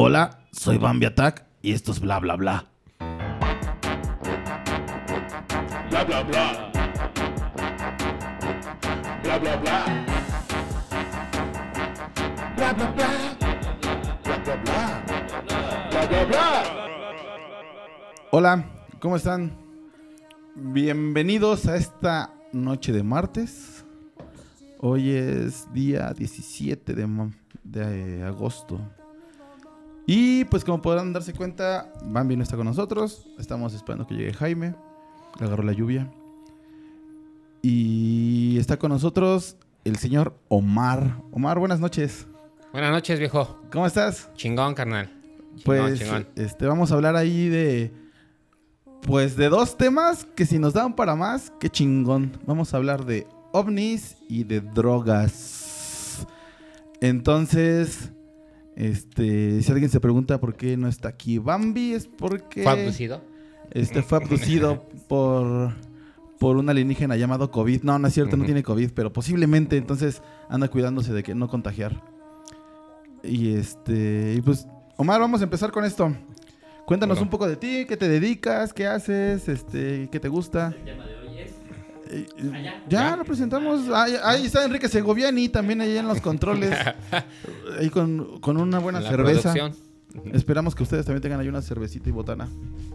Hola, soy Bambi Attack y esto es bla bla bla. Bla bla bla. Bla bla bla. Bla bla bla. Bla bla bla. Bla bla bla. Hola, ¿cómo están? Bienvenidos a esta noche de martes. Hoy es día 17 de, de agosto. Y pues como podrán darse cuenta, Bambi no está con nosotros. Estamos esperando que llegue Jaime. Le agarró la lluvia. Y está con nosotros el señor Omar. Omar, buenas noches. Buenas noches, viejo. ¿Cómo estás? Chingón, carnal. Chingón, Pues chingón. este vamos a hablar ahí de pues de dos temas que si nos dan para más, qué chingón. Vamos a hablar de ovnis y de drogas. Entonces, este, si alguien se pregunta por qué no está aquí Bambi es porque ¿Fue abducido? este fue abducido por por un alienígena llamado COVID. No, no es cierto, no tiene COVID, pero posiblemente entonces anda cuidándose de que no contagiar. Y este, y pues Omar, vamos a empezar con esto. Cuéntanos Bueno. un poco de ti, qué te dedicas, qué haces, este, qué te gusta. Eh, eh, ya lo presentamos. Ahí, ahí está Enrique Segoviani también ahí en los controles. ahí con, con una buena La cerveza. producción. Esperamos que ustedes también tengan ahí una cervecita y botana.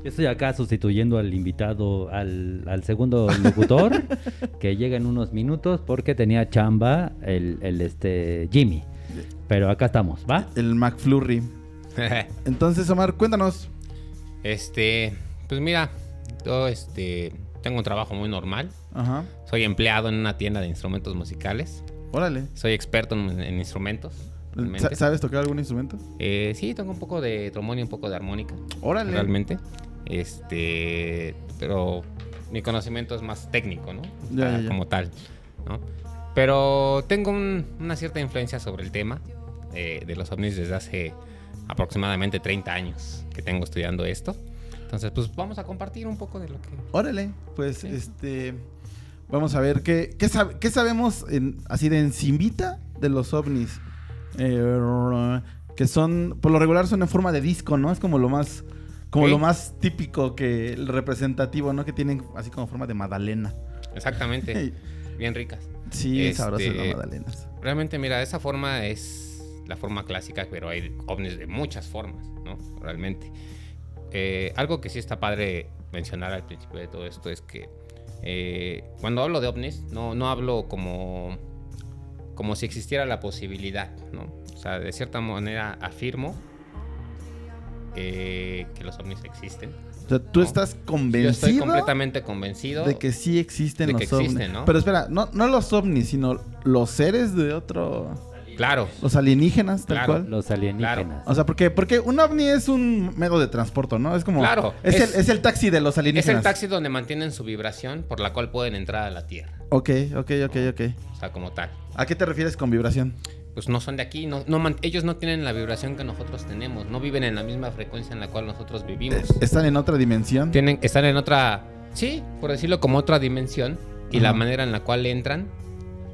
Yo estoy acá sustituyendo al invitado, al, al segundo locutor, que llega en unos minutos porque tenía chamba el, el, este Jimmy. Pero acá estamos, ¿va? El McFlurry. Entonces, Omar, cuéntanos. este, pues mira, yo este, tengo un trabajo muy normal. Ajá. Soy empleado en una tienda de instrumentos musicales. Órale. Soy experto en, en instrumentos. realmente. ¿Sabes tocar algún instrumento? Eh, sí, tengo un poco de trombón y un poco de armónica. Órale. Realmente. Este, pero mi conocimiento es más técnico, ¿no? Ya, Ah, ya, ya. Como tal, ¿no? Pero tengo un- una cierta influencia sobre el tema eh, de los ovnis desde hace aproximadamente 30 años que tengo estudiando esto. Entonces, pues vamos a compartir un poco de lo que... Órale. Pues, Sí. este... Vamos a ver qué, qué, sab- qué sabemos en- así de encimita de los ovnis. Eh, que son, por lo regular son en forma de disco, ¿no? Es como lo más... Como lo más típico que el representativo, ¿no? Que tienen así como forma de magdalena. Exactamente, bien ricas. Sí, Este- sabrosas las magdalenas. Realmente, mira, esa forma es la forma clásica, pero hay ovnis de muchas formas, ¿no? Realmente. Eh, algo que sí está padre mencionar al principio de todo esto es que eh, cuando hablo de ovnis, no, no hablo como, como si existiera la posibilidad, ¿no? O sea, de cierta manera afirmo eh, que los ovnis existen. O sea, tú ¿no? estás Yo estoy convencido completamente convencido de que sí existen de los que existen, ovnis. ¿no? Pero espera, no, no los ovnis, sino los seres de otro... Claro, Los alienígenas, tal Claro. cual. Los alienígenas. O sea, porque, porque un ovni es un medio de transporte, ¿no? Es como... Claro, Es, es- el, es el taxi de los es alienígenas. el taxi donde mantienen su vibración por la cual pueden entrar a la Tierra. Ok, ok, ok, ok. O sea, como tal. ¿A qué te refieres con vibración? Pues no son de aquí, no, no man- ellos no tienen la vibración que nosotros tenemos, no viven en la misma frecuencia en la cual nosotros vivimos. ¿Están en otra dimensión? Tienen, están en otra, sí, por decirlo como otra dimensión, y la manera en la cual entran,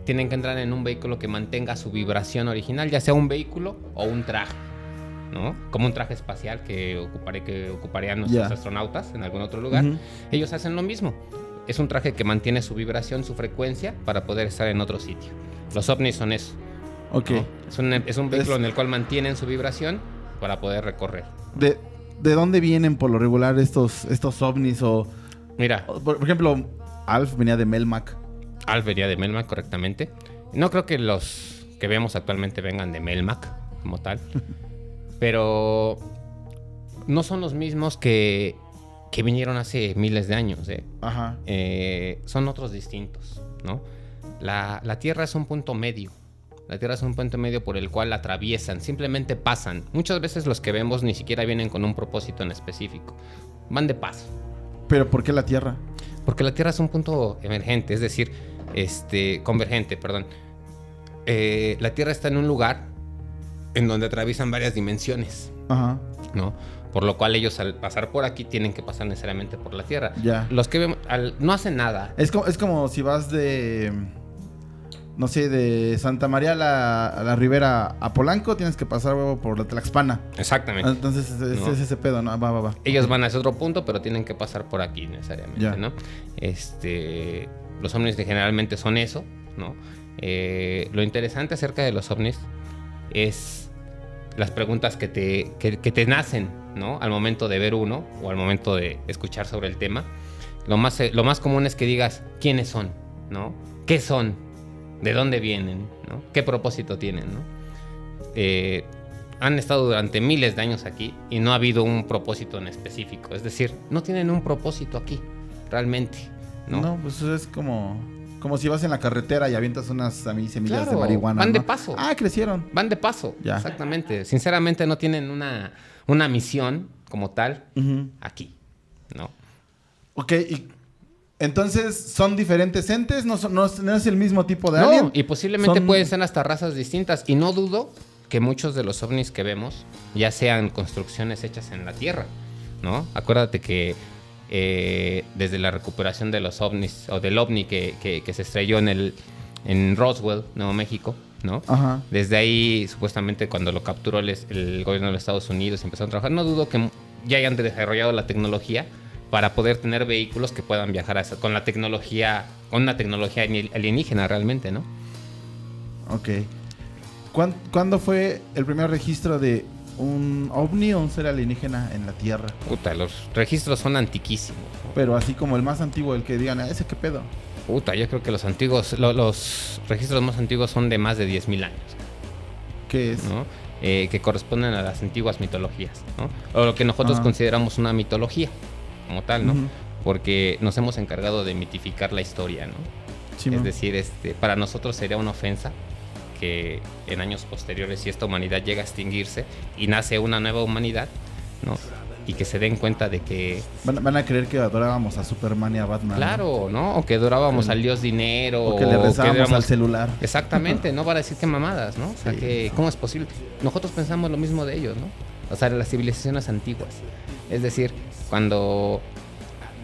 tienen que entrar en un vehículo que mantenga su vibración original, ya sea un vehículo o un traje, ¿no? Como un traje espacial que, ocuparé, que ocuparían nuestros Ya. astronautas en algún otro lugar. Ujú. Ellos hacen lo mismo. Es un traje que mantiene su vibración, su frecuencia, para poder estar en otro sitio. Los ovnis son eso. Ok. ¿no? Es, un, es un vehículo Es- en el cual mantienen su vibración para poder recorrer. ¿De, ¿De dónde vienen por lo regular estos, estos ovnis? O, Mira, o, por ejemplo, Alf venía de Melmac. Alf venía de Melmac correctamente. No creo que los que vemos actualmente vengan de Melmac como tal. pero no son los mismos que, que vinieron hace miles de años. ¿eh? Ajá. Eh, son otros distintos, ¿no? La, la Tierra es un punto medio. La Tierra es un punto medio por el cual atraviesan, simplemente pasan. Muchas veces los que vemos ni siquiera vienen con un propósito en específico. Van de paso. Pero ¿por qué la Tierra? Porque la Tierra es un punto emergente, es decir, este, convergente, perdón. Eh, la Tierra está en un lugar en donde atraviesan varias dimensiones, Ajá. ¿no? Por lo cual ellos al pasar por aquí tienen que pasar necesariamente por la Tierra. Ya. Los que vemos, al- no hacen nada. Es como, es como si vas de. No sé, de Santa María a la, a la Ribera a Polanco, tienes que pasar huevo por la Tlaxpana. Exactamente. Entonces, ese No. es ese pedo, ¿no? Va, va, va. Ellos van a ese otro punto, pero tienen que pasar por aquí necesariamente, Ya. ¿no? Este, los ovnis generalmente son eso, ¿no? Eh, lo interesante acerca de los ovnis es las preguntas que te, que, que te nacen, ¿no? Al momento de ver uno o al momento de escuchar sobre el tema. Lo más, eh, lo más común es que digas quiénes son, ¿no? ¿Qué son? ¿De dónde vienen? ¿no? ¿Qué propósito tienen? ¿no? Eh, han estado durante miles de años aquí y no ha habido un propósito en específico. Es decir, no tienen un propósito aquí, realmente. No, No, pues es como, como si vas en la carretera y avientas unas semillas Claro, de marihuana. van de paso. Ah, crecieron. Van de paso. Ya. Exactamente. Sinceramente no tienen una, una misión como tal aquí. ¿no? Ok, y entonces son diferentes entes, no, son- no, es- no es el mismo tipo de No, alien. y posiblemente Son- pueden ser hasta razas distintas. Y no dudo que muchos de los ovnis que vemos ya sean construcciones hechas en la Tierra, ¿no? Acuérdate que eh, desde la recuperación de los ovnis, o del ovni que, que- que se estrelló en, el, en Roswell, Nuevo México, ¿no? Ajá. Desde ahí, supuestamente, cuando lo capturó el, el gobierno de los Estados Unidos y empezaron a trabajar, no dudo que ya hayan desarrollado la tecnología para poder tener vehículos que puedan viajar a esa- con la tecnología, con una tecnología alien- alienígena realmente, ¿no? Ok. ¿Cuán- ¿Cuándo fue el primer registro de un ovni o un ser alienígena en la Tierra? Puta, los registros son antiquísimos. Pero así como el más antiguo, el que digan, "Ah, ese qué pedo. Puta, yo creo que los antiguos, lo- los registros más antiguos son de más de 10.000 años, ¿Qué es? ¿no? Eh, que corresponden a las antiguas mitologías, ¿no? O lo que nosotros Ajá. consideramos una mitología, como tal, ¿no? Porque nos hemos encargado de mitificar la historia, ¿no? Sí, es man. decir, este, para nosotros sería una ofensa que en años posteriores, si esta humanidad llega a extinguirse y nace una nueva humanidad, ¿no? Y que se den cuenta de que, van, van a creer que adorábamos a Superman y a Batman. ¿no? claro, ¿no? O que adorábamos Sí. al dios dinero. O que le rezábamos al celular. Exactamente, no para decir que mamadas, ¿no? O sea, Sí. que, ¿cómo es posible? Nosotros pensamos lo mismo de ellos, ¿no? O sea, de las civilizaciones antiguas. Es decir, cuando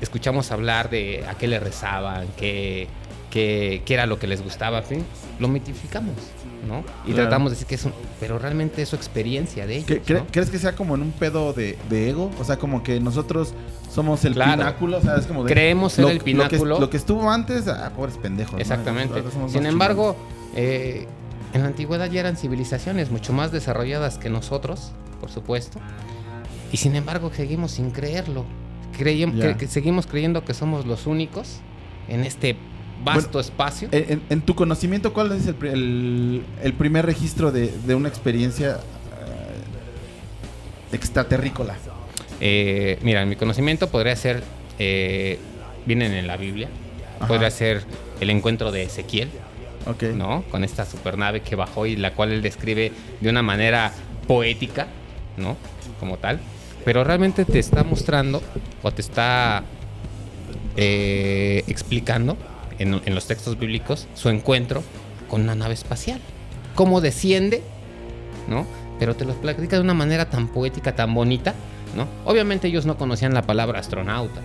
escuchamos hablar de a qué le rezaban, qué, qué, qué era lo que les gustaba, fin, lo mitificamos, ¿no? Y Claro. tratamos de decir que es un... Pero realmente es su experiencia de ellos, ¿Qué- cre- ¿no? ¿Crees que sea como en un pedo de, de ego? O sea, como que nosotros somos el Claro. pináculo, o sea, es como de... Creemos ser el Lo pináculo. que, lo que estuvo antes, ah, pobres pendejos. ¿no? Exactamente. Sin embargo, eh, en la antigüedad ya eran civilizaciones mucho más desarrolladas que nosotros, por supuesto. Y sin embargo, seguimos sin creerlo. Creíem- Ya. cre- que seguimos creyendo que somos los únicos en este vasto espacio. En, en- tu conocimiento, ¿cuál es el, el- el primer registro de, de una experiencia eh, extraterrícola? Eh, mira, en mi conocimiento podría ser, eh, vienen en la Biblia, Ajá. podría ser el encuentro de Ezequiel, Ok. ¿no? Con esta supernave que bajó y la cual él describe de una manera poética, ¿no? Como tal. Pero realmente te está mostrando o te está eh, explicando en, en los textos bíblicos su encuentro con una nave espacial. Cómo desciende, ¿no? Pero te lo platica de una manera tan poética, tan bonita, ¿no? Obviamente ellos no conocían la palabra astronauta.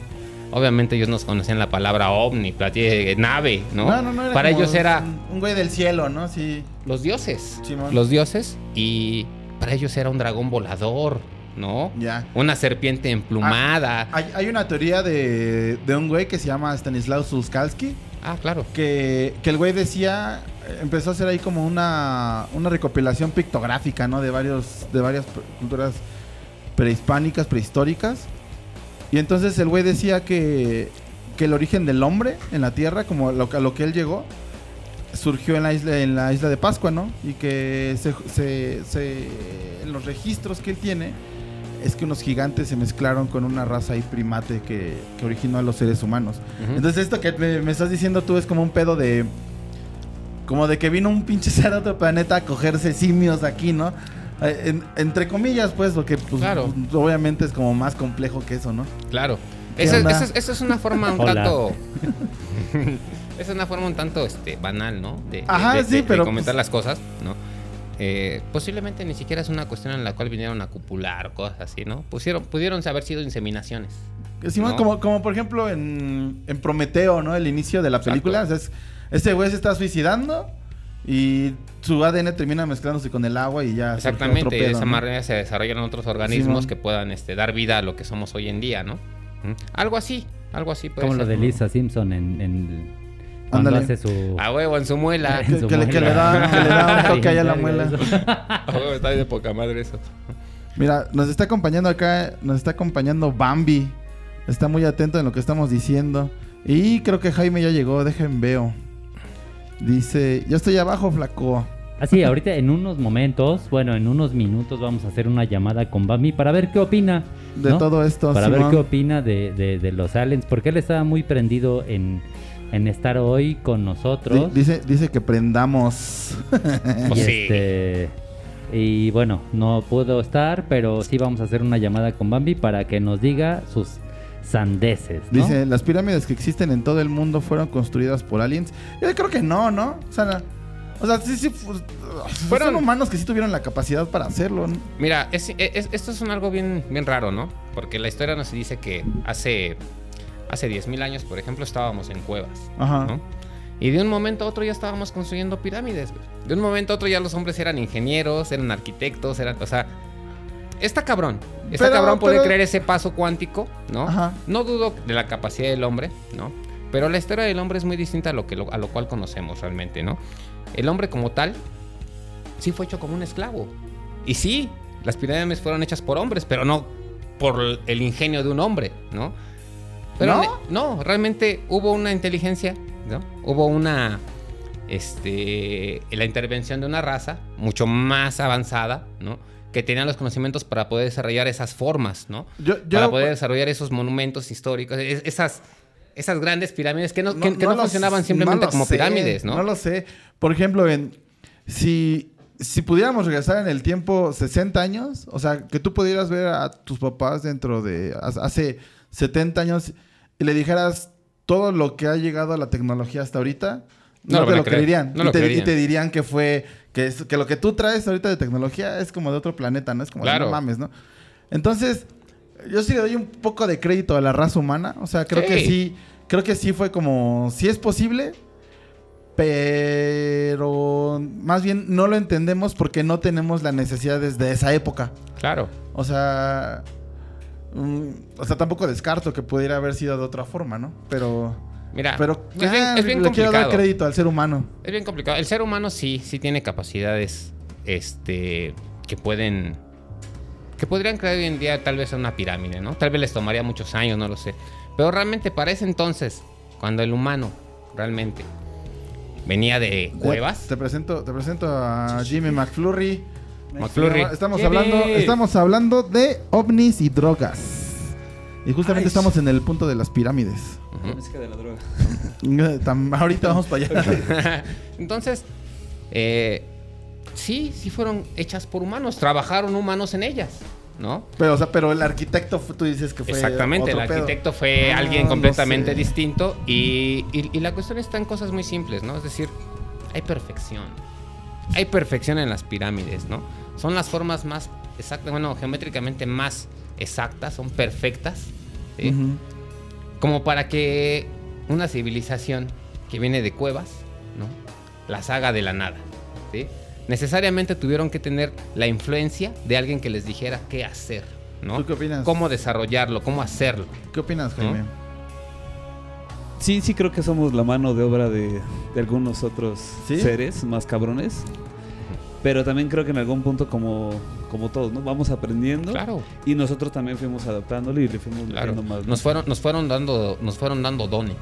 Obviamente ellos no conocían la palabra ovni, plati- nave, ¿no? era Para como ellos era Un, un güey del cielo, ¿no? Sí. los dioses. Simón. Los dioses. Y para ellos era un dragón volador, ¿no? Ya. Una serpiente emplumada. Hay, hay una teoría de, de un güey que se llama Stanislaw Suskalski. Ah, claro. Que, que el güey decía, empezó a hacer ahí como una, una recopilación pictográfica, ¿no? De, varios, de varias culturas prehispánicas, prehistóricas. Y entonces el güey decía que, que el origen del hombre en la Tierra, como lo, que- a lo que él llegó, surgió en la isla, en la isla de Pascua, ¿no? Y que se, se- se- en los registros que él tiene es que unos gigantes se mezclaron con una raza ahí primate que, que originó a los seres humanos. Entonces esto que me, me estás diciendo tú es como un pedo de... Como de que vino un pinche ser de otro planeta a cogerse simios aquí, ¿no? Eh, en- entre comillas, pues, porque pues, Claro. obviamente es como más complejo que eso, ¿no? Claro. ¿Qué Esa, esa es- esa es una forma un Hola. tanto. es una forma un tanto este, banal, ¿no? De, de- Ajá, de- sí, de- de pero, comentar pues- las cosas, ¿no? Eh, posiblemente ni siquiera es una cuestión en la cual vinieron a cupular o cosas así, ¿no? Pusieron, pudieron haber sido inseminaciones. ¿No? como, como por ejemplo en, en Prometeo, ¿no? El inicio de la Exacto. película. o sea, es- este güey se está suicidando Y su ADN termina mezclándose con el agua y ya. surge otro Exactamente, de pedo, esa ¿no? manera se desarrollan otros organismos que puedan este, dar vida a lo que somos hoy en día, ¿no? ¿Mm? Algo así, algo así puede Como lo ser. de Lisa Simpson en, en cuando Ándale. hace su A huevo, en su muela. Que- que le- que le da- que le da un toque ahí a la muela. A huevo, está de poca madre eso. Mira, nos está acompañando acá, nos está acompañando Bambi. Está muy atento en lo que estamos diciendo. Y creo que Jaime ya llegó, dejen veo. Dice, yo estoy abajo, flaco. Así, ahorita en unos momentos, bueno, en unos minutos vamos a hacer una llamada con Bambi para ver qué opina. De ¿no? todo esto, Para ver qué opina de, de- de los aliens, porque él estaba muy prendido en, en estar hoy con nosotros. Di- dice, dice que prendamos. Pues y, sí. este, y bueno, no pudo estar, pero sí vamos a hacer una llamada con Bambi para que nos diga sus sandeces. ¿no? Dice, las pirámides que existen en todo el mundo fueron construidas por aliens. Yo creo que no, ¿no? O sea, o sea sí, sí, fu- Fueron- son humanos que sí tuvieron la capacidad para hacerlo. ¿no? Mira, es- es- esto es un algo bien, bien raro, ¿no? Porque la historia nos dice que hace, hace 10.000 años, por ejemplo, estábamos en cuevas, Ajá. ¿no? Y de un momento a otro ya estábamos construyendo pirámides. De un momento a otro ya los hombres eran ingenieros, eran arquitectos, eran, o sea, está cabrón. Está Pero- cabrón poder pero- creer ese paso cuántico, ¿no? Ajá. No dudo de la capacidad del hombre, ¿no? Pero la historia del hombre es muy distinta a lo que lo- a lo cual conocemos realmente, ¿no? El hombre como tal sí fue hecho como un esclavo. Y sí, las pirámides fueron hechas por hombres, pero no por el ingenio de un hombre, ¿no? Pero ¿No? no, realmente hubo una inteligencia, ¿no? Hubo una este la intervención de una raza mucho más avanzada, ¿no? Que tenía los conocimientos para poder desarrollar esas formas, ¿no? Yo, yo- para poder desarrollar esos monumentos históricos, es- esas, esas grandes pirámides que no, que- que no lo funcionaban simplemente como sé, pirámides, ¿no? No lo sé. Por ejemplo, en, si, si pudiéramos regresar en el tiempo 60 años, o sea, que tú pudieras ver a tus papás dentro de ha- hace 70 años y le dijeras todo lo que ha llegado a la tecnología hasta ahorita, No te lo creer. creerían. No y, lo te, y creerían. te dirían que fue, que, es, que lo que tú traes ahorita de tecnología es como de otro planeta, ¿no? Es como de, Claro. no mames, ¿no? Entonces, yo sí le doy un poco de crédito a la raza humana. O sea, creo Sí. que sí, creo que sí fue como, sí es posible, pero más bien no lo entendemos porque no tenemos la necesidad desde esa época. Claro. O sea, mm, o sea, tampoco descarto que pudiera haber sido de otra forma, ¿no? Pero, Mira, pero es bien, ah, es bien le quiero dar crédito al ser humano. Es bien complicado. El ser humano sí, sí tiene capacidades este, que pueden. que podrían crear hoy en día tal vez una pirámide, ¿no? Tal vez les tomaría muchos años, no lo sé. Pero realmente para ese entonces, cuando el humano realmente venía de cuevas. Te presento, te presento a Jimmy McFlurry. McFlurry. Estamos hablando, estamos hablando de ovnis y drogas. Y justamente Ay. estamos en el punto de las pirámides. Música de la droga. Ahorita vamos para allá. Entonces, eh, sí, sí fueron hechas por humanos, trabajaron humanos en ellas, ¿no? pero, o sea, pero el arquitecto, fue- tú dices que fue. Exactamente, el pedo. arquitecto fue Ah, alguien no completamente sé. distinto y, y- y la cuestión está en cosas muy simples, ¿no? Es decir, hay perfección. Hay perfección en las pirámides, ¿no? Son las formas más exactas, bueno, geométricamente más exactas, son perfectas. Como para que una civilización que viene de cuevas, ¿no? Las haga de la nada, ¿sí? Necesariamente tuvieron que tener la influencia de alguien que les dijera qué hacer, ¿no? ¿Tú qué opinas? Cómo desarrollarlo, cómo hacerlo. ¿Qué opinas, Jaime? Sí, sí creo que somos la mano de obra de, de algunos otros ¿Sí? seres más cabrones. Pero también creo que en algún punto como, como todos, ¿no? Vamos aprendiendo. Claro, Y nosotros también fuimos adaptándole y le fuimos claro. metiendo más. ¿no? Nos fueron, nos fueron dando, nos fueron dando dones,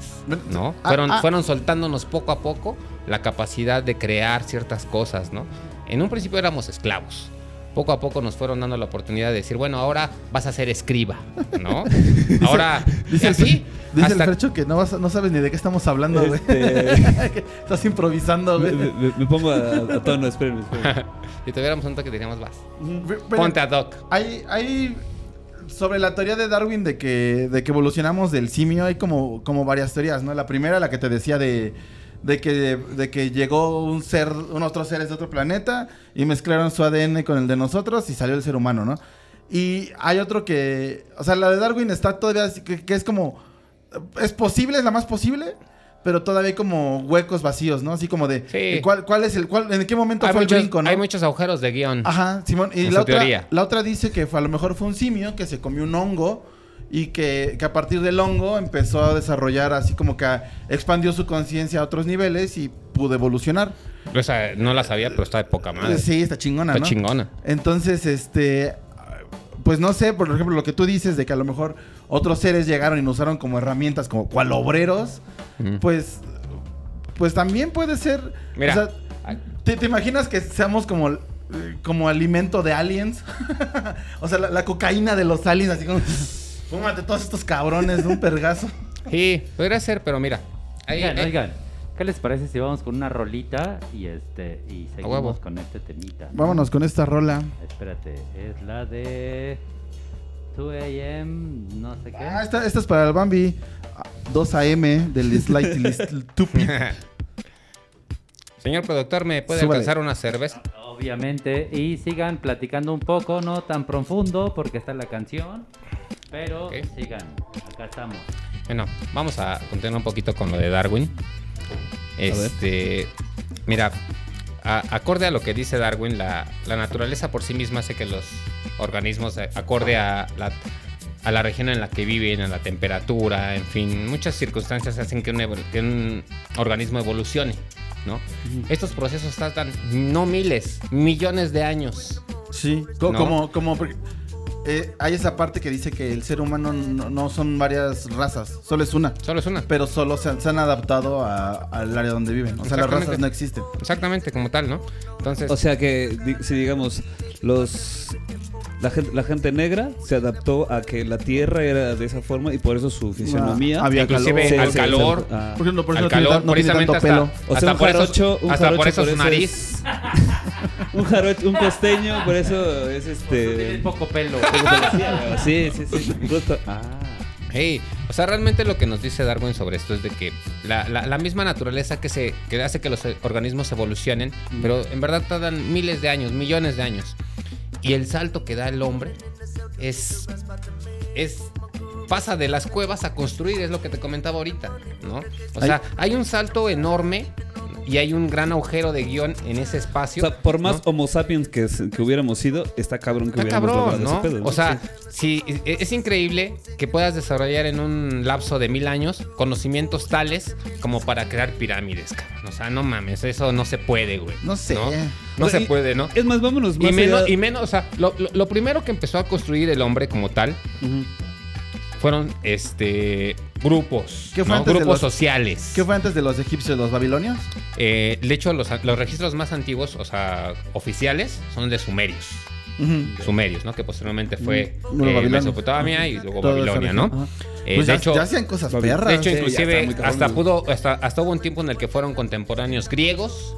¿no? Ah, Fueron, ah. fueron soltándonos poco a poco la capacidad de crear ciertas cosas, ¿no? En un principio éramos esclavos. Poco a poco nos fueron dando la oportunidad de decir, bueno, ahora vas a ser escriba, ¿no? Ahora, Dice, y el, así, hasta- Fercho que no, vas a- no sabes ni de qué estamos hablando, güey. Este- Estás improvisando, me, güey. me- me pongo a, a tono, espérenme, espérenme. si tuviéramos un toque diríamos, vas, Pero- ponte ad hoc. Hay, hay sobre la teoría de Darwin de que, de que evolucionamos del simio, hay como, como varias teorías, ¿no? La primera, la que te decía de, de, que, de que llegó un ser, un otros seres de otro planeta y mezclaron su ADN con el de nosotros y salió el ser humano, ¿no? Y hay otro que, o sea, la de Darwin está todavía, que, que es como, es posible, es la más posible, pero todavía hay como huecos vacíos, ¿no? Así como de Sí. ¿cuál, cuál es el cuál en qué momento Hay fue muchos, el brinco, no? hay muchos agujeros de guion. Ajá, Simón. Y la otra, teoría. la otra dice que fue- a lo mejor fue un simio que se comió un hongo y que, que a partir del hongo empezó a desarrollar así como que a- expandió su conciencia a otros niveles y pudo evolucionar. O sea, no la sabía, pero está de poca madre. Sí, está chingona, está ¿no? chingona. Entonces, este, pues no sé, por ejemplo, lo que tú dices de que a lo mejor otros seres llegaron y nos usaron como herramientas, como cual obreros, pues, pues también puede ser. Mira. o sea, ¿te, te imaginas que seamos como, eh, como alimento de aliens? o sea, la, la cocaína de los aliens, así como, fúmate todos estos cabrones de un pergazo. Sí, podría ser, pero mira. ahí- Oigan, eh, oigan, ¿qué les parece si vamos con una rolita y este y huevo. seguimos con este temita? ¿no? Vámonos con esta rola. Espérate, es la de 2 AM, no sé qué. Ah, esta, esta es para el Bambi. ah, 2 AM del Slightly Stupid. Señor productor, ¿me puede Súbale. alcanzar una cerveza? Obviamente, y sigan platicando un poco, no tan profundo porque está la canción, pero sigan, acá estamos. Bueno, vamos a continuar un poquito con lo de Darwin. Este, mira, a- acorde a lo que dice Darwin, la, la naturaleza por sí misma hace que los organismos, eh, acorde a la, a la región en la que viven, a la temperatura, en fin, muchas circunstancias hacen que un, que un organismo evolucione, ¿no? Estos procesos tardan no miles, millones de años. Sí, como, como eh, hay esa parte que dice que el ser humano no, no son varias razas, solo es una. Solo es una. Pero solo se han, se han adaptado a- al área donde viven. O sea, las razas no existen. Exactamente, como tal, ¿no? Entonces, O sea que, si digamos, los la gente, la gente negra se adaptó a que la tierra era de esa forma y por eso su fisionomía. Ah, había inclusive calor. al se- se- calor, ah. Por ejemplo, por eso al no tiene calor, no tiene precisamente tanto hasta, pelo. O sea, hasta un por eso, jarocho- hasta por eso su por eso nariz. un jarocho, un costeño, por eso es Tiene este. poco pelo. Sí, sí, sí. justo. Ah. Hey, o sea, realmente lo que nos dice Darwin sobre esto es de que la, la- la misma naturaleza que, se, que hace que los organismos evolucionen, pero en verdad tardan miles de años, millones de años. Y el salto que da el hombre es, es pasa de las cuevas a construir, es lo que te comentaba ahorita, ¿no? O sea, hay un salto enorme y hay un gran agujero de guion en ese O espacio. sea, por más ¿no? Homo sapiens que, que hubiéramos sido, está cabrón que Está hubiéramos cabrón, logrado ¿no? ese pedo, O sea, Sí. sí, e- es increíble que puedas desarrollar en un lapso de mil años conocimientos tales como para crear pirámides, cabrón. O sea, no mames, eso no se puede, güey. No sé. No, No O sea, se y- puede, ¿no? Es más, vámonos más Y menos, allá- y menos, o sea, lo, lo- lo primero que empezó a construir el hombre como tal. Fueron este grupos, ¿Qué fue ¿no? antes de grupos los- sociales. ¿Qué fue antes de los egipcios y los babilonios? Eh, de hecho, los, los registros más antiguos, o sea, oficiales, son de sumerios. Sumerios, ¿no? Que posteriormente fue eh, Babilonia. Mesopotamia y luego Babilonia. ¿no? Eh, Pues de ya, hecho, ya hacían cosas perras. de hecho, Sí, inclusive hasta pudo, hasta, hasta hubo un tiempo en el que fueron contemporáneos griegos,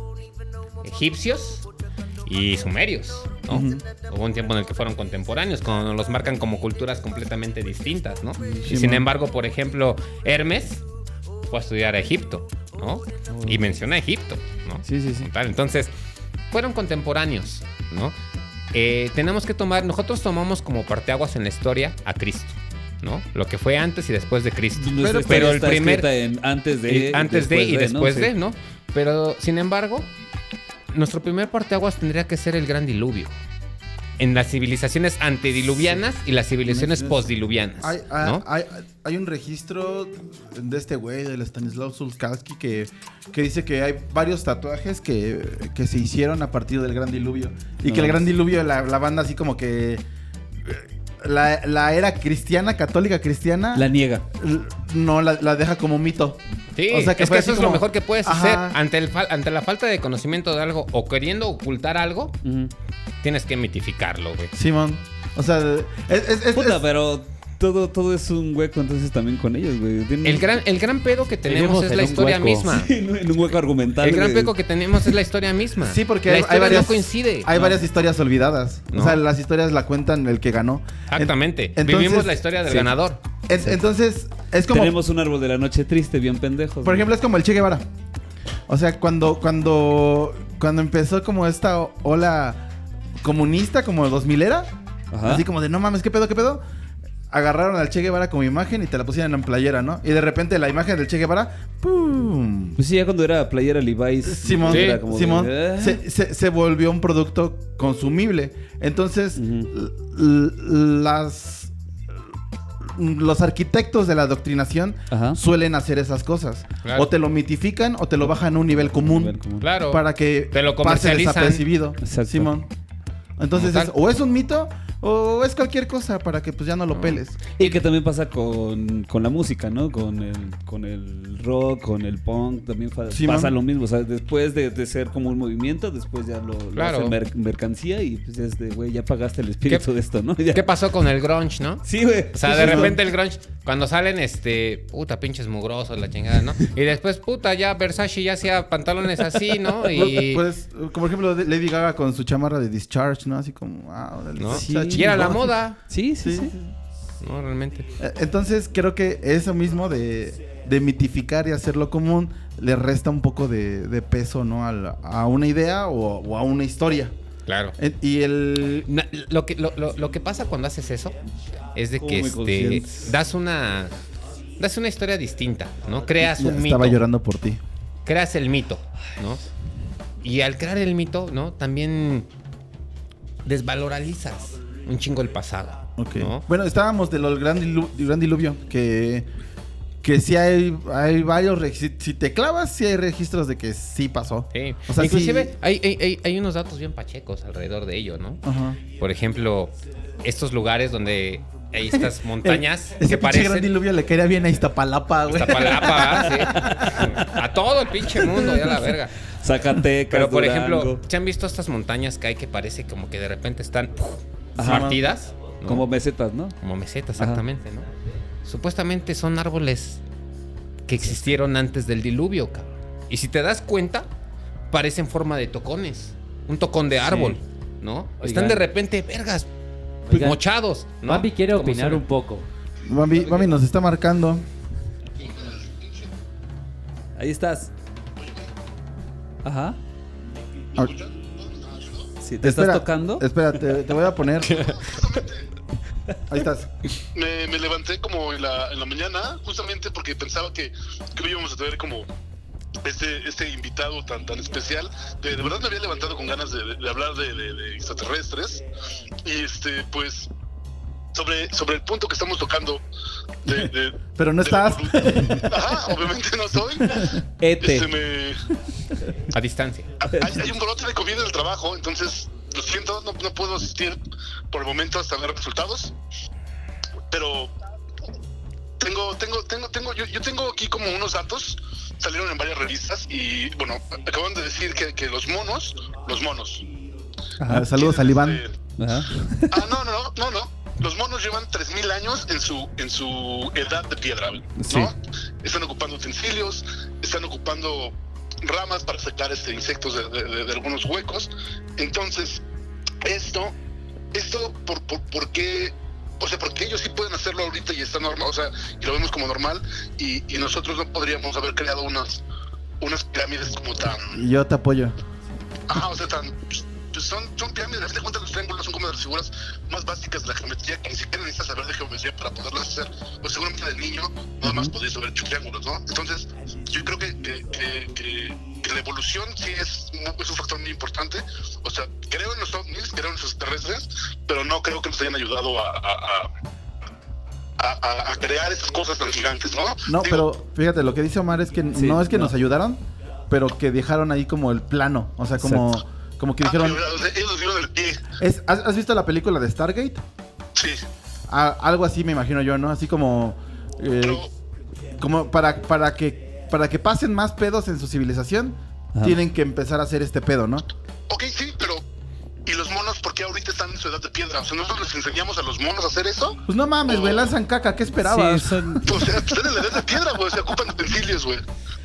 egipcios y sumerios, ¿no? Hubo un tiempo en el que fueron contemporáneos, cuando los marcan como culturas completamente distintas, ¿no? Sí, y sin man. embargo, por ejemplo, Hermes fue a estudiar a Egipto, ¿no? Y menciona Egipto, ¿no? Sí, sí, sí. Tal, Entonces, fueron contemporáneos, ¿no? Eh, tenemos que tomar, nosotros tomamos como parteaguas en la historia a Cristo, ¿no? Lo que fue antes y después de Cristo. Pero, el primer... en antes de. eh, antes de y después Sí. de, ¿no? Pero, sin embargo, nuestro primer parteaguas tendría que ser el gran diluvio. En las civilizaciones antediluvianas y las civilizaciones postdiluvianas, Hay, hay- ¿no? hay- hay un registro de este güey, del Stanislav Sulkowski, que, que dice que hay varios tatuajes que, que se hicieron a partir del Gran Diluvio. Y No que el Gran. Diluvio, la, la banda así como que... La, la era cristiana, católica cristiana, La niega. no la, la deja como mito. Sí, O sea, que es fue que eso es lo mejor que puedes Ajá. hacer. Ante, el ante la falta de conocimiento de algo o queriendo ocultar algo, tienes que mitificarlo, güey. Simón. O sea, es, es- es- Puta, es- pero todo, todo es un hueco entonces también con ellos, güey. Tienen- El gran, el gran pedo que tenemos Vivimos es la historia hueco. misma. Sí, en un- hueco argumental. El gran pedo que tenemos es la historia misma. Sí, porque la hay, historia hay varias, no coincide. hay No. varias historias olvidadas. No. O sea, las historias la cuentan el que ganó. Exactamente. Entonces- Vivimos la historia del sí. ganador. En- entonces, es como... Tenemos un árbol de la noche triste, bien pendejos. Por güey. ejemplo, es como el Che Guevara. O sea, cuando, cuando, cuando empezó como esta ola comunista, como 2000 era, Ajá. así como de no mames, ¿qué pedo, qué pedo? Agarraron al Che Guevara como imagen y te la pusieron en playera, ¿no? Y de repente la imagen del Che Guevara, ¡pum! Pues sí, ya cuando era playera Levi's. Simón, era como de, Simón "Ah". se, se- se volvió un producto consumible. Entonces, las los arquitectos de la adoctrinación Ajá. suelen hacer esas cosas. Claro. O te lo mitifican o te lo bajan a un nivel común. Nivel común. Claro. Para que Te lo pase desapercibido. Exacto. Simón. Entonces, es- o es un mito o es cualquier cosa para que pues ya no lo peles. Y que también pasa con, con la música, ¿no? Con el, con el rock, con el punk, también fa- Sí, pasa man. lo mismo. O sea, después de, de ser como un movimiento, después ya lo, lo Claro. hacen mercancía y pues ya es de, güey, ya pagaste el espíritu ¿Qué- de esto, ¿no? Ya. ¿Qué pasó con el grunge, no? Sí, güey. O sea, Sí, de sí, repente el grunge, cuando salen, este, puta, pinches mugrosos, la chingada, ¿no? Y después, puta, ya Versace ya hacía pantalones así, ¿no? Y, Pues, como por ejemplo Lady Gaga con su chamarra de Discharge, ¿no? Así como, ah, órale, ¿no? está y era la moda, Sí, sí, Sí. sí. ¿no? Realmente. Eh, Entonces creo que eso mismo de, de mitificar y hacerlo común le resta un poco de, de peso, ¿no? A, la- a una idea o, o a una historia. Claro. Eh, Y el... Lo, que, lo, lo- lo que pasa cuando haces eso es de que este, das una das una historia distinta, ¿no? Creas un mito. estaba llorando por ti. creas el mito, ¿no? Y al crear el mito, ¿no? También desvaloralizas un chingo el pasado, Ok. ¿no? Bueno, estábamos del gran, dilu- gran diluvio, que, que sí hay, hay varios... regi- Si te clavas, sí hay registros de que sí pasó. Sí. O sea, Inclusive sí- hay, hay- hay- hay unos datos bien pachecos alrededor de ello, ¿no? Ajá. Por ejemplo, estos lugares donde hay estas montañas Ese que pinche gran parecen... diluvio le caería bien a Iztapalapa, güey. Iztapalapa, sí. A todo el pinche mundo, ya la verga. Zacatecas, Pero por Durango. ejemplo, ¿se han visto estas montañas que hay que parece como que de repente están ¡puf! Ajá. partidas? ¿no? Como mesetas, ¿no? Como mesetas, Ajá. exactamente, ¿no? Supuestamente son árboles que existieron antes del diluvio, cabrón. Y si te das cuenta, parecen forma de tocones. Un tocón de árbol, ¿no? Están de repente, vergas, Oigan. mochados, ¿no? Bambi quiere opinar un poco. Mami, mami nos está marcando. Ahí estás. Ajá. ¿Te espera, estás tocando? Espera, te, te voy a poner. Ahí estás. me, me levanté como en la, en la mañana, justamente porque pensaba que, que hoy íbamos a tener como este, este invitado tan, tan especial. De, de verdad me había levantado con ganas de, de hablar de, de- de extraterrestres. Y este, pues, sobre, sobre el punto que estamos tocando. De, de- Pero no de- estás. Ajá, obviamente no estoy. Ete. Este, me, A distancia. hay, hay un brote de COVID en el trabajo, entonces lo siento, no, no puedo asistir por el momento hasta ver resultados. Pero tengo, tengo, tengo, tengo, yo, yo tengo aquí como unos datos, salieron en varias revistas y bueno, acaban de decir que, que los monos, los monos. Ah, saludos a tienen, Iván. este, Ajá. ah, no, no, no, no, no. Los monos llevan 3.000 años en su, en su edad de piedra, ¿no? Sí. Están ocupando utensilios, están ocupando ramas para sacar este, insectos de, de- de- de algunos huecos. Entonces, esto, esto, ¿por, por, por qué? O sea, porque ellos sí pueden hacerlo ahorita y está normal, o sea, y lo vemos como normal, y, y nosotros no podríamos haber creado unas, unas pirámides como tan, yo te apoyo. Ajá, o sea, tan, pues, son, son pirámides, a fin de cuentas los triángulos son como de las figuras más básicas de la geometría, que ni siquiera necesitas saber de geometría para poderlas hacer. Pues seguramente del niño nada más podéis haber hecho triángulos, ¿no? Entonces, yo creo que, que, que- que- que la evolución sí es, un factor muy importante. O sea, creo en los ovnis, creo en los extraterrestres, pero no creo que nos hayan ayudado a... a- a- a- a- a crear esas cosas tan gigantes, ¿no? No, Digo, pero fíjate, lo que dice Omar es que Sí, no es que no. nos ayudaron, pero que dejaron ahí como el plano. O sea, como, como que ah, dijeron. pero, o sea, ellos dieron el pie. Es, ¿has, has visto la película de Stargate? Sí. A- algo así me imagino yo, ¿no? Así como. eh, Pero, como para, para que para que pasen más pedos en su civilización, Ajá. tienen que empezar a hacer este pedo, ¿no? Ok, sí, pero ¿y los monos por qué ahorita están en su edad de piedra? O sea, nosotros les enseñamos a los monos a hacer eso. Pues no mames, güey, lanzan caca, ¿qué Sí, esperabas? son- O sea, están en la edad de piedra, güey. Se ocupan utensilios, güey.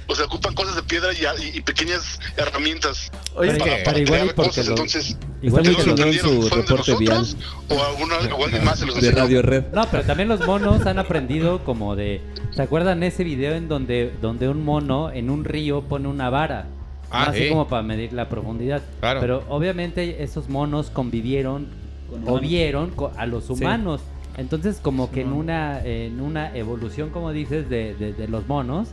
O sea, ocupan cosas de piedra y, y- y pequeñas herramientas. Oye, para, pero para igual porque cosas. lo- Entonces, igual ¿de y dónde porque- lo en su reporte vial. ¿O, alguna, o alguien más se los de enseñó? Radio Red. No, pero también los monos han aprendido como de... ¿Se acuerdan ese video en donde, donde un mono en un río pone una vara? Ah. Así sí. como para medir la profundidad. Claro. Pero obviamente esos monos convivieron Con o vieron co- a los humanos. Entonces, como que en una, en una evolución, como dices, de, de- de los monos,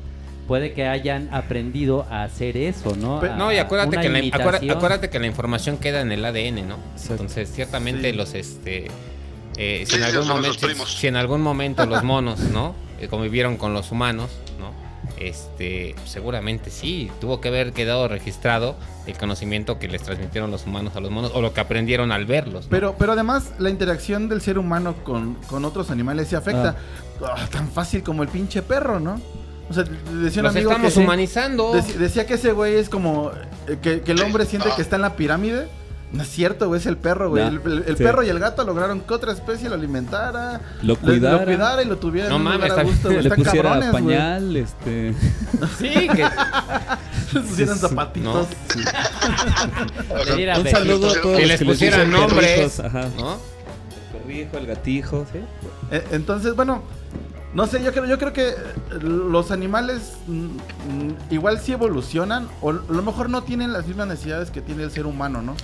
puede que hayan aprendido a hacer eso, ¿no? Pero- A- No, y acuérdate que, la, acuérdate, que la información queda en el ADN, ¿no? Exacto. Entonces, ciertamente Sí. los este eh, si, Sí, en algún momento, nuestros primos. si en algún momento los monos, ¿no? Eh, convivieron con los humanos, ¿no? Este, seguramente sí, tuvo que haber quedado registrado el conocimiento que les transmitieron los humanos a los monos o lo que aprendieron al verlos. ¿no? Pero, pero además, la interacción del ser humano con, con otros animales se afecta. Ah, tan fácil como el pinche perro, ¿no? O sea, decía un los amigo estamos que, humanizando. dec- decía que ese güey es como eh, que, que el hombre siente que está en la pirámide. No es cierto, güey, es el perro, güey. El el- el sí. perro y el gato lograron que otra especie lo alimentara, Lo le- cuidara. lo cuidara y lo tuviera No en un mames, lugar a está- gusto, güey. Le Están pusiera cabrones, güey. pañal, este... Sí, que Les pusieran zapatitos. Le diera Un saludo a todos que los les que pusieran dicen nombres, perrijos, Ajá. ¿no? El perrijo, el gatijo, ¿sí? Eh, Entonces, bueno, no sé, yo creo, yo creo que eh, los animales mm, igual sí evolucionan, o a lo mejor no tienen las mismas necesidades que tiene el ser humano, ¿no?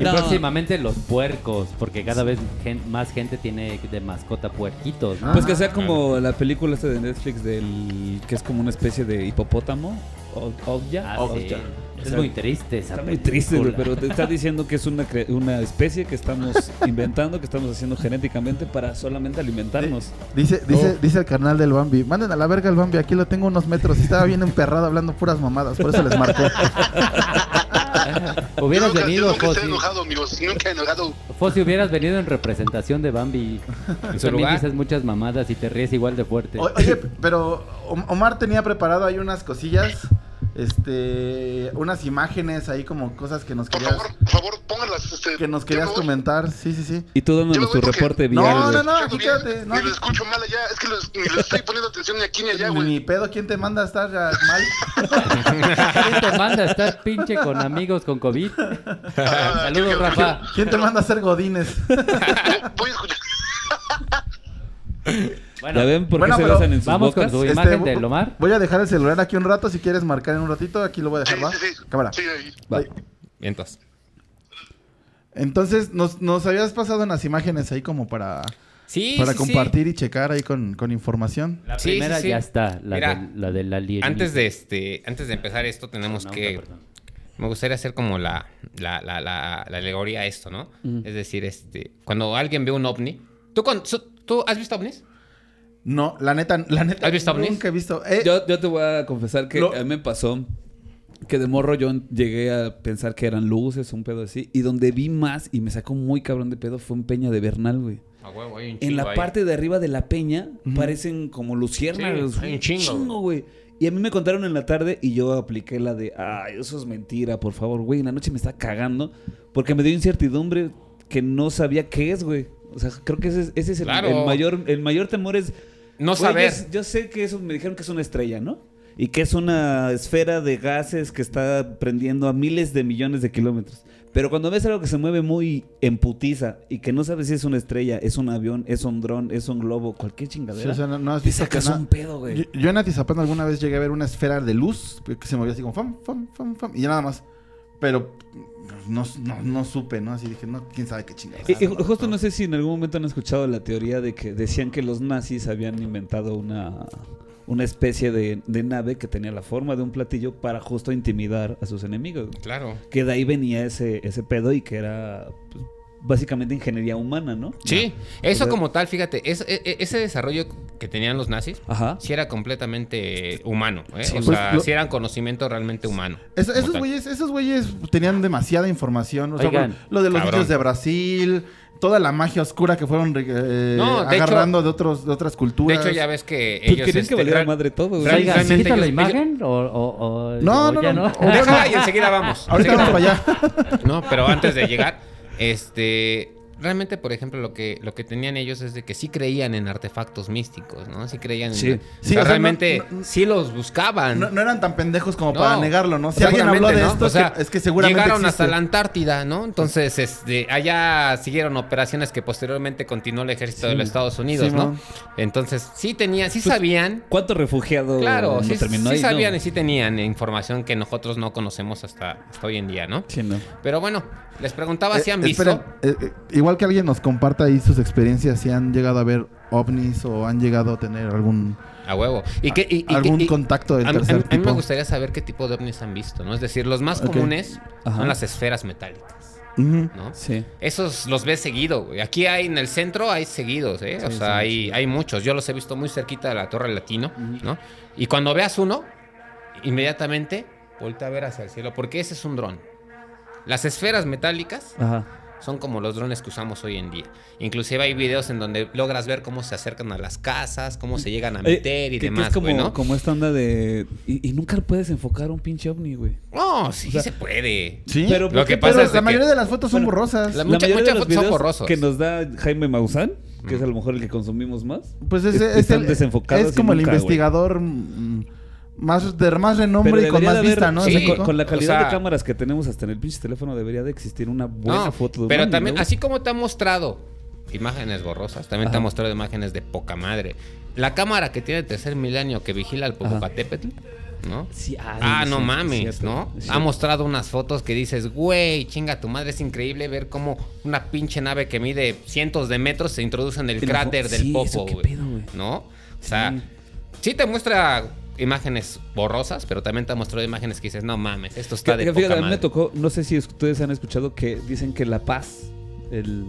Y No. próximamente los puercos, porque cada vez gen- más gente tiene de mascota puerquitos, ¿no? Pues que sea como la película esta de Netflix del... que es como una especie de hipopótamo. O, Okja. Ah, sí. Es O sea, muy triste esa Está muy triste, güey, pero te está diciendo que es una, cre- una especie que estamos inventando, que estamos haciendo genéticamente para solamente alimentarnos. Dice, dice, Oh. dice el carnal del Bambi, manden a la verga el Bambi, aquí lo tengo unos metros, estaba bien emperrado hablando puras mamadas, por eso les marcó. Hubieras nunca, venido, nunca Fossi. estoy enojado, amigos. Nunca he enojado. Fossi, hubieras venido en representación de Bambi. Tú también dices muchas mamadas y te ríes igual de fuerte. O- oye, pero Om- Omar tenía preparado ahí unas cosillas, este, unas imágenes ahí como cosas que nos Por querías, favor, por favor, pónganlas. Este, que nos querías comentar, sí, sí, sí. Y tú voy tu reporte No, vial. no, no, bien, quédate, no, ni lo escucho mal allá. Es que los- ni le estoy poniendo atención ni aquí ni allá, Ni, güey. ni pedo, ¿quién te manda a estar ya mal? ¿Quién te manda a estar pinche con amigos con COVID? Ah, Saludos, yo- yo- Rafa. ¿Quién te manda a ser godines? Voy a escuchar. Bueno, ¿Ya ven por Bueno, qué se en sus vamos con su Este, imagen vo- de Lomar. Voy a dejar el celular aquí un rato, si quieres marcar en un ratito, aquí lo voy a Sí, dejar, ¿va? sí, sí. Cámara. Sí, ahí. Va. Ahí. Vientos. Entonces, nos, nos habías pasado unas imágenes ahí como para, Sí, para sí, sí. compartir y checar ahí con, con información. La Sí, primera sí, sí. ya está, la, Mira, de, la de la alienígena. Antes de este, antes de empezar esto, tenemos No, que. perdón. Me gustaría hacer como la, la, la, la, la alegoría a esto, ¿no? Es decir, este, cuando alguien ve un ovni. ¿Tú, con, su- ¿tú has visto ovnis? No, la neta, la neta, ¿Has visto ovnis? nunca he visto. Eh, Yo, yo te voy a confesar que Lo- a mí me pasó que de morro yo llegué a pensar que eran luces, un pedo así. Y donde vi más y me sacó muy cabrón de pedo fue en Peña de Bernal, güey. A huevo, hay un En chingo la ahí. parte de arriba de la peña parecen como luciérnagas. Sí, hay un chingo. güey. Y a mí me contaron en la tarde y yo apliqué la de, ay, eso es mentira, por favor, güey. En la noche me está cagando porque me dio incertidumbre que no sabía qué es, güey. O sea, creo que ese es, ese es el, Claro. el mayor, el mayor temor es... No saber. Yo, yo sé que eso, me dijeron que es una estrella, ¿no? Y que es una esfera de gases que está prendiendo a miles de millones de kilómetros. Pero cuando ves algo que se mueve muy en putiza y que no sabes si es una estrella, es un avión, es un dron, es un globo, cualquier sí, chingadera, o sea, no, no has te visto que sacas na- un pedo, güey. Yo, yo en Atizapán alguna vez llegué a ver una esfera de luz que se movía así como fam, fam, fam, fam, y ya nada más. Pero no, no, no supe, ¿no? Así dije, no, quién sabe qué chingados. Y- y ju- justo no sé si en algún momento han escuchado la teoría de que decían que los nazis habían inventado una, una especie de, de nave que tenía la forma de un platillo para justo intimidar a sus enemigos. Claro. Que de ahí venía ese, ese pedo y que era pues, básicamente ingeniería humana, ¿no? Sí, eso O sea- como tal, fíjate, es- e- e- ese desarrollo que tenían los nazis, Ajá. sí era completamente humano, ¿eh? Sí, o pues, sea, lo- sí eran conocimiento realmente humano. Es- esos güeyes, esos güeyes tenían demasiada información. O sea, Oigan, lo de los cabrón. niños de Brasil, toda la magia oscura que fueron eh, No, de agarrando de otros, de otras De culturas. hecho, ya ves que ellos... querían que este, valiera real- madre todo, realmente ¿necesitan la ellos- imagen? O, o- o- No, o no, ya no, no? no. Déjala y enseguida vamos. Ahorita Enseguida vamos para allá. No, pero antes de llegar, este, realmente, por ejemplo, lo que, lo que tenían ellos es de que sí creían en artefactos místicos, ¿no? Sí creían en... Sí. o Sí, sea, o sea, realmente no- no- sí los buscaban. No, no eran tan pendejos como No. para negarlo, ¿no? Si O sea, alguien habló de esto. O es sea, que- es que seguramente llegaron existe. hasta la Antártida, ¿no? Entonces, este, allá siguieron operaciones que posteriormente continuó el ejército de los Estados Unidos, Sí, ¿no? Entonces, sí tenían, sí Pues, sabían. ¿Cuánto refugiado Claro, no sí, terminó sí ahí, sabían y sí tenían información que nosotros no conocemos hasta, hasta hoy en día, ¿no? Sí, no. Pero bueno, les preguntaba Eh, si han visto. esperen, eh, eh, igual igual que alguien nos comparta ahí sus experiencias, si han llegado a ver ovnis o han llegado a tener algún A huevo. ¿Y algún y- contacto del a, tercer a mí- a mí me tipo. gustaría saber qué tipo de ovnis han visto, ¿no? Es decir, los más comunes Ajá. son las esferas metálicas. ¿no? Sí. Esos los ves seguido, güey. Aquí hay en el centro hay seguidos, ¿eh? o sea, sí, hay, hay muchos. Yo los he visto muy cerquita de la Torre Latino, ¿no? Y cuando veas uno, inmediatamente voltea a ver hacia el cielo, porque ese es un dron. Las esferas metálicas Ajá. Son como los drones que usamos hoy en día. Inclusive hay videos en donde logras ver cómo se acercan a las casas, cómo se llegan a Eh, meter y que- que demás, es como, güey, ¿no? como esta onda de... Y, y nunca puedes enfocar un pinche ovni, güey. No, sí O sea, se puede. Sí, Pero Lo que pero pasa es de la mayoría que- de las fotos son Bueno, borrosas. la- Mucha- mayoría muchas de fotos son videos borrosos. que nos da Jaime Maussan, que es a lo mejor el que consumimos más. Pues ese es- es, están el, es como el nunca, investigador mm, más de más renombre y con más haber- vista, ¿no? o sea, Sí. con, con la calidad O sea- de cámaras que tenemos hasta en el pinche teléfono debería de existir una buena No, foto de un pero también, ¿no? así como te ha mostrado imágenes borrosas, también te ha mostrado imágenes de poca madre. La cámara que tiene el tercer milenio que vigila al Popocatépetl, ¿no? Sí, ay, Ah, no sí, mames, ¿no? Ha mostrado unas fotos que dices, güey, chinga tu madre, es increíble ver cómo una pinche nave que mide cientos de metros se introduce en el cráter del sí, eso Popo, qué güey. pedo, güey. ¿No? O sea, Sí. sí. te muestra imágenes borrosas, pero también te ha mostrado imágenes que dices, no mames, esto está Que- de que fíjate, poca a mí me tocó, no sé si ustedes han escuchado que dicen que La Paz, el,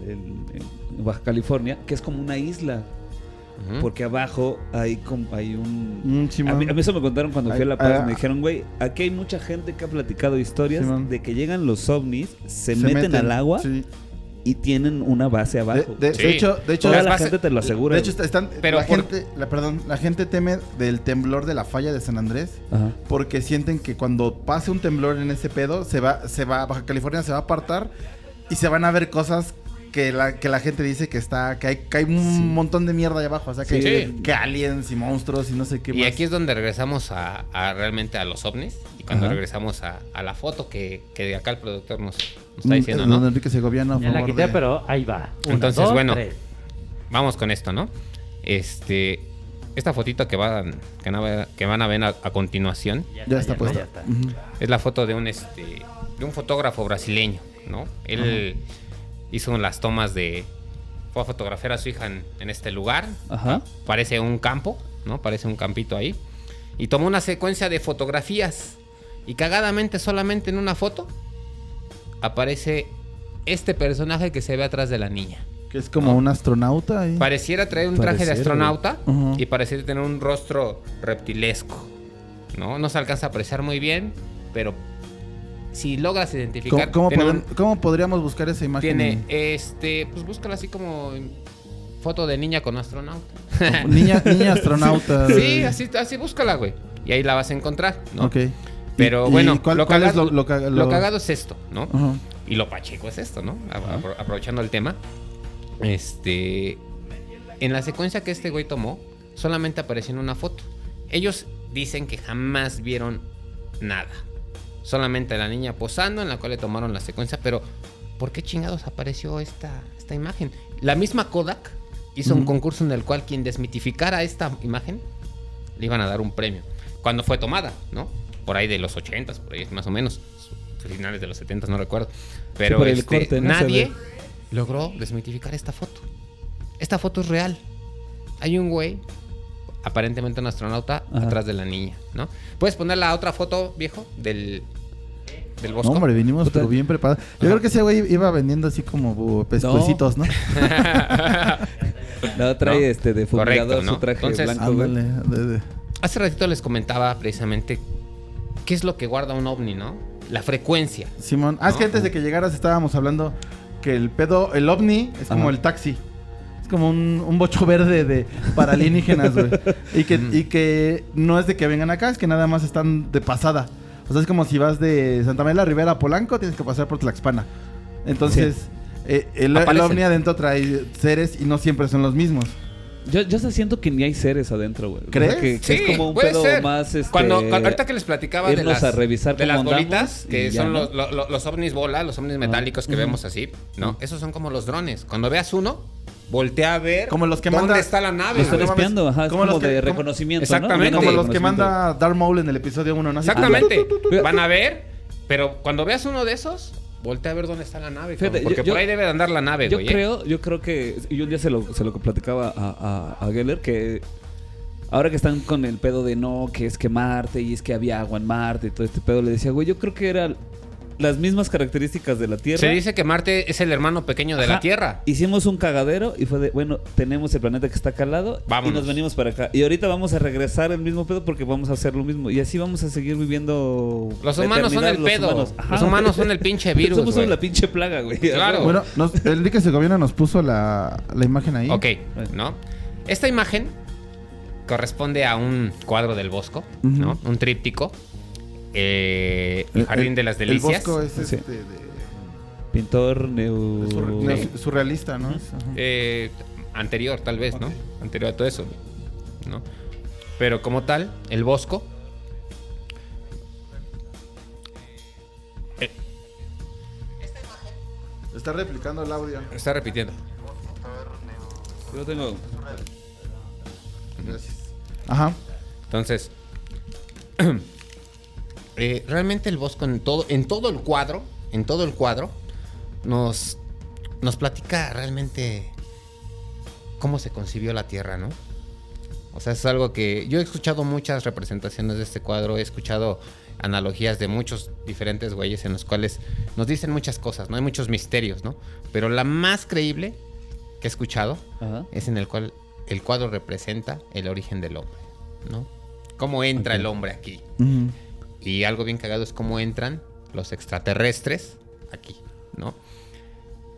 Baja California, que es como una isla, porque abajo hay como hay un... Mm. A mí, a mí eso me contaron cuando fui a La Ay, Paz. ah, me dijeron, güey, aquí hay mucha gente que ha platicado historias de que llegan los ovnis, se, meten, al agua sí. Y tienen una base abajo. de- de Sí. hecho, de hecho, Toda la gente te lo asegura. de hecho están, Pero la por- gente, la, perdón, la gente teme del temblor de la falla de San Andrés Ajá. porque sienten que cuando pase un temblor en ese pedo se va, se va, Baja California se va a apartar y se van a ver cosas que la, que la gente dice que está, que hay, que hay un Sí. montón de mierda ahí abajo, o sea que, Sí. que aliens y monstruos y no sé qué Y más. aquí es donde regresamos a, a realmente a los ovnis. Y cuando Ajá. regresamos a, a la foto que, que de acá el productor nos, nos está Mm, diciendo, don ¿no? Enrique Segoviano Ya la quité, de- pero ahí va. Una, Entonces, dos, bueno. tres. Vamos con esto, ¿no? Este. Esta fotito que van, que, van a ver- que van a ver a, a continuación Ya está puesta. ya está. Ujú. es la foto de un este de un fotógrafo brasileño, ¿no? Él hizo las tomas de fue a fotografiar a su hija en, en este lugar. Ajá. Parece un campo, ¿no? Parece un campito ahí. Y tomó una secuencia de fotografías. Y cagadamente, solamente en una foto, aparece este personaje que se ve atrás de la niña. Que es como un astronauta ahí. Pareciera traer un traje de astronauta y pareciera tener un rostro reptilesco. ¿No? No se alcanza a apreciar muy bien, pero si logras ¿Cómo, identificar. cómo un- podríamos buscar esa imagen? tiene, este, pues búscala así como foto de niña con astronauta. Niña, niña astronauta. Sí, así, así búscala, güey. Y ahí la vas a encontrar, ¿no? Ok. Pero ¿Y- y bueno, cuál- lo, cuál cagado, lo- lo caga- lo lo- cagado es esto, ¿no? Y lo pacheco es esto, ¿no? Apro- aprovechando el tema. Este. En la secuencia que este güey tomó, solamente apareció en una foto. Ellos dicen que jamás vieron nada. Solamente la niña posando, en la cual le tomaron la secuencia. Pero, ¿por qué chingados apareció esta, esta imagen? La misma Kodak hizo un concurso en el cual quien desmitificara esta imagen le iban a dar un premio. Cuando fue tomada, ¿no? Por ahí de los 80s, por ahí más o menos. Finales de los 70s, no recuerdo. Pero el este, corte, ¿no? Nadie logró desmitificar esta foto. Esta foto es real. Hay un güey, aparentemente un astronauta, Ajá. atrás de la niña, ¿no? ¿Puedes poner la otra foto, viejo, del, del No, bosco? hombre, vinimos pero bien preparados. Yo creo que ese güey iba vendiendo así como pescuecitos, ¿no? No, trae ¿No? este de Correcto, fumigador ¿no? su traje Entonces- blanco, güey. Ándale. de- de- Hace ratito les comentaba precisamente qué es lo que guarda un ovni, ¿no? La frecuencia. Simón. Ah, es que antes de que llegaras estábamos hablando que el pedo, el ovni es como Ajá. el taxi. Es como un, un bocho verde de para alienígenas, güey. Y que, y que no es de que vengan acá, es que nada más están de pasada. O sea, es como si vas de Santa María la Rivera a Polanco, tienes que pasar por Tlaxpana. Entonces, eh, el, ovni adentro trae seres y no siempre son los mismos. Yo, yo se siento que ni hay seres adentro, güey. O sea, ¿Crees? que, es como un puede pedo ser. más este Cuando, cuando- ahorita que les platicaba de las, a revisar de las bolitas, que son ¿no? los, lo- lo- los ovnis bola, los ovnis metálicos que vemos así, ¿no? Esos son como los drones. Cuando veas uno, voltea a ver Como los que dónde manda- está la nave. Lo están espiando, ajá. Es Como como, los que- de como- reconocimiento, Exactamente. ¿no? Como los que manda Darth Maul en el episodio 1, ¿no? Exactamente. Ah, Van a ver, pero cuando veas uno de esos, voltea a ver dónde está la nave. Fíjate, porque yo- por ahí debe de andar la nave, Yo güey. ¿eh? creo, yo creo que. Y un día se lo, se lo platicaba a, a, a Geller que. Ahora que están con el pedo de no, que es que Marte y es que había agua en Marte y todo este pedo, le decía, güey, yo creo que eran las mismas características de la Tierra. Se dice que Marte es el hermano pequeño de la. Tierra. Hicimos un cagadero y fue de, bueno, tenemos el planeta que está acá al lado Vámonos. y nos venimos para acá. Y ahorita vamos a regresar el mismo pedo porque vamos a hacer lo mismo. Y así vamos a seguir viviendo. Los humanos son el los pedo. humanos. Ajá, Los humanos güey. son el pinche virus, Somos güey. la pinche plaga, güey. Claro. Bueno, nos, el Enrique Segoviano nos puso la, la imagen ahí. Ok, ¿no? Esta imagen corresponde a un cuadro del Bosco. ¿no? Un tríptico. Eh, el El- Jardín el- de las Delicias. El Bosco es Sí. este de, Pintor neo... sur- Sí. neo- surrealista, ¿no? Eh, anterior, tal vez, ¿no? Anterior a todo eso, ¿no? Pero como tal, el Bosco. Está replicando el audio. Está repitiendo. Yo tengo... Gracias. Ajá. Entonces, eh, realmente el Bosco en todo, en todo el cuadro, en todo el cuadro, nos, nos platica realmente cómo se concibió la Tierra, ¿no? O sea, es algo que yo he escuchado muchas representaciones de este cuadro, he escuchado analogías de muchos diferentes güeyes en los cuales nos dicen muchas cosas, ¿no? Hay muchos misterios, ¿no? Pero la más creíble que he escuchado Ajá. es en el cual el cuadro representa el origen del hombre, ¿no? Cómo entra el hombre aquí. Ujú. Y algo bien cagado es cómo entran los extraterrestres aquí, ¿no?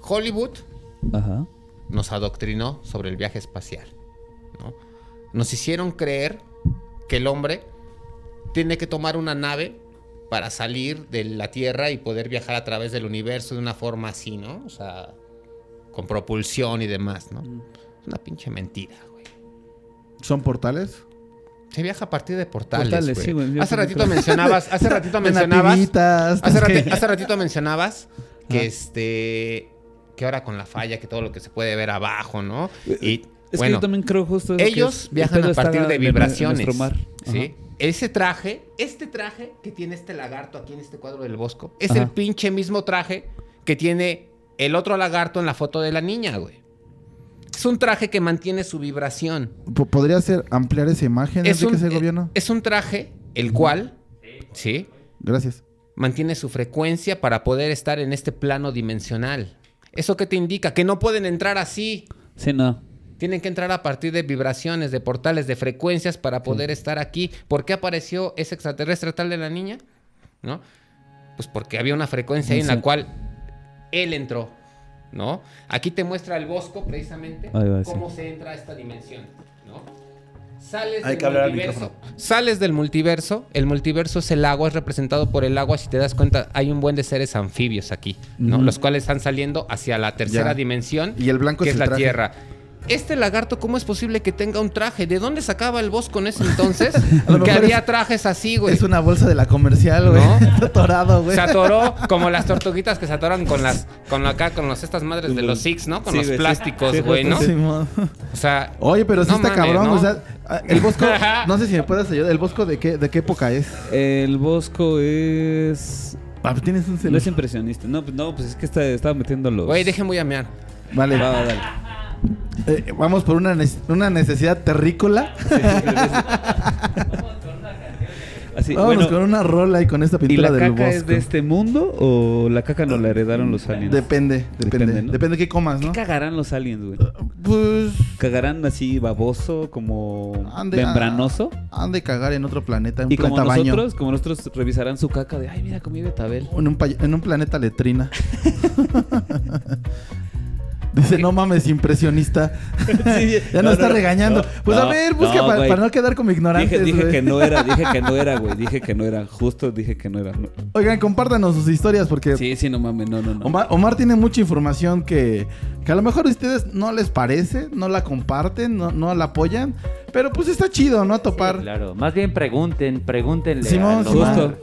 Hollywood Ajá. nos adoctrinó sobre el viaje espacial, ¿no? Nos hicieron creer que el hombre tiene que tomar una nave para salir de la Tierra y poder viajar a través del universo de una forma así, ¿no? O sea, con propulsión y demás, ¿no? Es una pinche mentira, güey. ¿Son portales? Se viaja a partir de portales, sí, Hace ratito mencionabas, hace ratito mencionabas, hace, es que- rati- hace ratito mencionabas que Ah. este, que ahora con la falla, que todo lo que se puede ver abajo, ¿no? Y Es que bueno, yo también creo justo eso, que ellos viajan a partir de vibraciones. Ese traje, este traje que tiene este lagarto aquí en este cuadro del Bosco, es Ajá. el pinche mismo traje que tiene el otro lagarto en la foto de la niña, güey. Es un traje que mantiene su vibración. Po- ¿Podría ser ampliar esa imagen, Es un, Segoviano? es un traje el cual, ¿sí? Gracias. Mantiene su frecuencia para poder estar en este plano dimensional. ¿Eso qué te indica? Que no pueden entrar así. Sí, no. Tienen que entrar a partir de vibraciones, de portales, de frecuencias para poder estar aquí. ¿Por qué apareció ese extraterrestre tal de la niña? ¿No? Pues porque había una frecuencia ahí en Sí. la cual él entró. ¿No? Aquí te muestra el Bosco, precisamente, Ahí va, cómo se entra a esta dimensión. ¿No? Sales Hay del que hablar al multiverso. Sales del multiverso. El multiverso es el agua, es representado por el agua. Si te das cuenta, hay un buen de seres anfibios aquí, ¿no? Los cuales están saliendo hacia la tercera Ya. dimensión Y el blanco que es es el la traje. Tierra. Este lagarto, ¿cómo es posible que tenga un traje? ¿De dónde sacaba el bosco en ese entonces? lo que había es- trajes así, güey. Es una bolsa de la comercial, güey. ¿No? Atorado, güey. Se atoró como las tortuguitas que se atoran con las, con acá, con los, estas madres de los Six, ¿no? Con Sí, los güey, sí. plásticos, Sí, güey, ¿no? Simón. O sea, Oye, pero sí No está mames, cabrón. ¿no? O sea, el Bosco, no sé si me puedes ayudar. ¿El Bosco de qué, de qué época es? El Bosco es... Ah, pues tienes un No celular. es impresionista. No, pues, no, pues es que está- estaba metiendo los... güey, dejen voy a mear. Vale. Va, va, dale. Eh, vamos por una, nece- una necesidad terrícola. Así, Vámonos bueno, con una rola y con esta ¿Y pintura la del caca es de este mundo o la caca nos la heredaron los aliens? Depende, depende. Depende, ¿no? de qué comas, ¿Qué ¿no? cagarán los aliens, güey? Pues ¿Cagarán así baboso, como han de, membranoso? han de cagar en otro planeta, en un Y como planeta baño. nosotros, como nosotros revisarán su caca de, ay, mira, comí betabel. En un, en un planeta letrina. Dice, no mames, impresionista. ya no, está regañando. pues a ver, busca no, pa- güey. para no quedar como ignorantes. Dije, dije que no era, dije que no era, güey. Dije que no era. Justo dije que no era. No. Oigan, compártanos sus historias porque Sí, sí, no mames, no, no, no. Omar, Omar tiene mucha información que, que a lo mejor a ustedes no les parece, no la comparten, no, no la apoyan, pero pues está chido, ¿no? Topar. Sí, claro. Más bien pregunten, pregúntenle Simón, a Omar. Justo.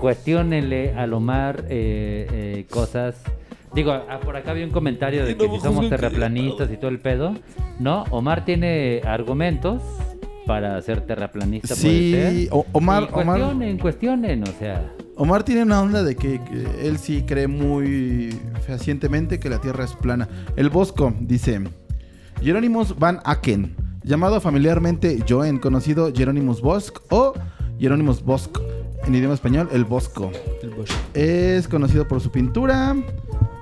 Cuestiónenle a Omar eh, eh, cosas. Digo, ah, por acá había un comentario de que No, si somos terraplanistas y todo el pedo. No, Omar tiene argumentos para ser terraplanista, Sí, puede ser. O- Omar, Y Omar. cuestionen, cuestionen, o sea. Omar tiene una onda de que, que él sí cree muy fehacientemente que la Tierra es plana. El Bosco dice: Jerónimos Van Aken, llamado familiarmente Joen, conocido Jerónimos Bosch o Jerónimos Bosch, en idioma español, el Bosco. Es conocido por su pintura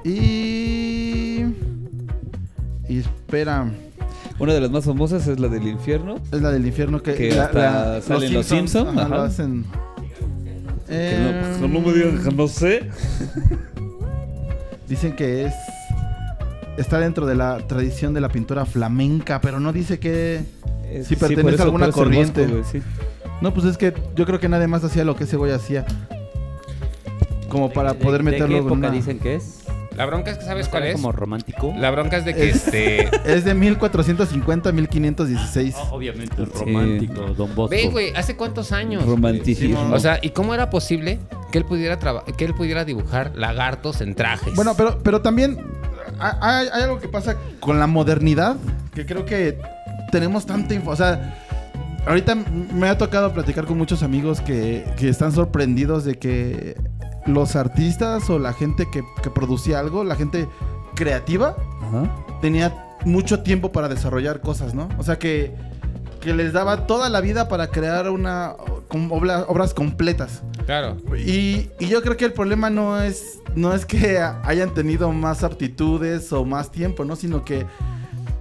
y. Y espera. Una de las más famosas es la del infierno. Es la del infierno que, Que la- hasta la- salen los Simpson, ajá, ajá. lo hacen. Que no, Em, pues, no me digas que no sé. Dicen que es. Está dentro de la tradición de la pintura flamenca, pero no dice que. Es- por pertenece a alguna corriente. Bosco, güey, sí. No, pues es que yo creo que nadie más hacía lo que ese güey hacía. Como para ¿De- poder de meterlo qué en época una- dicen que es? La bronca es que sabes cuál ¿Era es. como romántico? La bronca es de que Es- este. Es de 1450 a 1516. Oh, obviamente, Sí. romántico, Don Bosco. Ve, güey, ¿hace cuántos años? Romanticismo. O sea, ¿y cómo era posible que él pudiera traba- que él pudiera dibujar lagartos en trajes? Bueno, pero, pero también hay, hay- algo que pasa con la modernidad que creo que tenemos tanta info. O sea, ahorita me ha tocado platicar con muchos amigos que, que están sorprendidos de que los artistas o la gente que, que producía algo, la gente creativa, Ajá. tenía mucho tiempo para desarrollar cosas, ¿no? O sea que, que les daba toda la vida para crear una obra- obras completas. Claro. Y, y yo creo que el problema no es, no es que hayan tenido más aptitudes o más tiempo, ¿no? Sino que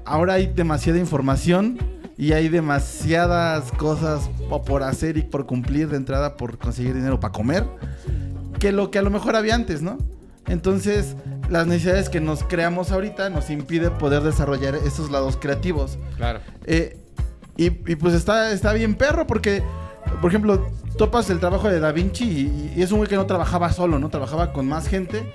ahora hay demasiada información y hay demasiadas cosas po- por hacer y por cumplir de entrada por conseguir dinero para comer que lo que a lo mejor había antes, ¿no? Entonces, las necesidades que nos creamos ahorita nos impide poder desarrollar esos lados creativos. Claro. Eh, y, y pues está, está bien perro porque, por ejemplo, topas el trabajo de Da Vinci y, y es un güey que no trabajaba solo, ¿no? Trabajaba con más gente.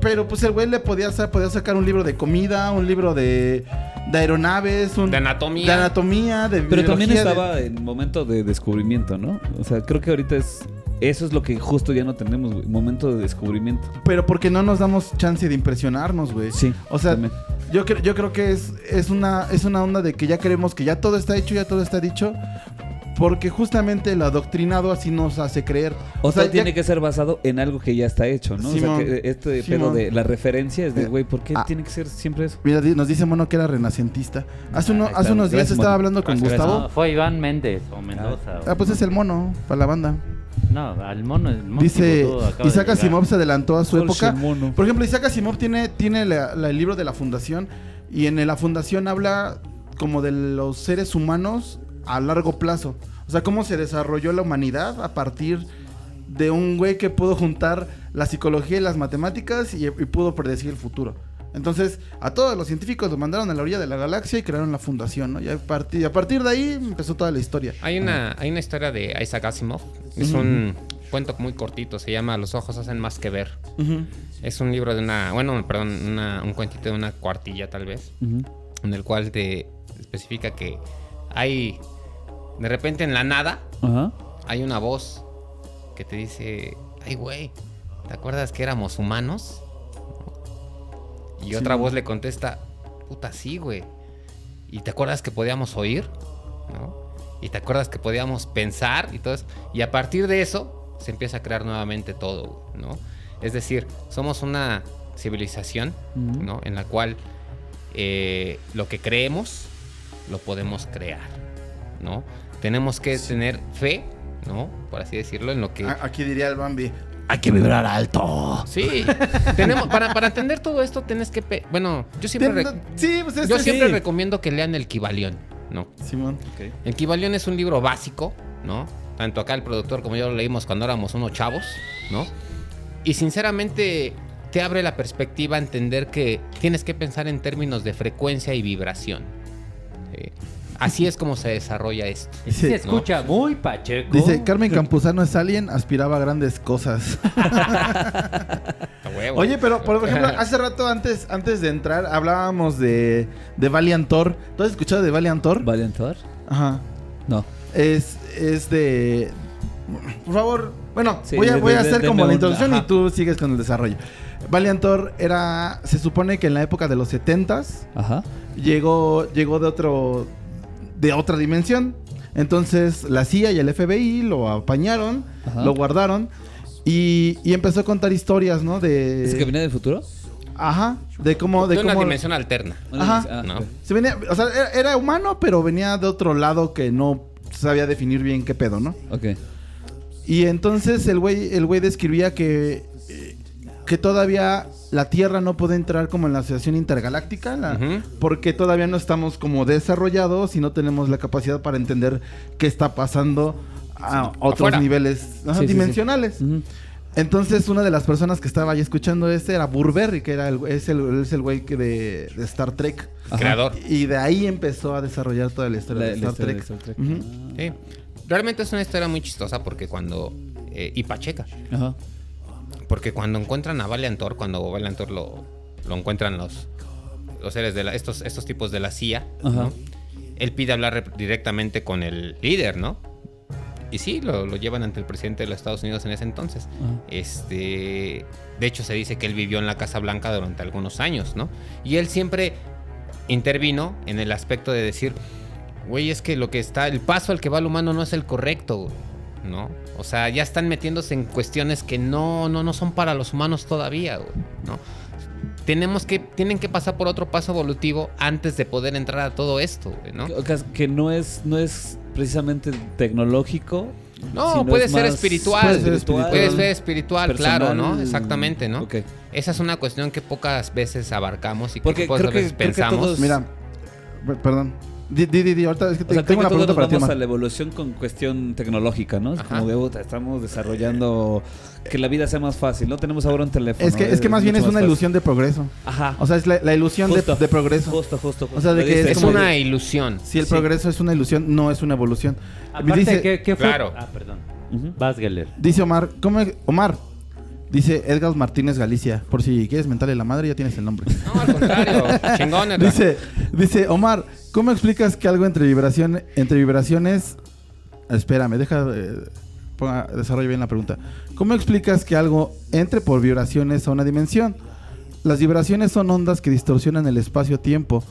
Pero pues el güey le podía, hacer, podía sacar un libro de comida, un libro de, de aeronaves, un, De anatomía. de anatomía, de Pero también de- estaba en momento de descubrimiento, ¿no? O sea, creo que ahorita es. Eso es lo que justo ya no tenemos, güey. Momento de descubrimiento. Pero porque no nos damos chance de impresionarnos, güey. Sí. O sea, también. yo, cre- yo creo que es, es, una, es una onda de que ya queremos que ya todo está hecho, ya todo está dicho. Porque justamente el adoctrinado así nos hace creer. O, sea, tiene que ser basado en algo que ya está hecho, ¿no? Simón. o sea, que este Simón. pedo de la referencia es de, Eh, güey, ¿por qué ah. tiene que ser siempre eso? Mira, nos dice Mono que era renacentista. Hace, uno- Ah, hace claro. unos días estaba Mono. hablando con Gracias, Gustavo. No, fue Iván Méndez o Mendoza. Ah, pues es el mono para la banda. No, al mono. el mono Dice Isaac. Asimov se adelantó a su época. Mono. Por ejemplo, Isaac Asimov tiene, tiene la- la- el libro de la fundación y en la fundación habla como de los seres humanos a largo plazo. O sea, cómo se desarrolló la humanidad a partir de un güey que pudo juntar la psicología y las matemáticas y, y pudo predecir el futuro. Entonces, a todos los científicos los mandaron a la orilla de la galaxia y crearon la fundación, ¿no? Y a partir, a partir de ahí empezó toda la historia. Hay una, hay una historia de Isaac Asimov. Es un cuento muy cortito. Se llama Los ojos hacen más que ver. Es un libro de una, bueno, perdón, una- un cuentito de una cuartilla tal vez, en el cual te especifica que hay, de repente en la nada, hay una voz que te dice, ay güey, ¿te acuerdas que éramos humanos? Y otra voz le contesta, puta sí, güey. ¿Y te acuerdas que podíamos oír? ¿No? ¿Y te acuerdas que podíamos pensar? Y todo eso. Y a partir de eso se empieza a crear nuevamente todo, ¿no? Es decir, somos una civilización. ¿no? En la cual eh, lo que creemos lo podemos crear, ¿no? Tenemos que tener fe, ¿no? Por así decirlo, en lo que... Aquí diría el Bambi. Hay que vibrar alto. Sí, tenemos, para, para entender todo esto tienes que... pe- Bueno, yo siempre, Ten- Sí, pues yo este siempre sí. recomiendo que lean el Kibalión, ¿no? Simón. El Kibalión es un libro básico, ¿no? Tanto acá el productor como yo lo leímos cuando éramos unos chavos, ¿no? Y sinceramente te abre la perspectiva a entender que tienes que pensar en términos de frecuencia y vibración. ¿sí? Así es como se desarrolla esto. Sí se escucha muy pacheco. Dice, Carmen Campuzano es alien, aspiraba a grandes cosas. Huevo. Oye, pero por ejemplo, hace rato antes, antes de entrar hablábamos de, de Valiant Thor. ¿Tú has escuchado de Valiant Thor? ¿Valiant Thor? Ajá. No. Es, es de... Por favor, bueno, Sí, voy a, de- voy a de- hacer de- como la un- introducción y tú sigues con el desarrollo. Valiant Thor era... Se supone que en la época de los 70s Ajá. llegó, llegó de otro de otra dimensión. Entonces la CIA y el FBI lo apañaron, Ajá. lo guardaron Y, y empezó a contar historias, ¿no? De... ¿Es que venía del futuro? Ajá, de cómo... De de una cómo dimensión alterna. Ajá. Ah, No. se venía, o sea, era, era humano, pero venía de otro lado que no sabía definir bien qué pedo, ¿no? Ok. Y entonces el güey, el güey describía que, que todavía la Tierra no puede entrar como en la Asociación Intergaláctica, la- porque todavía no estamos como desarrollados y no tenemos la capacidad para entender qué está pasando a otros Afuera. niveles ajá, Sí, sí, sí. dimensionales. Entonces una de las personas que estaba ahí escuchando este era Burberry, que era el, es el, es el güey que de, de Star Trek. Ajá. Creador. Y de ahí empezó a desarrollar toda la historia La- de la Star historia Trek. de Star Trek. Ujú. Sí. Realmente es una historia muy chistosa porque cuando. eh, y pacheca. Ajá. Porque cuando encuentran a Valiantor, cuando Valiantor lo, lo encuentran los, los seres de la, estos, estos tipos de la CIA. ¿no? él pide hablar directamente con el líder, ¿no? Y sí, lo, lo llevan ante el presidente de los Estados Unidos en ese entonces. Ajá. Este, de hecho, se dice que él vivió en la Casa Blanca durante algunos años, ¿no? Y él siempre intervino en el aspecto de decir, güey, es que lo que está, el paso al que va el humano no es el correcto, güey", ¿no? O sea, ya están metiéndose en cuestiones que no, no, no son para los humanos todavía, güey, ¿no? Tenemos que, tienen que pasar por otro paso evolutivo antes de poder entrar a todo esto, güey, ¿no? Que, que no es, no es precisamente tecnológico. No, sino puede es ser más espiritual. Puede ser espiritual. Puede ser espiritual, claro. ¿no? Exactamente, ¿no? Esa es una cuestión que pocas veces abarcamos y que Porque pocas creo que- veces creo que pensamos. todos- Mira, per- perdón. Di, di, di, ahorita es que te- O sea, tengo que una pregunta para ti, vamos a la evolución con cuestión tecnológica, ¿no? Es como de, "Puta, estamos desarrollando que la vida sea más fácil, ¿no? Tenemos ahora un teléfono. Es que, es que más bien es una fácil. ilusión de progreso. Ajá. O sea, es la, la ilusión de, Justo. de progreso. Justo, justo, justo. O sea, de que es como una de- ilusión. Si el Sí. progreso es una ilusión, no es una evolución. Aparte, dice, ¿qué, qué fue? Claro. Ah, perdón. Ujú. Vas, Geller. dice Omar, ¿cómo, Omar, dice Edgar Martínez Galicia. Por si quieres mentarle la madre, ya tienes el nombre. No, al contrario. Chingón, Edgar. Dice, dice Omar, ¿cómo explicas que algo entre vibración, entre vibraciones? Espérame, deja eh, ponga- desarrollo bien la pregunta. ¿Cómo explicas que algo entre por vibraciones a una dimensión? Las vibraciones son ondas que distorsionan el espacio-tiempo,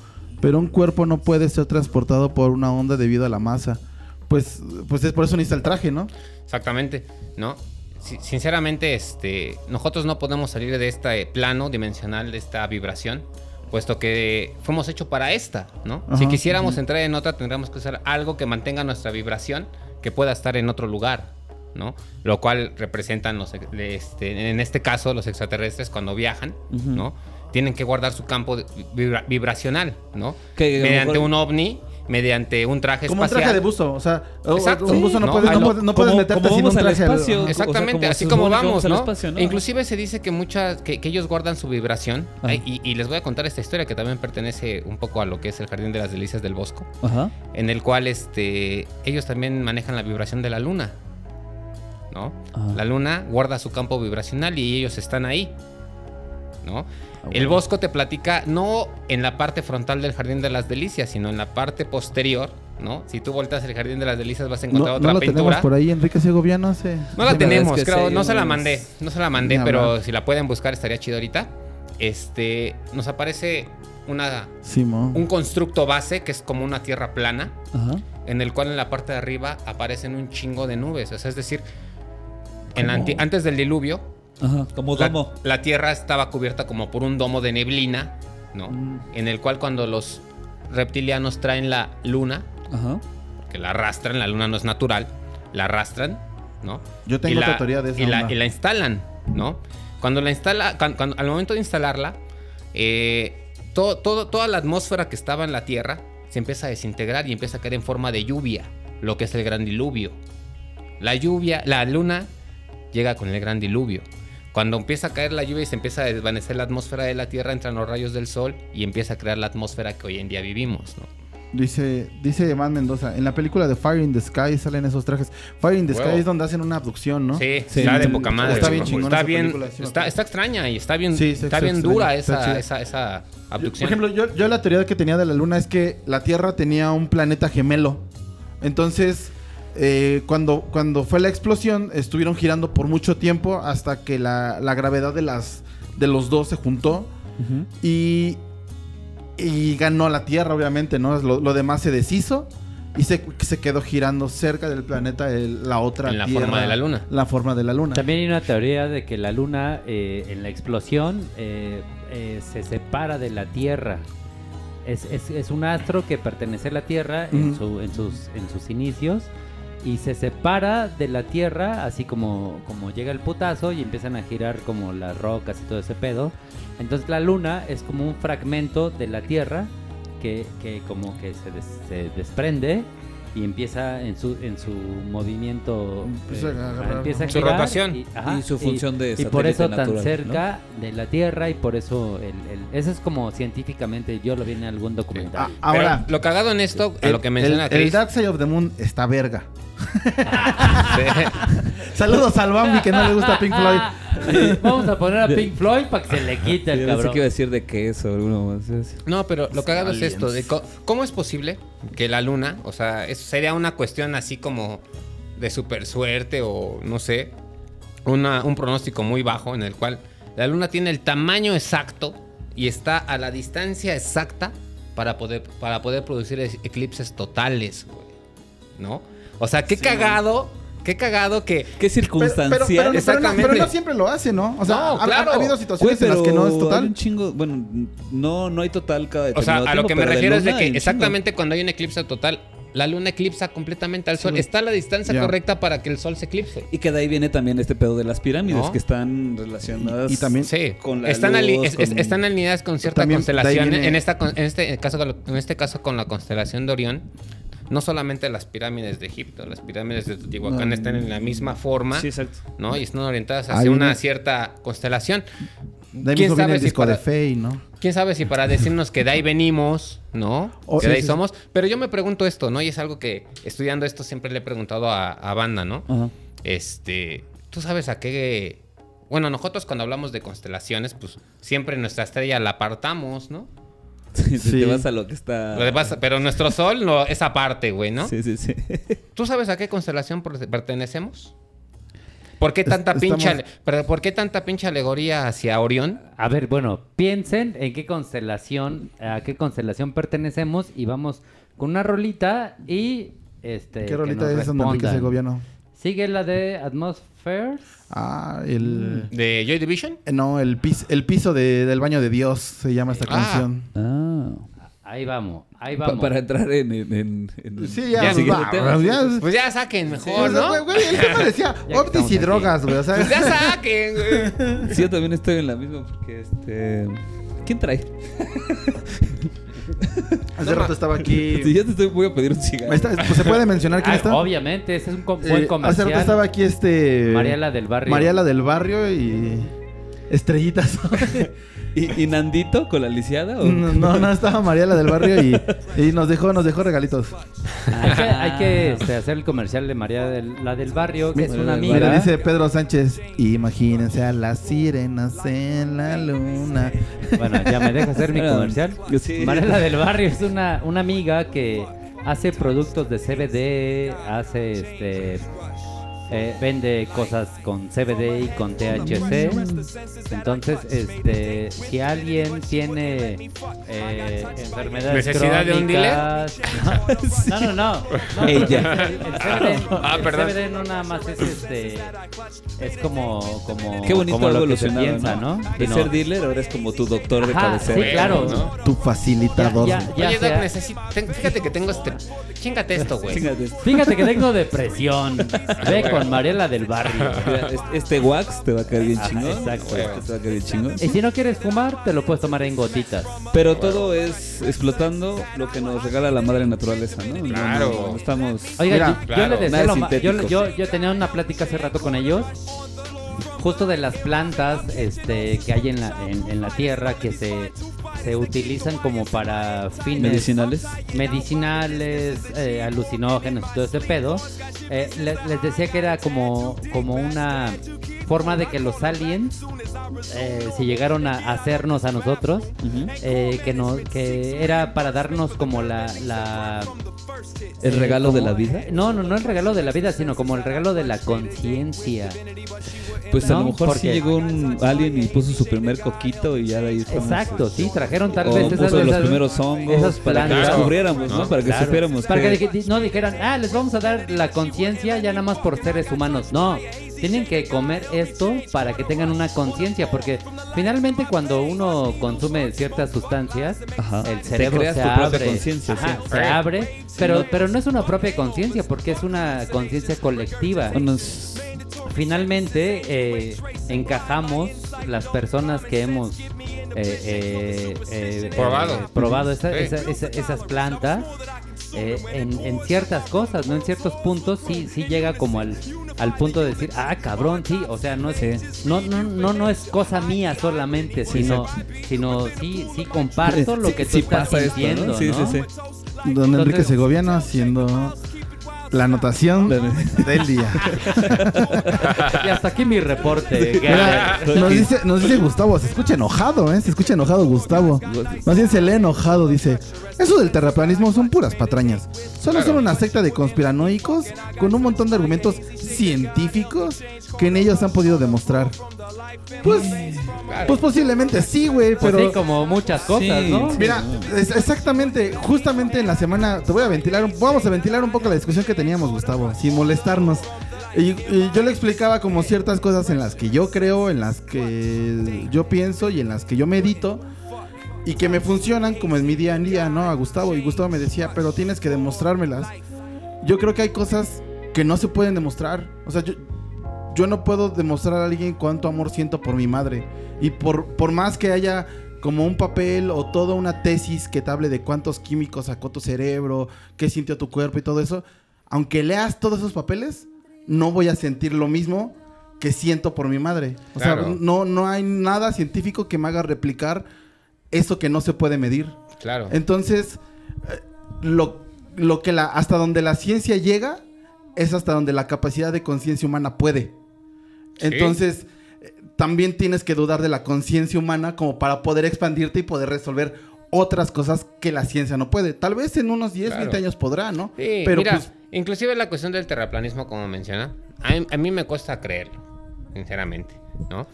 pero un cuerpo no puede ser transportado por una onda debido a la masa. Pues, pues es por eso necesita el traje, ¿no? Exactamente, ¿no? Si- Sinceramente, este, nosotros no podemos salir de este plano dimensional, de esta vibración, puesto que fuimos hechos para esta, ¿no? si Ajá, quisiéramos entrar en otra, tendríamos que usar algo que mantenga nuestra vibración, que pueda estar en otro lugar, ¿no? Lo cual representan, los, este, en este caso, los extraterrestres cuando viajan. ¿no? Tienen que guardar su campo vibra- vibracional, ¿no? Que mediante mejor- un ovni, mediante un traje Como un espacial. traje de buzo, o sea, Exacto. un buzo no, Sí, puedes, ¿no? no, puedes- no puedes como- meterte como sin un vamos al traje. espacio. Exactamente, O sea, como así como vamos, ¿no? espacio, ¿no? Inclusive se dice que muchas, que, que ellos guardan su vibración. Ajá. Ay, y, y les voy a contar esta historia que también pertenece un poco a lo que es el Jardín de las Delicias del Bosco, Ajá. en el cual este, ellos también manejan la vibración de la luna, ¿no? Ajá. La luna guarda su campo vibracional y ellos están ahí, ¿no? Ah, El Bosco te platica no en la parte frontal del Jardín de las Delicias, sino en la parte posterior, ¿no? Si tú volteas el Jardín de las Delicias vas a encontrar No, otra no la tenemos pintura. por ahí, Enrique Segoviano. Se... No la Sí, tenemos, es que creo, sí, no se la mandé, no se la mandé, pero si la pueden buscar estaría chido ahorita. Este, nos aparece una, Simón. un constructo base que es como una tierra plana, Ajá. en el cual en la parte de arriba aparecen un chingo de nubes, o sea, es decir, en antes del diluvio, Ajá. Como la, domo. la tierra estaba cubierta como por un domo de neblina, ¿no? Mm. En el cual cuando los reptilianos traen la luna, Ajá. que la arrastran, la luna no es natural, la arrastran, ¿no? Yo tengo la, otra teoría de esa y la, onda. y la instalan, ¿no? Cuando la instala, cuando- al momento de instalarla, eh, todo, todo- toda la atmósfera que estaba en la Tierra se empieza a desintegrar y empieza a caer en forma de lluvia, lo que es el gran diluvio. La lluvia, la luna llega con el gran diluvio. Cuando empieza a caer la lluvia y se empieza a desvanecer la atmósfera de la Tierra, entran los rayos del Sol y empieza a crear la atmósfera que hoy en día vivimos, ¿no? Dice, dice Eman Mendoza, en la película de Fire in the Sky salen esos trajes. Fire in the Huevo. Sky es donde hacen una abducción, ¿no? Sí, Sí. está de poca madre. está bien chingona Está bien, película, sí me está, extraña y está bien, Sí, sí, está está bien extraña, dura está esa, esa, esa Por abducción. ejemplo, yo, yo la teoría que tenía de la luna es que la Tierra tenía un planeta gemelo. Entonces, eh, cuando, cuando fue la explosión, estuvieron girando por mucho tiempo hasta que la, la gravedad de, las, de los dos se juntó. y, y ganó la Tierra, obviamente, ¿no? Lo, lo demás se deshizo. y se, se quedó girando cerca del planeta el- la otra En la Tierra, forma de la luna. La forma de la luna. También hay una teoría de que la luna eh, en la explosión eh, eh, se separa de la Tierra. Es, es- es un astro que pertenece a la Tierra en, su- en sus, en sus inicios y se separa de la Tierra así como, como llega el putazo y empiezan a girar como las rocas y todo ese pedo. Entonces la luna es como un fragmento de la Tierra que, que como que se, se desprende y empieza en su, en su movimiento Empieza a eh, agarrar- empieza a Su rotación. y, ajá, Y su función de y por eso natural, tan ¿no? cerca de la Tierra y por eso el, el- eso es como científicamente yo lo vi en algún documental Ah, ahora, Pero lo cagado en esto, a lo que menciona el, el Chris. Dark Side of the Moon está verga. Sí. Saludos al Bambi que no le gusta Pink Floyd. vamos a poner a Pink Floyd para que se le quite el Yo pensé cabrón que iba a decir de queso No, pero lo cagado es esto, de co- cómo es posible que la luna, o sea, eso sería una cuestión así como de super suerte o no sé, una- un pronóstico muy bajo en el cual la luna tiene el tamaño exacto y está a la distancia exacta para poder, para poder producir e- eclipses totales, güey, ¿no? O sea, qué cagado, qué cagado que... Qué Pero, pero- circunstancial. pero no- pero no, Exactamente. pero no siempre lo hace, ¿no? O sea, No, ha- claro. ha habido Güey, situaciones en pero las que no es total. un chingo, bueno, no, no hay total cada O sea, a lo tiempo, que me refiero es de que chingo. exactamente cuando hay un eclipse total, la luna eclipsa completamente al sol. Sí. Está a la distancia correcta para que el sol se eclipse. Y que de ahí viene también este pedo de las pirámides ¿No? que están relacionadas Y- y también- Sí, con la están, luz, ali- es- es- con- están alineadas con cierta También constelación. viene- En, esta, con- en, este caso, en este caso con la constelación de Orión, no solamente las pirámides de Egipto, las pirámides de Teotihuacán No. están en la misma forma, Sí, exacto. ¿no? Y están orientadas Ahí hacia una viene- cierta constelación. De ahí ¿Quién mismo viene sabe el si disco para- de Faye, ¿no? ¿Quién sabe si para decirnos que de ahí venimos, ¿no? Oh, que de ahí sí, somos. Pero yo me pregunto esto, ¿no? Y es algo que estudiando esto siempre le he preguntado a, a banda, ¿no? Ajá. Este, tú sabes a qué... Bueno, nosotros cuando hablamos de constelaciones, pues siempre nuestra estrella la apartamos, ¿no? Si Sí. te vas a lo que está... Pero nuestro sol no es aparte, güey, ¿no? Sí, sí, sí. ¿Tú sabes a qué constelación per- pertenecemos? ¿Por qué tanta estamos- pinche pero ¿por qué tanta pinche alegoría hacia Orión? a ver bueno piensen en qué constelación a qué constelación pertenecemos y vamos con una rolita y este ¿Qué que rolita nos es donde Enrique. Segoviano? Sigue la de Atmospheres Ah, el... ¿De Joy Division? eh, No, el, pis- el piso de- del baño de Dios se llama esta Ah. canción. Ah. ahí vamos ahí Pa- vamos para entrar en... en, en- en- Sí, ya, Ya, pues, va, tema. ya- Pues ya saquen mejor, o sea, ¿no? güey, güey, el tema decía estamos y aquí. drogas, güey. O sea, Pues ya saquen, güey. Sí, yo también estoy en la misma porque este... ¿Quién trae? hace rato estaba aquí. Si yo te estoy, voy a pedir un cigarro. Está, pues, ¿Se puede mencionar quién Ah, está? obviamente ese es un com- Eh, buen hace comercial rato estaba aquí este. Mariela del barrio Mariela del barrio y. Estrellitas. ¿Y, y Nandito con la lisiada? o- no, no, no, estaba Mariela del barrio y, y nos dejó, nos dejó regalitos. hay que, hay que, este, hacer el comercial de María del, la del barrio que es María una amiga Mira, dice Pedro Sánchez, imagínense a las sirenas en la luna. Bueno, ya me deja hacer mi Ah, comercial. sí. Mariela del Barrio es una, una amiga que hace productos de CBD, hace este. Eh, vende cosas con CBD y con THC. Entonces, este, si alguien tiene eh, enfermedades ¿Necesidad de un crónicas- No, no, no. no Ella. El, CBD, Ah, el. CBD no nada más es este, es como, como, Qué bonito como lo que se evolucionado, piensa, ¿no? ¿no? De ser dealer ahora es como tu doctor de Ajá, cabecera. sí, claro. ¿no? Tu facilitador. Ya, ya. Oye, sea- Doc, necesito... Fíjate que tengo este... Chingate esto, güey. Fíjate que tengo depresión. Ve con Mariela del Barrio. Este- wax te va a caer bien Ajá, chingón. exacto. Este te va a caer bien chingón. Y si no quieres fumar, te lo puedes tomar en gotitas. Pero todo es explotando lo que nos regala la madre naturaleza, ¿no? No, Claro. no, no estamos. Oiga, Mira, yo, le decía lo yo, yo, yo tenía una plática hace rato con ellos. Justo de las plantas este, que hay en la, en, en la tierra que se, se utilizan como para fines medicinales. medicinales, eh, alucinógenos y todo ese pedo. Eh, le- les decía que era como, como una forma de que los aliens, eh, si llegaron a hacernos a nosotros, eh, que, no, que era para darnos como la... la El eh, regalo de la vida. No, no, no el regalo de la vida, sino como el regalo de la conciencia. Pues a ¿no? lo mejor sí Porque- llegó un alien y puso su primer coquito y ya de ahí estamos, Exacto, este, sí, trajeron tal o vez puso esas, los primeros hongos esas para que descubriéramos, ¿no? ¿no? Para que Claro. supiéramos Para que... no dijeran, ah, les vamos a dar la conciencia ya nada más por seres humanos. No, tienen que comer esto para que tengan una conciencia, porque finalmente cuando uno consume ciertas sustancias, Ajá. el cerebro se abre. Ajá, sí. se abre, pero, pero no es una propia conciencia, porque es una conciencia colectiva. Unos- Finalmente eh, encajamos las personas que hemos eh, eh, eh, Probado. eh, probado esa- Sí. esa- esa- esas plantas eh, en, en ciertas cosas, ¿no? En ciertos puntos sí, sí llega como al, al punto de decir, ah, cabrón, sí, o sea, no es, no, no, no, no es cosa mía solamente, sino, sino sí, sí comparto lo Sí, que tú sí estás pasa esto, sintiendo, ¿no? Sí, ¿no? sí, sí. Don Enrique Segoviano haciendo la anotación del día. Y hasta aquí mi reporte. Mira, nos dice, nos dice Gustavo, se escucha enojado, ¿eh? Se escucha enojado Gustavo. Más bien se lee enojado, dice. Eso del terraplanismo son puras patrañas. Solo son una secta de conspiranoicos con un montón de argumentos científicos que en ellos han podido demostrar. Pues, pues posiblemente sí, güey, Pues pero... sí, como muchas cosas, Sí, ¿no? Mira, es- exactamente, justamente en la semana, te voy a ventilar, un- vamos a ventilar un poco la discusión que teníamos, Gustavo, sin molestarnos. Y, y yo le explicaba como ciertas cosas en las que yo creo, en las que yo pienso y en las que yo medito y que me funcionan como en mi día a día, ¿no? A Gustavo. Y Gustavo me decía, pero tienes que demostrármelas. Yo creo que hay cosas que no se pueden demostrar. O sea, yo, yo no puedo demostrar a alguien cuánto amor siento por mi madre. Y por, por más que haya como un papel o toda una tesis que te hable de cuántos químicos sacó tu cerebro, qué sintió tu cuerpo y todo eso, aunque leas todos esos papeles, no voy a sentir lo mismo que siento por mi madre. O Claro. sea, no, no hay nada científico que me haga replicar eso que no se puede medir. Claro. Entonces, eh, lo, lo que la, hasta donde la ciencia llega es hasta donde la capacidad de conciencia humana puede. Entonces, también tienes que dudar de la conciencia humana como para poder expandirte y poder resolver otras cosas que la ciencia no puede. Tal vez en unos 10, Claro. 20 años podrá, ¿no? Sí, Pero mira, pues, inclusive la cuestión del terraplanismo, como menciona, a mí, a mí me cuesta creerlo, sinceramente, ¿no?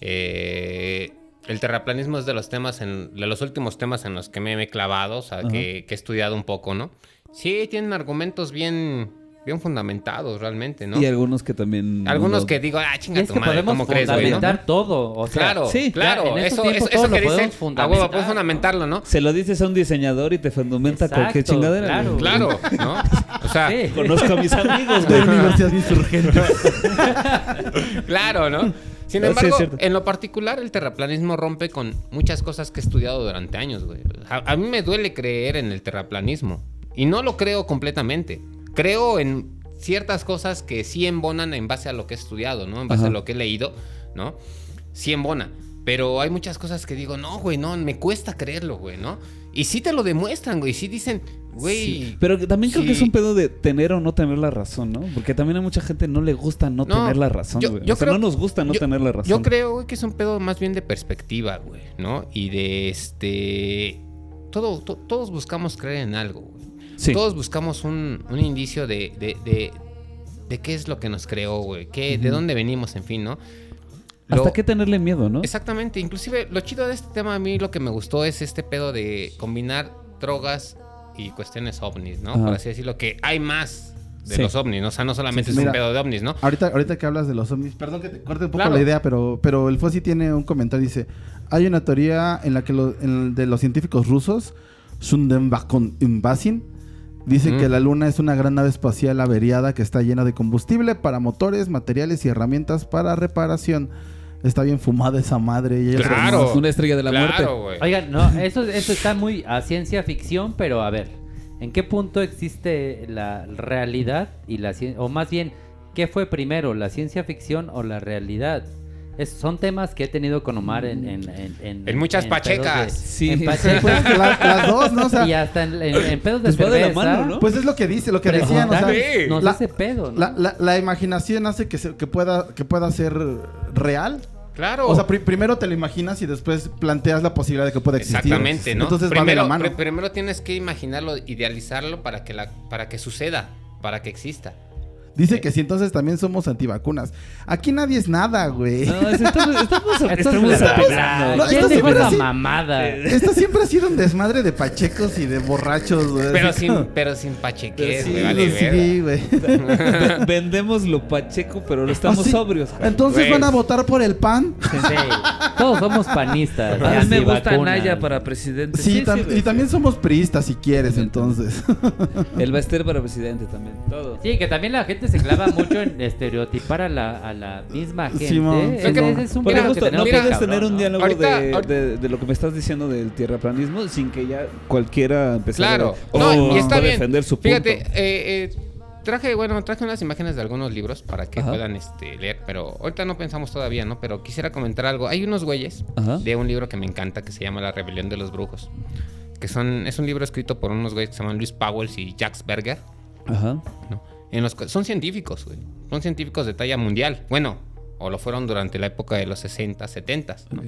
Eh, el terraplanismo es de los temas, en, de los últimos temas en los que me he clavado, o sea, que, que he estudiado un poco, ¿no? Sí, tienen argumentos bien, bien fundamentados realmente, ¿no? Y algunos que también... Algunos no- que digo, ah, chinga es tu que madre, podemos ¿cómo crees, güey? no? fundamentar todo. O sea, Claro, Sí, claro, eso, eso, eso que lo podemos dicen, a fundamentar. huevo, puedes fundamentarlo, ¿no? Se lo dices a un diseñador y te fundamenta Exacto, cualquier chingadera. claro. güey. Claro, ¿no? O sea, Sí. Conozco a mis amigos, de güey. universidad insurgente. Claro, ¿no? Sin Sí, es embargo, en lo particular, el terraplanismo rompe con muchas cosas que he estudiado durante años, güey. A, a mí me duele creer en el terraplanismo. Y no lo creo completamente. Creo en ciertas cosas que sí embonan en base a lo que he estudiado, ¿no? En base Ajá. a lo que he leído, ¿no? Sí embona. Pero hay muchas cosas que digo, no, güey, no, me cuesta creerlo, güey, ¿no? Y sí te lo demuestran, güey. Sí dicen, güey. Sí, Pero también creo que es un pedo de tener o no tener la razón, ¿no? Porque también a mucha gente no le gusta no, No, tener la razón, yo- güey. yo o sea, creo- no nos gusta no yo- tener la razón. Yo creo güey, que es un pedo más bien de perspectiva, güey, ¿no? Y de este. Todo, to- todos buscamos creer en algo, güey. Sí. Todos buscamos un, un indicio de, de, de, de qué es lo que nos creó, güey. qué- De dónde venimos, en fin, ¿no? Lo- Hasta qué tenerle miedo, ¿no? Exactamente. Inclusive, lo chido de este tema, a mí lo que me gustó es este pedo de combinar drogas y cuestiones ovnis, ¿no? Ajá. Por así decirlo, que hay más de Sí. los ovnis, ¿no? O sea, no solamente Sí, sí, es un pedo de ovnis, ¿no? Ahorita, ahorita que hablas de los ovnis, perdón que te corte un poco Claro. la idea, pero, pero el Fossi tiene un comentario, dice, hay una teoría en la que lo- en- de los científicos rusos, Sundenbakon Basin, dice Mm. que la luna es una gran nave espacial averiada que está llena de combustible para motores, materiales y herramientas para reparación. Está bien fumada esa madre. Y Claro. Una estrella de la claro, muerte. güey. Oigan, no, eso, eso está muy a ciencia ficción, pero a ver, ¿en qué punto existe la realidad y la ciencia? O más bien, ¿qué fue primero, la ciencia ficción o la realidad? Es- son temas que he tenido con Omar en... En, en, En muchas pedos pachecas. de- Sí. En pachecas. Pues, la- las dos, ¿no? O sea, y hasta en, en- en pedos de Pues de la mano, ¿no? pues es lo que dice, lo que decían, o sea. Nos la- hace pedo, ¿no? la, la- la imaginación hace que, se- que, pueda, que pueda ser real. Claro. O sea, pri- primero te lo imaginas y después planteas la posibilidad de que pueda existir. Exactamente, ¿no? Entonces va de primero, la mano. pri- primero tienes que imaginarlo, idealizarlo para que, la, para que suceda, para que exista. Dice que si entonces también somos antivacunas. Aquí nadie es nada, güey. No, es- estamos, estamos, estamos bla. No, ¿Quién esto dijo siempre esa así- mamada? Esto siempre ha sido un desmadre de pachecos y de borrachos, güey. Pero sin, como- pero sin pacheques, Sí, vale Sí, güey. Ve- Vendemos lo pacheco, pero lo estamos ¿Ah, sí? sobrios. Entonces Güey. van a votar por el pan. Sí, todos somos panistas. A mí me gusta. Naya para presidente. Sí, tam- y también somos priistas si quieres, entonces. El Baster para presidente también. Todo. Sí, que también la gente se clava mucho en estereotipar a la, a la misma gente. Simón, ese es un que justo, tenemos no bien puedes cabrón, tener un ¿no? diálogo Ahorita- de, ahorita- de- de lo que me estás diciendo del tierraplanismo sin que ya cualquiera empezara Claro. a, No, oh, y está a bien. defender su punto. Fíjate, eh, eh, traje, bueno, traje unas imágenes de algunos libros para que Ajá. puedan este, leer, pero ahorita no pensamos todavía, ¿no? Pero quisiera comentar algo. Hay unos güeyes Ajá. de un libro que me encanta que se llama La Rebelión de los Brujos. Que son, es un libro escrito por unos güeyes que se llaman Luis Powell y Jacques Berger. Ajá. ¿no? En los, son científicos, güey. Son científicos de talla mundial. Bueno, o lo fueron durante la época de los 60, 70. ¿no? Ok.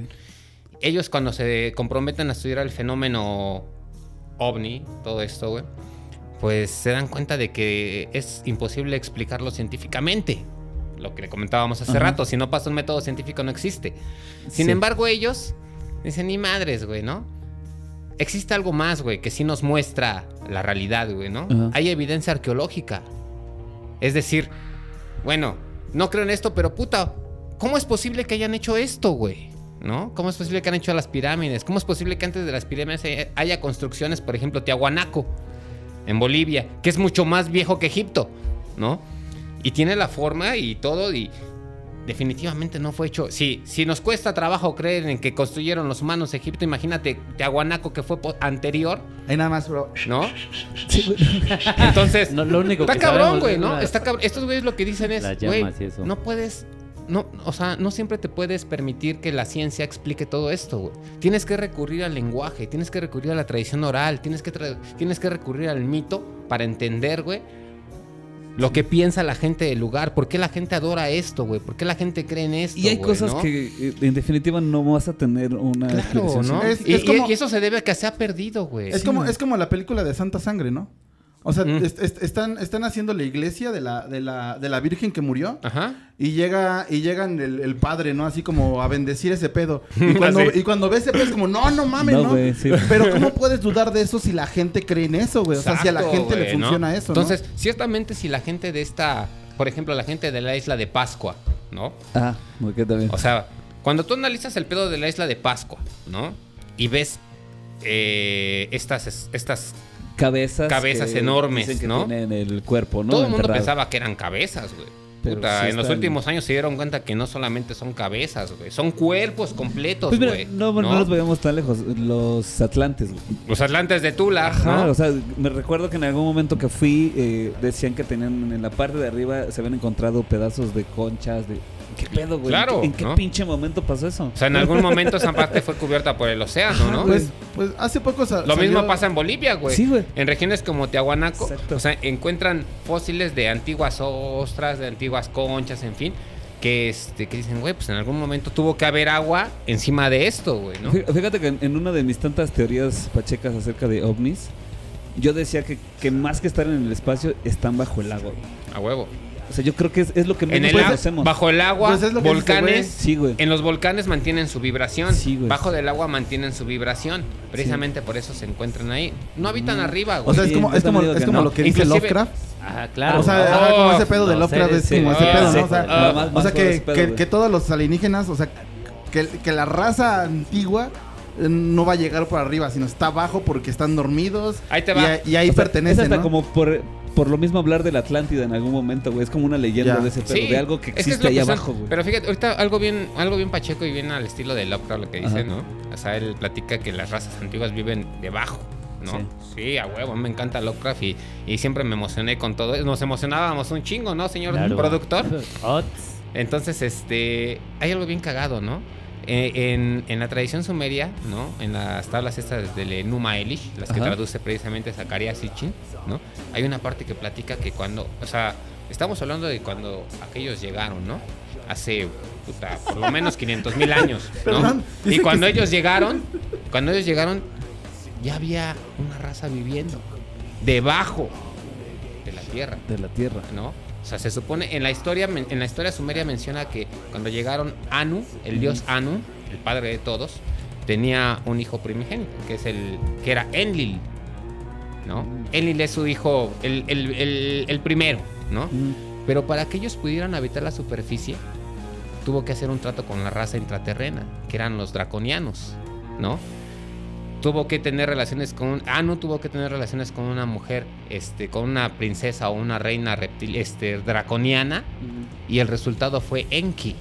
Ellos cuando se comprometen a estudiar el fenómeno ovni, todo esto, güey, pues se dan cuenta de que es imposible explicarlo científicamente. Lo que le comentábamos hace rato, si no pasa un método científico no existe. Sin Sí. embargo, ellos dicen, ni madres, güey, ¿no? Existe algo más, güey, que sí nos muestra la realidad, güey, ¿no? Hay evidencia arqueológica. Es decir, bueno, no creo en esto, pero puta, ¿cómo es posible que hayan hecho esto, güey? ¿No? ¿Cómo es posible que han hecho las pirámides? ¿Cómo es posible que antes de las pirámides haya- haya construcciones, por ejemplo, Tiahuanaco, en Bolivia, que es mucho más viejo que Egipto, ¿no? Y tiene la forma y todo, y definitivamente no fue hecho. Si, si nos cuesta trabajo creer en que construyeron los humanos Egipto, imagínate Tiahuanaco que fue anterior, Ahí nada más, bro. ¿no? Entonces, No, lo único Está que cabrón, güey, ¿no? una- Está cabrón. Estos güeyes lo que dicen es, güey, no puedes, no, o sea, no siempre te puedes permitir que la ciencia explique todo esto, güey. Tienes que recurrir al lenguaje, tienes que recurrir a la tradición oral, tienes que, tienes que recurrir al mito para entender, güey, lo que piensa la gente del lugar, por qué la gente adora esto, güey, por qué la gente cree en esto, Y hay cosas ¿no? que eh, en definitiva no vas a tener una Claro. Es- y, es como- y- eso se debe a que se ha perdido, güey. Es, como, es como la película de Santa Sangre, ¿no? O sea, Mm. est- est- están, están haciendo la iglesia de la, de, la, de la Virgen que murió. Ajá. Y llega, y llegan el, el padre, ¿no? Así como a bendecir ese pedo. Y cuando, Así. y cuando ve ese pedo es como, no, no mames, No, ¿no? güey, sí. Pero ¿cómo puedes dudar de eso si la gente cree en eso, güey? O sea, si a la gente le güey, ¿no? funciona eso, ¿no? Entonces, ciertamente si la gente de esta, por ejemplo, la gente de la isla de Pascua, ¿no? Ah, ok, también. O sea, cuando tú analizas el pedo de la isla de Pascua, ¿no? Y ves eh, estas, estas... cabezas. cabezas que enormes, dicen que ¿no? tienen el cuerpo, ¿no? todo el mundo Enterrado. pensaba que eran cabezas, güey. Pero Puta, sí en los últimos años se dieron cuenta que no solamente son cabezas, güey. Son cuerpos completos, Pues güey. no, no, nos vayamos tan lejos. Los Atlantes, güey. Los atlantes de Tula, Ajá, ¿no? o sea, me recuerdo que en algún momento que fui, eh, decían que tenían en la parte de arriba se habían encontrado pedazos de conchas, de... ¿Qué pedo, güey? Claro, ¿En qué, en qué ¿no? pinche momento pasó eso? O sea, en algún momento esa parte fue cubierta por el océano, ¿no? Pues, pues hace poco sa- Lo mismo salió- pasa en Bolivia, güey. Sí, güey. En regiones como Tiahuanaco, Exacto. o sea, encuentran fósiles de antiguas ostras, de antiguas conchas, en fin, que este que dicen, güey, pues en algún momento tuvo que haber agua encima de esto, güey, ¿no? Fí- Fíjate que en- una de mis tantas teorías pachecas acerca de ovnis, yo decía que, que más que estar en el espacio, están bajo el agua. güey. A huevo. O sea, yo creo que es, es lo que En menos el agua, conocemos. bajo el agua, Pues es lo que dice, volcanes, Sí, güey. en los volcanes mantienen su vibración. Sí, güey. Bajo del agua mantienen su vibración. Precisamente por eso se encuentran ahí. No habitan arriba, güey. O sea, es como, yo es como, también digo es que como no. lo que dice Inclusive- Lovecraft. Ah, claro. O sea, Oh, ah, como ese pedo de Lovecraft es como ese pedo. O sea, o que, ese pedo, que, güey. que todos los alienígenas, o sea, que, que la raza antigua eh, no va a llegar por arriba, sino está abajo porque están dormidos. Ahí te y va. a- Y, ahí O sea, pertenece, Es hasta ¿no? como por, por lo mismo hablar de la Atlántida en algún momento, güey. Es como una leyenda Ya. de ese pedo, Sí, de algo que es es existe lo ahí que son. abajo, güey. Pero fíjate, ahorita algo bien, algo bien pacheco y bien al estilo de Lovecraft lo que dice, Ajá. ¿no? O sea, él platica que las razas antiguas viven debajo, ¿no? Sí. Sí, a huevo, me encanta Lovecraft y, y siempre me emocioné con todo. Nos emocionábamos un chingo, ¿no, señor Claro. productor? Ots. Entonces, este, hay algo bien cagado, ¿no? Eh, en, en la tradición sumeria, ¿no? En las tablas estas del Enuma Elish, las que Ajá. traduce precisamente Zacarías Sitchin, ¿no? Hay una parte que platica que cuando, o sea, estamos hablando de cuando aquellos llegaron, ¿no? Hace, puta, por lo menos 500 mil años, ¿no? Y cuando ellos llegaron, cuando ellos llegaron, ya había una raza viviendo debajo de la tierra. De la Tierra. ¿no? O sea, se supone, en la historia, en la historia sumeria menciona que cuando llegaron Anu, el dios Anu, el padre de todos, tenía un hijo primigénito, que es el, que era Enlil, ¿no? Enlil es su hijo, el, el- el- el primero, ¿no? Pero para que ellos pudieran habitar la superficie, tuvo que hacer un trato con la raza intraterrena, que eran los draconianos, ¿no? Tuvo que tener relaciones con Anu tuvo que tener relaciones con una mujer, este, con una princesa o una reina reptil, este, draconiana, y el resultado fue Enki,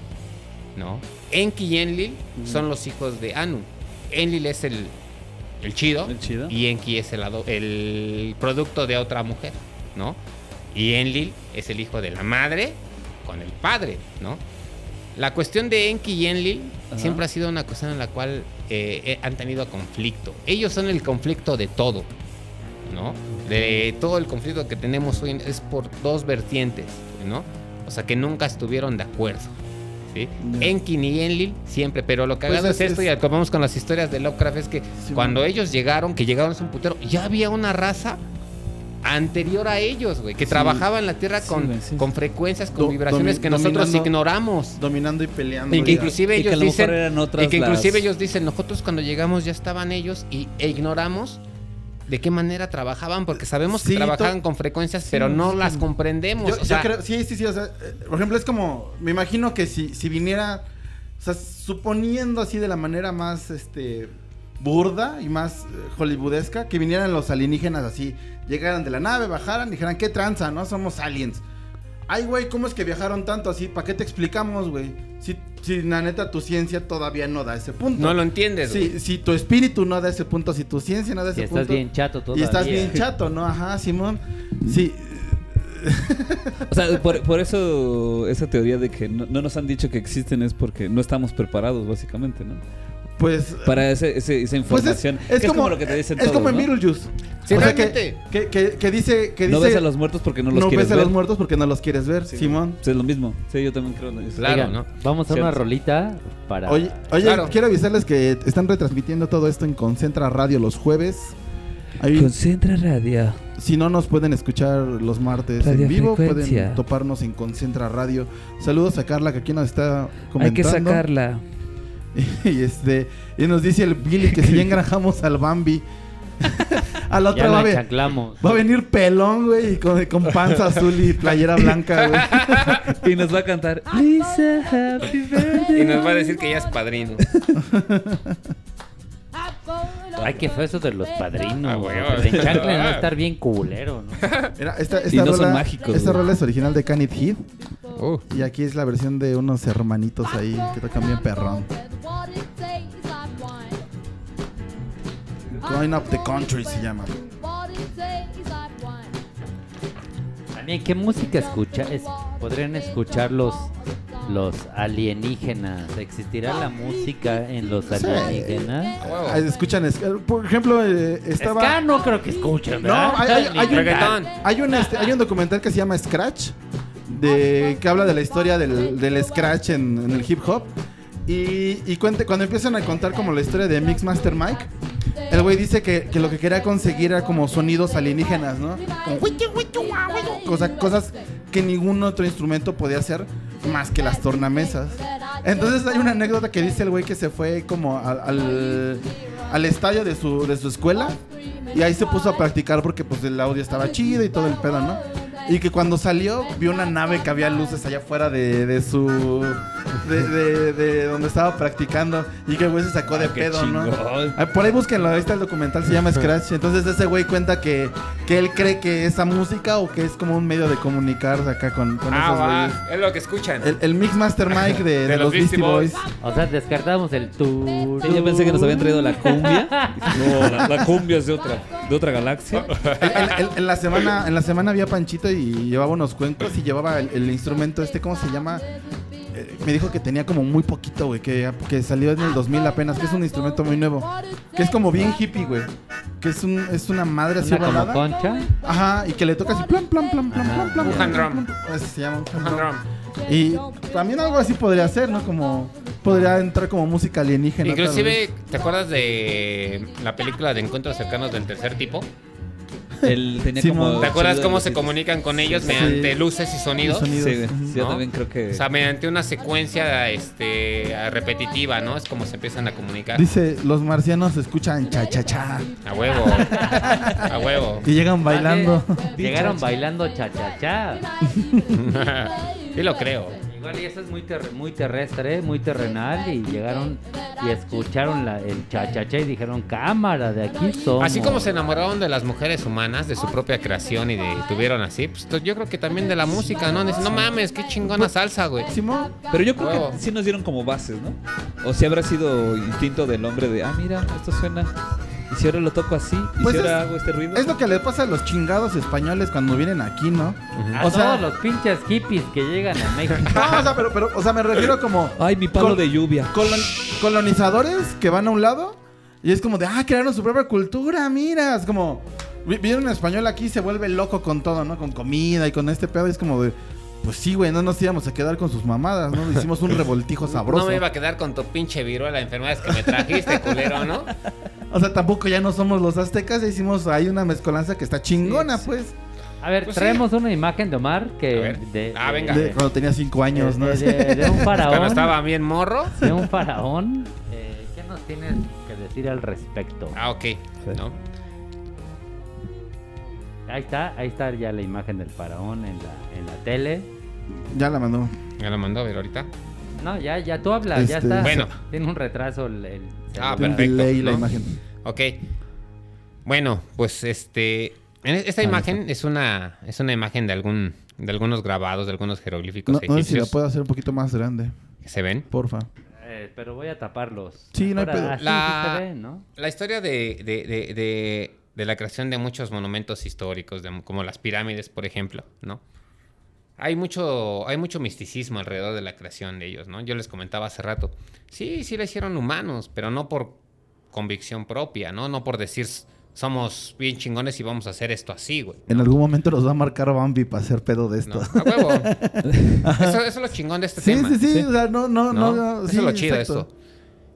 ¿no? Enki y Enlil son los hijos de Anu. Enlil es el, el chido, El chido. y Enki es el, el producto de otra mujer, ¿no? Y Enlil es el hijo de la madre con el padre, ¿no? La cuestión de Enki y Enlil Ajá. siempre ha sido una cuestión en la cual eh, eh, han tenido conflicto. Ellos son el conflicto de todo, ¿no? De todo el conflicto que tenemos hoy es por dos vertientes, ¿no? O sea, que nunca estuvieron de acuerdo. ¿sí? Ya. Enki ni Enlil siempre, pero lo cagado Pues es, es- esto, es- y acabamos con las historias de Lovecraft, es que Sí, cuando ellos llegaron, que llegaron a un putero, ya había una raza anterior a ellos, güey, que trabajaba en la Tierra Sí, con, güey, sí. con frecuencias, con Do- vibraciones domi- que nosotros ignoramos. Dominando y peleando. Y que inclusive Y ellos dicen, eran otras y que inclusive las- ellos dicen, nosotros cuando llegamos ya estaban ellos y e ignoramos de qué manera trabajaban, porque sabemos Sí, que trabajaban con frecuencias, Sí, pero no sí, las comprendemos. Yo, o yo sea, creo, sí, sí, sí. O sea, por ejemplo, es como. Me imagino que si, si viniera. O sea, suponiendo así de la manera más este burda y más eh, hollywoodesca, que vinieran los alienígenas así, llegaran de la nave, bajaran y dijeran, ¿qué tranza? ¿No? Somos aliens. Ay, güey, ¿cómo es que viajaron tanto así? ¿Para qué te explicamos, güey? Si, si la neta tu ciencia todavía no da ese punto. no lo entiendes. güey. Si, si tu espíritu no da ese punto, si tu ciencia no da ese estás punto. bien chato y todavía. estás bien chato, ¿no? Ajá, Simón. Sí. O sea, por, por eso esa teoría de que no, no nos han dicho que existen es porque no estamos preparados, básicamente, ¿no? Pues. Para ese, ese- esa Pues información. es, que es como, lo que te dicen es todos, como en ¿no? Beetlejuice. Sí, o sea, que, que, que- que dice que No dice ves a los muertos porque no los no quieres ves a ver. los muertos porque no los quieres ver, Simón. Pues es lo mismo. Sí, yo también creo en eso. Claro, Oigan, ¿no? Vamos a una Cierto. rolita para. Oye, oye Claro. quiero avisarles que están retransmitiendo todo esto en Concentra Radio los jueves. Ahí, Concentra Radio. si no nos pueden escuchar los martes en vivo, pueden toparnos en Concentra Radio. Saludos a Carla que aquí nos está comentando. Hay que sacarla. y este y nos dice el Billy que si ya engranjamos al Bambi. a la otra ya va a, la ve- chanclamos. va a venir pelón, güey, y con, con panza azul y playera blanca, güey. Y nos va a cantar Lisa, happy birthday. Y nos va a decir que ya es padrino. Ay, qué fue eso de los padrinos. Ah, güey, Que te enchanclen, ah. va a estar bien culero, ¿no? Mira, esta, esta Y no son mágicos, esta rola es original de Canit Heat. Uh, Y aquí es la versión de unos hermanitos ahí que tocan bien perrón. Going Up the Country se llama. También, ¿qué música escucha? Es- podrían escuchar los, los alienígenas. ¿Existirá la música en los alienígenas? Ah, Escuchan, es- por ejemplo, eh, estaba... Ska no creo que escuchen, No, ¿verdad? hay, hay- hay un, hay un, este, hay un documental que se llama Scratch, de, que habla de la historia del, del Scratch en, en el hip hop. Y, cuente- cuando empiezan a contar como la historia de Mixmaster Mike, el güey dice que, que lo que quería conseguir era como sonidos alienígenas, ¿no? Como cosas que ningún otro instrumento podía hacer más que las tornamesas. Entonces hay una anécdota que dice el güey que se fue como al, al, al estadio de su, de su escuela y ahí se puso a practicar porque pues el audio estaba chido y todo el pedo, ¿no? Y que cuando salió vio una nave que había luces allá afuera de, de su... De, de- de donde estaba practicando y que el güey se sacó de Qué pedo, ¿no? Ah, Por ahí búsquenlo, ahí está el documental, se llama Scratch. Entonces ese güey cuenta que, que él cree que esa música o que es como un medio de comunicarse acá con, con Ah, esos va. güeyes. Es lo que escuchan. El, el Mixmaster Mike de, de los Beastie Boys. O sea, descartamos el tour. Sí, yo pensé que nos habían traído la cumbia. No, la, la cumbia es de otra, de otra galaxia. En, en- en la semana, en la semana había Panchito y llevaba unos cuencos y llevaba el, el instrumento este, ¿cómo se llama? Me dijo que tenía como muy poquito, güey, que, que salió en el 2000 apenas, que es un instrumento muy nuevo. Que es como bien hippie, güey. Que es, un, es una madre así Una como concha. Ajá, y que le toca así, plan, plan, plan, plan, plan, plan. Un hand drum. Así se llama, un hand Hand drum. Y también algo así podría ser, ¿no? Como podría entrar como música alienígena. Inclusive. ¿te acuerdas de la película de Encuentros Cercanos del Tercer Tipo? Él tenía Simón. como... ¿Te acuerdas cómo se comunican con ellos Sí. mediante luces y sonidos? Sonidos. Sí. Sí, yo ¿no? también creo que... O sea, mediante una secuencia este, repetitiva, ¿no? Es como se empiezan a comunicar. Dice, los marcianos escuchan cha cha cha. A huevo. A huevo. Y llegan bailando. Vale, Llegaron bailando cha-cha-cha. Sí lo creo. Igual y eso es muy, ter- muy terrestre, muy terrenal. Y llegaron y escucharon la- el cha-cha-cha y dijeron, cámara, de aquí somos. Así como se enamoraron de las mujeres humanas, de su propia creación y de tuvieron así, pues yo creo que también de la música, ¿no? Dicen, no mames, qué chingona salsa, güey. Simón. Pero yo creo Huevo. que sí nos dieron como bases, ¿no? O si habrá sido instinto del hombre de, ah, mira, esto suena. Y si ahora lo toco así, y Pues si ahora es- hago este ruido. Es lo que le pasa a los chingados españoles cuando vienen aquí, ¿no? A o sea- todos los pinches hippies que llegan a México. No, o sea, pero, pero, o sea, me refiero como Ay, mi palo Col- de lluvia. colon- colonizadores que van a un lado y es como de, ah, crearon su propia cultura, mira. Es como, vi- viene un español aquí y se vuelve loco con todo, ¿no? Con comida y con este pedo. Y es como de, pues sí, güey, no nos íbamos a quedar con sus mamadas, ¿no? Hicimos un revoltijo sabroso. No me iba a quedar con tu pinche viruela de enfermedades que me trajiste, culero, ¿no? O sea, tampoco ya no somos los aztecas, hicimos ahí una mezcolanza que está chingona, Sí, sí. pues. A ver, Pues sí. traemos una imagen de Omar que... A ver. De, Ah, venga. De cuando tenía cinco años, ¿no? de, de- de un faraón. Cuando estaba bien morro. De un faraón. Eh, ¿Qué nos tienes que decir al respecto? Ah, ok. ¿no? Ahí está, ahí está ya la imagen del faraón en la, en la tele. Ya la mandó. Me lo mandó a ver ahorita. No, ya, ya tú hablas, ya Este- está. Bueno. Tiene un retraso el... el Ah, perfecto, delay la imagen. Ok. Bueno, pues este. en Esta Ah, imagen es una, es una imagen de algún, de algunos grabados, de algunos jeroglíficos No, no sé si la puedo hacer un poquito más grande, se ven. porfa. Eh, pero voy a taparlos. Sí, no hay pedo. La-. La historia de, de- de- de- de la creación de muchos monumentos históricos, de- como las pirámides, por ejemplo, ¿no? Hay mucho, hay mucho misticismo alrededor de la creación de ellos, ¿no? Yo les comentaba hace rato. Sí, sí la hicieron humanos, pero no por convicción propia, ¿no? No por decir somos bien chingones y vamos a hacer esto así, güey. En algún momento nos va a marcar Bambi para hacer pedo de esto. No, a huevo. eso, eso es lo chingón de este Sí, tema. sí, sí, o sea, no, no, ¿no? no. Eso sí, es lo chido de exacto. esto.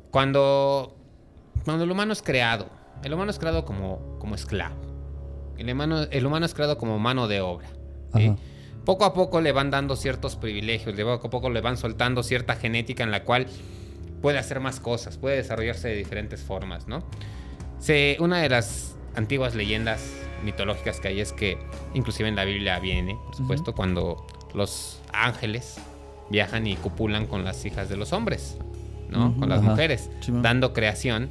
Cuando, cuando el humano es creado, el humano es creado como, como esclavo. El humano, el humano es creado como mano de obra. ¿sí? Ajá. Poco a poco le van dando ciertos privilegios, de poco a poco le van soltando cierta genética en la cual puede hacer más cosas, puede desarrollarse de diferentes formas, ¿no? Se, una de las antiguas leyendas mitológicas que hay es que, inclusive en la Biblia viene, por supuesto, cuando los ángeles viajan y copulan con las hijas de los hombres, ¿no? Con las Ajá. mujeres, dando creación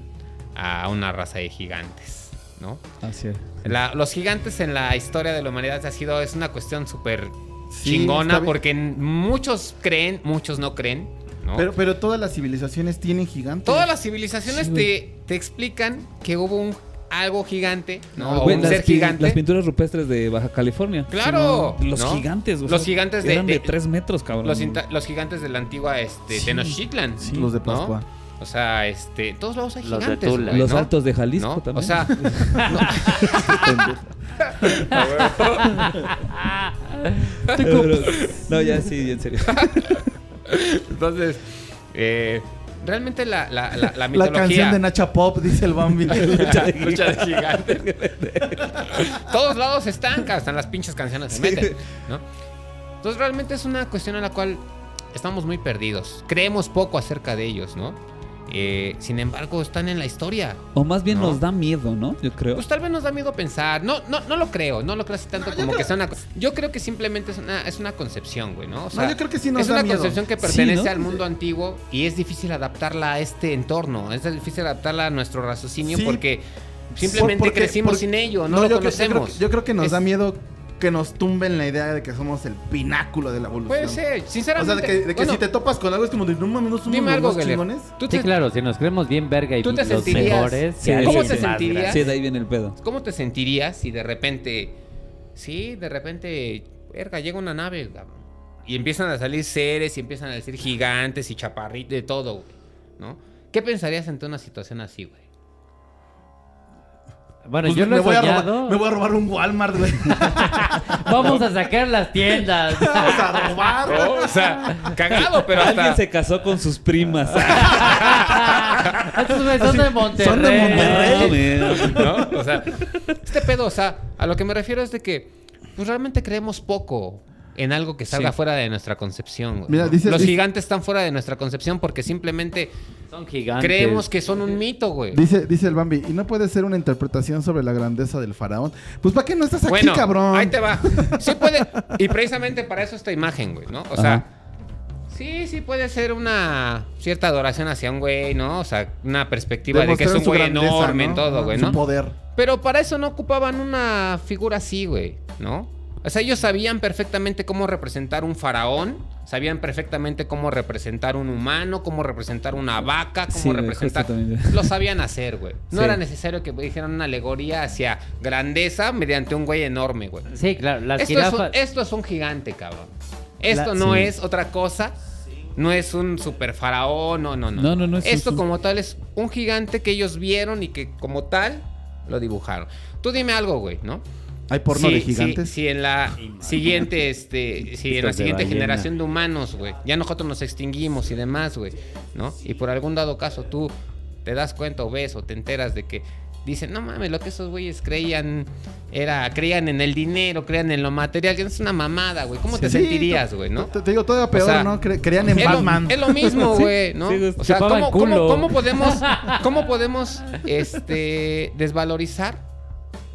a una raza de gigantes, ¿no? Así es. La- los gigantes en la historia de la humanidad ha sido, es una cuestión súper Sí, chingona porque muchos creen, muchos no creen, ¿no? Pero, pero todas las civilizaciones tienen gigantes. Todas las civilizaciones Sí, te, te explican que hubo un algo gigante, O un las, ser gigante. las pinturas rupestres de Baja California. Claro, Los ¿no? gigantes, Los sea, gigantes de- eran de, de- 3 metros, cabrón. Los, los gigantes de la antigua este, Sí. Tenochtitlan. Sí. Los de ¿no? O sea, este, todos lados hay Los de gigantes, Tula. güey, Los ¿no? altos de Jalisco ¿No? también. O sea, Pero- no, ya sí, en serio. entonces, eh, realmente la, la, la, la La mitología... canción de Nacha Pop, dice el Bambi. Lucha de gigantes. Todos lados están, cabrón, están las pinches canciones se meten, ¿no? Entonces realmente es una cuestión en la cual estamos muy perdidos. Creemos poco acerca de ellos, ¿no? Eh, sin embargo, están en la historia. O más bien No. nos da miedo, ¿no? Yo creo. Pues tal vez nos da miedo pensar. No, no, no lo creo. No lo creo así tanto como que sea una. Yo creo que simplemente es una, es una concepción, güey, ¿no? O sea, yo creo que sí nos es da una miedo. concepción que Sí, pertenece ¿no? al mundo antiguo y es difícil adaptarla a este entorno. Es difícil adaptarla a nuestro raciocinio Sí. porque simplemente Por- porque- crecimos porque- sin ello, no, yo lo creo- yo creo conocemos. que- Yo creo que nos Es- da miedo que nos tumben la idea de que somos el pináculo de la evolución. Puede ser, O sinceramente. sea, de que, de que bueno, si te topas con algo es como de, no mames, no somos dime los algo, chingones. ¿Tú Sí, te, claro, si nos creemos bien verga y ¿Tú te los sentirías- mejores. Sí, ¿Cómo te sentirías? Sí, de ahí viene el pedo. ¿Cómo te sentirías si de repente, sí, de repente, verga, llega una nave, y empiezan a salir seres y empiezan a decir gigantes y chaparritos, de todo, güey, ¿no? ¿Qué pensarías ante una situación así, güey? Bueno, Pues yo lo me, he voy a soñado. robar, me voy a robar un Walmart, güey. Vamos a sacar las tiendas. Vamos a robar. Oh, o sea, cagado, pero hasta... Alguien se casó con sus primas. Estos güeyes son de Monterrey. son de Monterrey. ¿no? O sea, este pedo, o sea, a lo que me refiero es de que pues realmente creemos poco en algo que salga Sí. fuera de nuestra concepción. güey, Mira, ¿no? dice- Los dice- gigantes están fuera de nuestra concepción porque simplemente Son gigantes. creemos que son un mito, güey. Dice, dice el Bambi, y no puede ser una interpretación sobre la grandeza del faraón. Pues ¿para qué no estás aquí, Bueno, cabrón? ahí te va. Sí puede. Y precisamente para eso esta imagen, güey, ¿no? O sea, Ajá. sí, sí puede ser una cierta adoración hacia un güey, ¿no? O sea, una perspectiva de que es un su güey grandeza, enorme ¿no? en todo, güey, Su ¿no? poder. Pero para eso no ocupaban una figura así, güey, ¿no? O sea, ellos sabían perfectamente cómo representar un faraón, sabían perfectamente cómo representar un humano, cómo representar una vaca, cómo Sí, representar... Lo sabían hacer, güey. No Sí. era necesario que dijeran una alegoría hacia grandeza mediante un güey enorme, güey. Sí, claro, las Esto es, un, esto es un gigante, cabrón. Esto La- no sí. es otra cosa. No es un super faraón, no, no, no. No, no, no, es- Esto un- como tal es un gigante que ellos vieron y que como tal lo dibujaron. Tú dime algo, güey, ¿no? ¿Hay porno de gigantes? Si, en la siguiente, este, si en la siguiente generación de humanos, güey, ya nosotros nos extinguimos y demás, güey, ¿no? Y por algún dado caso tú te das cuenta o ves o te enteras de que dicen, no mames, lo que esos güeyes creían era, creían en el dinero, creían en lo material, que es una mamada, güey. ¿Cómo te Sí, sentirías, güey, no? Te, te digo, todavía peor, sea, ¿no? Cre- creían en Es lo, Batman. es lo mismo, güey, ¿no? Sí, o sea, ¿cómo, cómo podemos, cómo podemos este, desvalorizar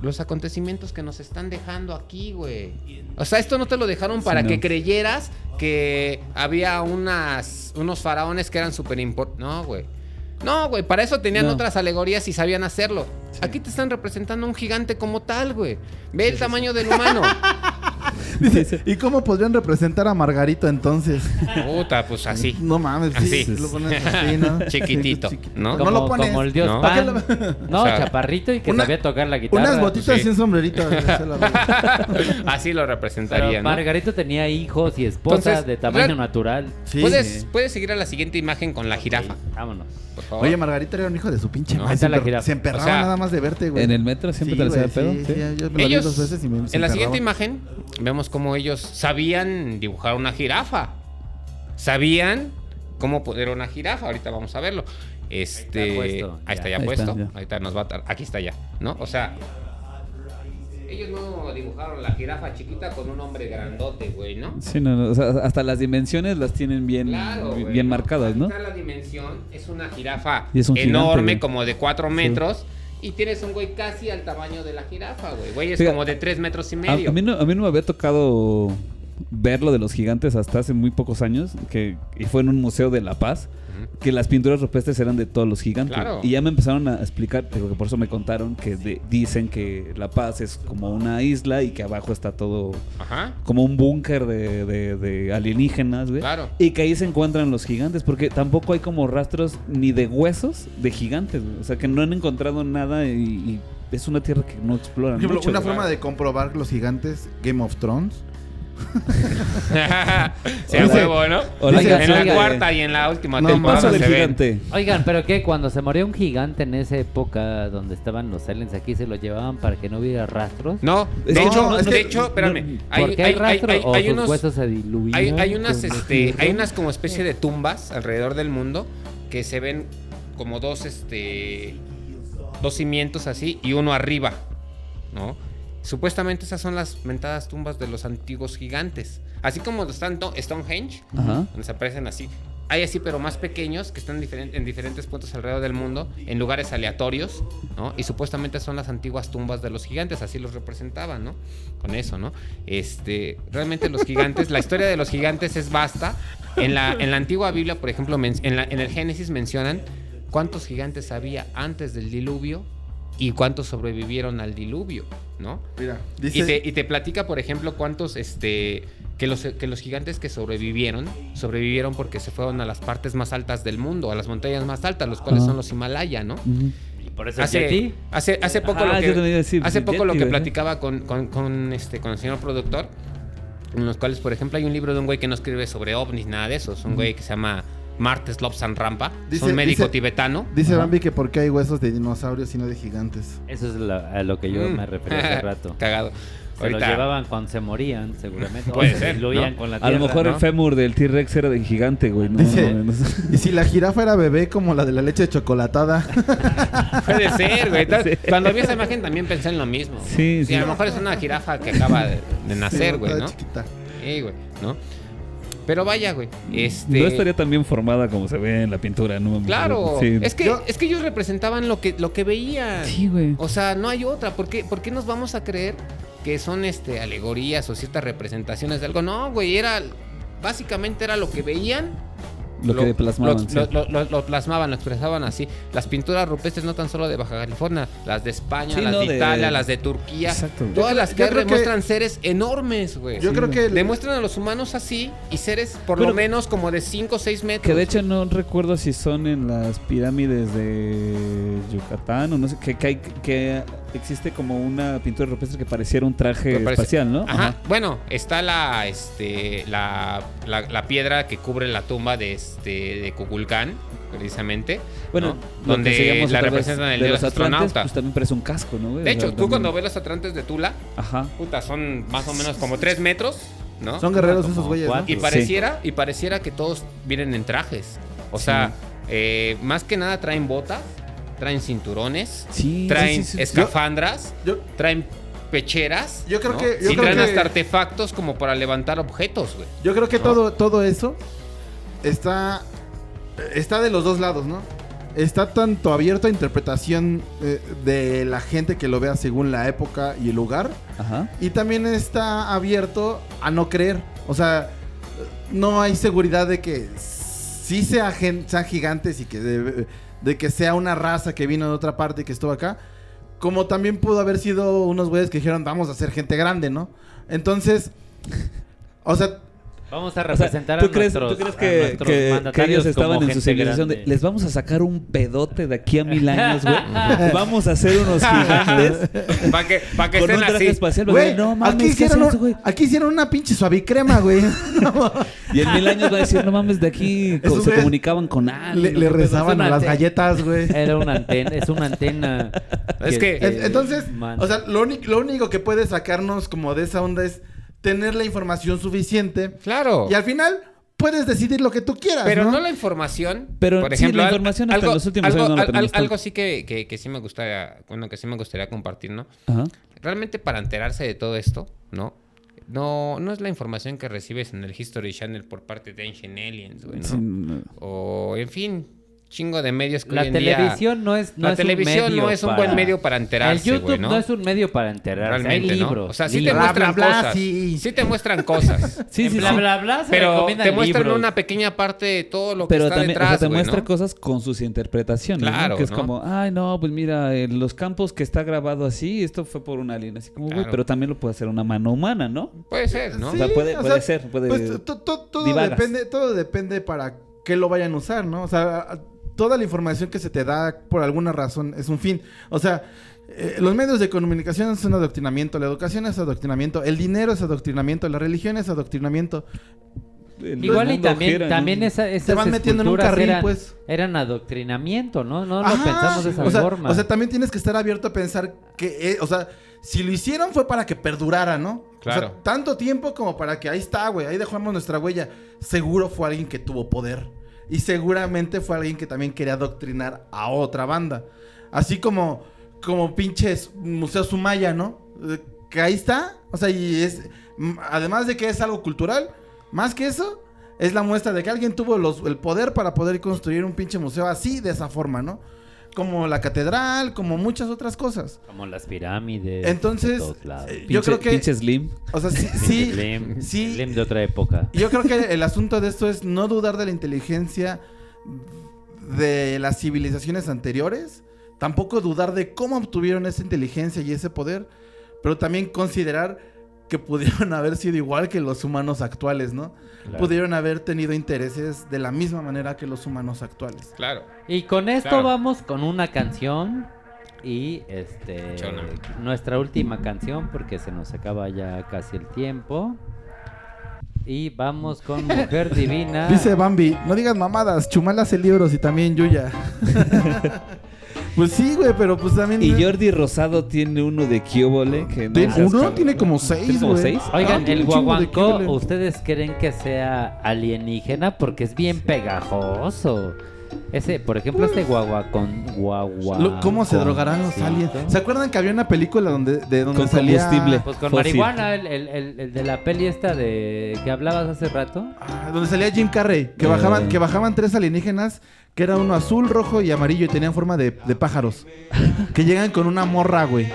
los acontecimientos que nos están dejando aquí, güey? O sea, esto no te lo dejaron para no. que creyeras que había unas, unos faraones que eran súper importantes. No, güey. No, güey, para eso tenían No. otras alegorías y sabían hacerlo. Aquí te están representando a un gigante como tal, güey. Ve el tamaño del humano. Dice, ¿y cómo podrían representar a Margarito entonces? Puta, pues así. No mames, sí. Así. Lo pones así, ¿no? Chiquitito, Sí, ¿no? No Como, lo pones. como el dios ¿no? Pan. ¿Para qué No, O sea, chaparrito y que una- sabía tocar la guitarra. Unas botitas Sí. y un sombrerito. Así lo Pero representaría, ¿no? Margarito tenía hijos y esposas de tamaño real- natural. Sí. ¿Puedes, puedes seguir a la siguiente imagen con la jirafa, Vámonos. Por favor. Oye, Margarita era un hijo de su pinche No, madre. Se, la se emperraba O sea, nada más de verte, güey. ¿En el metro siempre te la hacía pedo? Sí, Sí. sí, yo me la vi ellos, dos veces y me se en la siguiente imagen, vemos cómo ellos sabían dibujar una jirafa. Sabían cómo poner una jirafa. Ahorita vamos a verlo. Este, Ahí está puesto, Ahí está ya. ya Ahí puesto. está, ya. Ahí está, nos va a Aquí está ya, ¿no? O sea, ellos no dibujaron la jirafa chiquita con un hombre grandote, güey, ¿no? Sí, no, no, o sea, hasta las dimensiones las tienen bien, Claro, bi- güey, bien marcadas, ¿no? Está la dimensión, es una jirafa es un enorme, como de 4 metros. Y tienes un güey casi al tamaño de la jirafa, güey. Güey, es como de 3 metros y A, medio. a mí no, a mí no me había tocado ver lo de los gigantes hasta hace muy pocos años, que y fue en un museo de La Paz, Que las pinturas rupestres eran de todos los gigantes. Claro. Y ya me empezaron a explicar, digo que por eso me contaron que de- dicen que La Paz es como una isla y que abajo está todo Ajá. como un búnker de, de- de alienígenas, güey. Claro. Y que ahí se encuentran los gigantes, porque tampoco hay como rastros ni de huesos de gigantes, güey. O sea, que no han encontrado nada y, y es una tierra que no exploran Por ejemplo, mucho. una güey. forma de comprobar los gigantes, Game of Thrones. sí, a Dice- huevo, ¿no? Oiga, en la oiga, cuarta y en la última No, temporada paso del se ven. gigante. Oigan, pero que cuando se moría un gigante en esa época donde estaban los aliens aquí, se lo llevaban para que no hubiera rastros. No, de No, hecho, no, es de que- hecho, espérame. no, hay, ¿Por qué hay, hay rastros hay- o hay sus unos, huesos se diluían? hay, hay unas, este, tierra? hay unas como especie de tumbas alrededor del mundo que se ven como dos, este, dos cimientos así y uno arriba, ¿no? Supuestamente esas son las mentadas tumbas de los antiguos gigantes. Así como están to- Stonehenge, Ajá. donde se aparecen así. Hay así, pero más pequeños, que están en diferentes puntos alrededor del mundo, en lugares aleatorios, ¿no? Y supuestamente son las antiguas tumbas de los gigantes, así los representaban, ¿no? Con eso, ¿no? Este, realmente los gigantes, la historia de los gigantes es vasta. En la, en la antigua Biblia, por ejemplo, men- en, la- en el Génesis mencionan cuántos gigantes había antes del diluvio y cuántos sobrevivieron al diluvio, ¿no? Mira, Y dice... te, y te platica, por ejemplo, cuántos, este, que los, que los gigantes que sobrevivieron, sobrevivieron porque se fueron a las partes más altas del mundo, a las montañas más altas, los cuales son los Himalaya, ¿no? Y por eso Hace, Yeti. hace, hace poco Ah, lo que, decir, hace lo platicaba con, con, con, este, con el señor productor, en los cuales, por ejemplo, hay un libro de un güey que no escribe sobre ovnis, nada de eso, es un güey que se llama Martes Lobsan Rampa. Dice- es un médico dice- tibetano. Dice Ajá. Bambi que porque hay huesos de dinosaurios y no de gigantes. Eso es lo- a lo que yo Mm. me refería hace rato. Cagado. Se los Ahorita- llevaban cuando se morían, seguramente. Puede o se ser, diluían ¿no? con la A lo mejor ¿no? el fémur del T-Rex era de gigante, güey. No, Dice- no, no sé. Y si la jirafa era bebé como la de la leche chocolatada. Puede ser, güey. Sí. Cuando vi esa imagen también pensé en lo mismo. Sí, sí. a lo mejor es una jirafa que acaba de, de nacer, güey, chiquita. Sí, güey, ¿no? Pero vaya, güey. Este... No estaría tan bien formada como se ve en la pintura, ¿no? Claro, Sí. es que Yo- es que ellos representaban lo que lo que veían. Sí, güey. O sea, no hay otra. ¿Por qué, por qué nos vamos a creer que son este alegorías o ciertas representaciones de algo? No, güey, era básicamente era lo que veían. Lo que plasmaban. Lo, sí. lo- lo- lo plasmaban, lo expresaban así. Las pinturas rupestres no tan solo de Baja California, las de España, Sí, las no, de de- Italia, las de Turquía. Exacto. Todas Yo las que demuestran seres enormes, güey. Yo Sí, creo que Demuestran a los humanos así y seres por Pero- lo menos como de 5 o 6 metros. Que de hecho no recuerdo si son en las pirámides de Yucatán o no sé, que, que, hay, que existe como una pintura rupestre que pareciera un traje parece- espacial, ¿no? Ajá. Bueno, está la este la, la, la piedra que cubre la tumba de este de Kukulcán, precisamente. Bueno, donde la representan el de los atlantes, astronauta. pues también parece un casco, ¿no? güey? de O hecho, sea, tú también- cuando ves los atlantes de Tula, Ajá. puta, son más o menos como 3 metros, ¿no? son guerreros Como esos güeyes, ¿no? y pareciera y pareciera que todos vienen en trajes. O sea, eh, más que nada traen botas, traen cinturones, Sí, traen sí, sí, sí. escafandras, Yo, traen pecheras. Yo creo ¿no? que- yo y creo traen que- hasta artefactos como para levantar objetos, güey. yo creo que ¿No? todo, todo eso está, está de los dos lados, ¿no? Está tanto abierto a interpretación eh, de la gente que lo vea según la época y el lugar. Ajá. Y también está abierto a no creer. O sea, no hay seguridad de que sí sea gen- sean gigantes y que de, de que sea una raza que vino de otra parte y que estuvo acá. Como también pudo haber sido unos güeyes que dijeron, vamos a ser gente grande, ¿no? Entonces, o sea, Vamos a O sea, representar ¿tú, a crees, nuestros, ¿tú crees a que, nuestros que- que ellos estaban en su civilización de les vamos a sacar un pedote de aquí a mil años, güey? vamos a hacer unos gigantes Para que, pa' que con un estén traje así. espacial. güey, no aquí, mames, ¿qué es hicieron eso, un- güey? aquí hicieron una pinche suavicrema, güey. Y en mil años va a decir, no mames, de aquí se comunicaban con le alguien. le rezaban a las galletas, güey. Era una antena, es una antena. Es que- En- Entonces, man- o sea, lo único que puede sacarnos como de esa onda es tener la información suficiente. Claro. Y al final puedes decidir lo que tú quieras, Pero ¿no? no, la información. Pero por sí, ejemplo, la al- información hasta algo, los últimos algo, años no la al- tenemos al- algo sí que, que, que sí me gustaría, bueno, que sí me gustaría compartir, ¿no? Ajá. Realmente para enterarse de todo esto, ¿no? No, no es la información que recibes en el History Channel por parte de Ancient Aliens, güey, ¿no? Sí, no. O, en fin, chingo de medios que La hoy en día- televisión no es no la es un televisión medio no es un para- buen medio para enterarse, El YouTube ¿no? ¿no? es un medio para enterarse. Realmente, Hay ¿no? libros. O sea, sí te libros. Muestran bla, bla, cosas. sí. Sí te muestran cosas. Sí, En sí, bla, sí. bla, bla, se Pero te muestran libros. una pequeña parte de todo lo que Pero está también, o detrás, sea, te güey, muestra ¿no? cosas con sus interpretaciones, ¿no? Claro, Que es ¿no? como, ay, no, pues mira, en los campos que está grabado así, esto fue por un alien. Así como, güey, Claro. pero también lo puede hacer una mano humana, ¿no? Puede ser, ¿no? O sea, puede- o puede ser, puede- pues, to- to- todo, depende, todo depende para qué lo vayan a usar, ¿no? O sea, toda la información que se te da por alguna razón es un fin. O sea, eh, los medios de comunicación son adoctrinamiento, la educación es adoctrinamiento, el dinero es adoctrinamiento, la religión es adoctrinamiento. El Igual y también, gira también un- esa, esas Te van metiendo en un carril, eran, pues. eran adoctrinamiento, ¿no? No lo Ajá. pensamos de esa o sea, forma. O sea, también tienes que estar abierto a pensar que, eh, o sea, si lo hicieron fue para que perdurara, ¿no? Claro. O sea, tanto tiempo como para que ahí está, güey, ahí dejamos nuestra huella. Seguro fue alguien que tuvo poder. Y seguramente fue alguien que también quería adoctrinar a otra banda. Así como, como pinches Museo Sumaya, ¿no? Que ahí está. O sea, y es, además de que es algo cultural, más que eso, es la muestra de que alguien tuvo los- el poder para poder construir un pinche museo así, de esa forma, ¿no? Como la catedral, como muchas otras cosas. Como las pirámides. Entonces, de todos lados. eh, yo Pinche- creo que... Pinche Slim. O sea, sí, sí, Slim, sí. Slim de otra época. yo creo que el asunto de esto es no dudar de la inteligencia de las civilizaciones anteriores, tampoco dudar de cómo obtuvieron esa inteligencia y ese poder, pero también considerar que pudieron haber sido igual que los humanos actuales, ¿no? Claro. Pudieron haber tenido intereses de la misma manera que los humanos actuales. Claro. Y con esto Claro. vamos con una canción. Y este Chona. nuestra última canción, porque se nos acaba ya casi el tiempo. Y vamos con Mujer Divina. Dice Bambi, no digas mamadas, Chumala hace libros y también Yuya. pues sí, güey, pero pues también... Y Jordi Rosado tiene uno de Kiobole que no ¿Tiene seas uno? cabrón. Tiene como seis, ¿Tiene como güey. seis? Oigan, Ah, tiene el guaguancó. ¿ustedes creen que sea alienígena? Porque es bien pegajoso. Ese, por ejemplo, este guaguacón, guagua. Lo- ¿Cómo se drogarán los aliens? ¿Se acuerdan que había una película donde, de donde Con salía... combustible. Pues con Fósil. marihuana, el, el- el- el de la peli esta de que hablabas hace rato. Ah, donde salía Jim Carrey, que Eh. bajaban, que bajaban tres alienígenas, que era uno azul, rojo y amarillo y tenían forma de, de pájaros. que llegan con una morra, güey.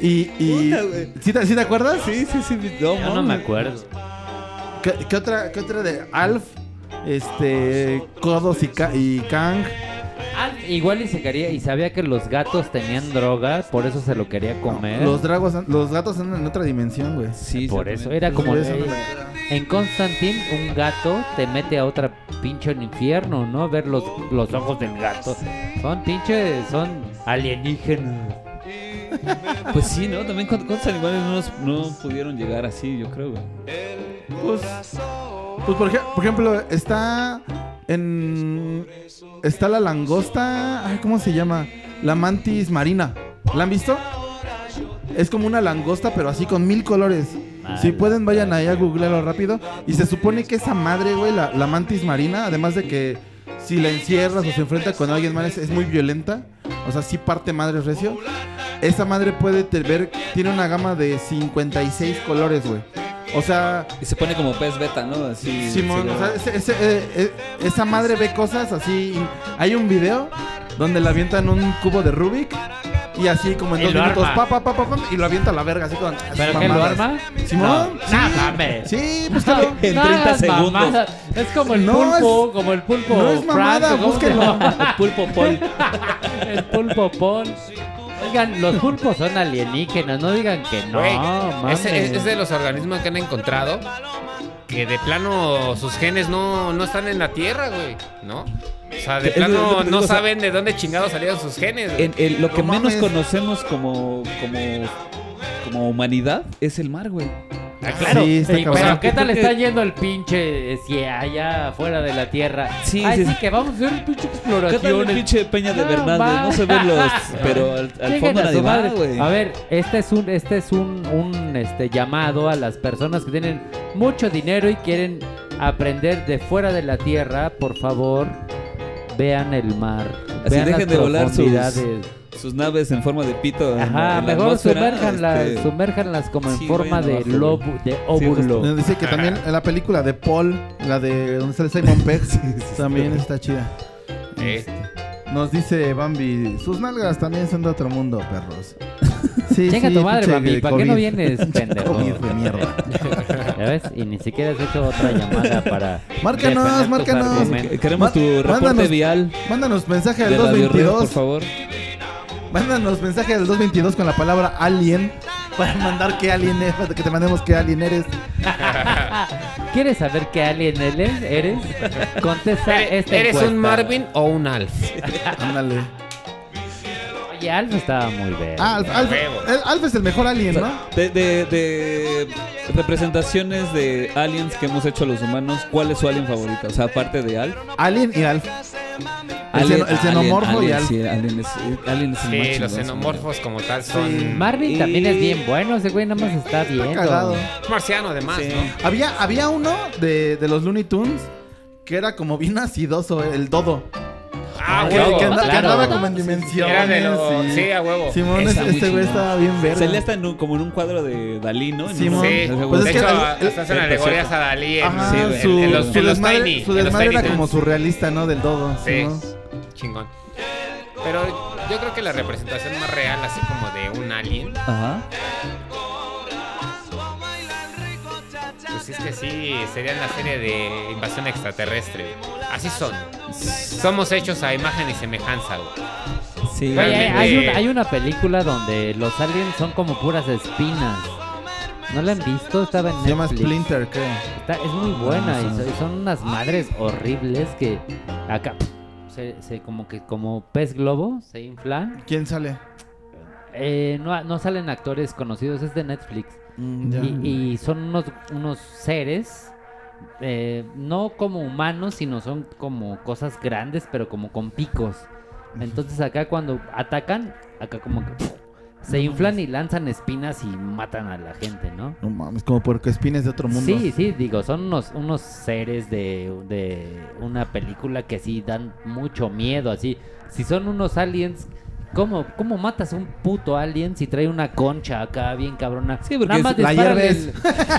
Y, y Puta, güey. ¿Sí, te, sí te acuerdas? Sí, sí, sí. No, Yo no me mames. acuerdo. ¿Qué, qué otra, qué otra de Alf? Este, Kodos y, Ka- y Kang. Ah, igual y se quería y sabía que los gatos tenían droga, por eso se lo quería comer. Los dragos, los gatos andan en otra dimensión, güey. Sí, por eso también. era como eso no en Constantine un gato te mete a otra pinche infierno, ¿no? Ver los, los ojos del gato. Son pinche, son alienígenas. Pues sí, ¿no? También ¿cuántos cuántos animales no, no pudieron llegar así, yo creo, güey. Pues, pues por, ej- por ejemplo, está en. Está la langosta. Ay, ¿Cómo se llama? La mantis marina. ¿La han visto? Es como una langosta, pero así con mil colores. Si pueden, vayan ahí a googlearlo rápido. Y se supone que esa madre, güey, la, la mantis marina, además de que si la encierras o se enfrenta con alguien más, es, es muy violenta. O sea, sí parte madre recio. Esa madre puede ver, tiene una gama de 56 colores, güey. O sea, Y se pone como pez beta, ¿no? Así. Simón, se- o sea, ese- ese, eh, eh, esa madre ve cosas así. Hay un video donde le avientan un cubo de Rubik y así como en Y dos minutos, pa, pa, pa, pa, y lo avienta a la verga, así con. ¿Pero qué lo arma? Simón, No, sí. búscalo. En No 30 hagas segundos. Es como el No, pulpo, como el pulpo. no es mamada, Frank, ¿o cómo se búsquenlo. El pulpo Paul. el pulpo Paul. Oigan, los pulpos son alienígenas, no digan que no, Güey, mames. es, es de los organismos que han encontrado que de plano sus genes no, no están en la Tierra, güey, ¿no? O sea, de plano no saben de dónde chingados salieron sus genes. güey. En- el- lo que No menos mames. conocemos como, como, como humanidad es el mar, güey. Ah, claro. Sí, está Sí, cabrón. pero ¿qué tal está yendo el pinche si allá afuera de la Tierra? Sí, Ay, sí, sí, que vamos a hacer un pinche ¿Qué exploración. tal el pinche Peña de No, va. No se ven los. Pero al, fondo nadie va, madre. güey. A ver, este es un, este es un, un este, llamado a las personas que tienen mucho dinero y quieren aprender de fuera de la tierra. Por favor, vean el mar. Así vean dejen las de volar sus, profundidades. Sus naves en forma de pito. en la- Ajá, en la mejor sumérjanlas, este, sumérjanlas como en sí, forma de abajo, lobo, de óvulo. Eh, Dice que también en la película de Paul, la de donde sale Simon Pegg, también está chida. Eh, Nos dice Bambi, sus nalgas también son de otro mundo, perros. Sí, Chinga sí, tu madre, Bambi, ¿para qué no vienes, pendejo? COVID de mierda. ¿Ya ves? Y ni siquiera has hecho otra llamada para. Márcanos, márcanos. Queremos Ma- tu reporte mándanos- vial Mándanos mensaje al de Radio Red, por 222. favor. Mándanos mensaje al 222 con la palabra alien. Para mandar qué alien es, para que te mandemos qué alien eres. ¿Quieres saber qué alien eres? ¿Eres? Contesta ¿Eres, esta eres encuesta. un Marvin o un Alf? Ándale. Oye, Alf estaba muy bien. Ah, Alf, Alf- Alf es el mejor alien, ¿no? De, de- de representaciones de aliens que hemos hecho los humanos, ¿cuál es su alien favorito? O sea, aparte de Al. Alien y Alf. El, xeno- el xenomorfo y alien, sí, alien es, alien es el Sí, chingón, los sí, xenomorfos como tal Sí. son Marvin Y- también es bien bueno. Ese güey nada más está cagado. marciano además, Sí. ¿no? Había, había uno de, de los Looney Tunes que era como bien acidoso, el dodo. Ah, que, huevo. que anda- que claro. andaba como en dimensiones. Era de los... y- Sí, a huevo. Simón, muy este güey estaba bien verde. Salía hasta en un- como en un cuadro de Dalí, ¿no? Simón. Sí. Pues de es que hecho, el- hasta hacen alegorías a Dalí en, Ajá, sí, en- su, en los, su en los desmadre, Tiny. su desmadre Tiny era como surrealista, ¿no? Del dodo. Sí. Simón. Chingón. Pero yo creo que la representación más real, así como de un alien, Ajá. pues es que sí, sería la serie de invasión extraterrestre. Así son. Somos hechos a imagen y semejanza, güey. Sí. Hay, Realmente- hay una, hay una película donde los aliens son como puras espinas. ¿No la han visto? Estaba en Se llama Netflix. Splinter, creo. Está- es muy buena y son unas madres horribles que acá se, se como que como pez globo se inflan. ¿Quién sale? Eh, no, no salen actores conocidos, es de Netflix. Mm. Y, y son unos, unos seres eh, no como humanos, sino son como cosas grandes, pero como con picos. Entonces acá cuando atacan, acá como que. Se inflan y lanzan espinas y matan a la gente, ¿no? No mames, como porque espines de otro mundo. Sí, sí, digo, son unos, unos seres de, de una película que sí dan mucho miedo, así. Si son unos aliens, ¿cómo, cómo matas a un puto alien si trae una concha acá bien cabrona? Sí, porque Nada más es- la el-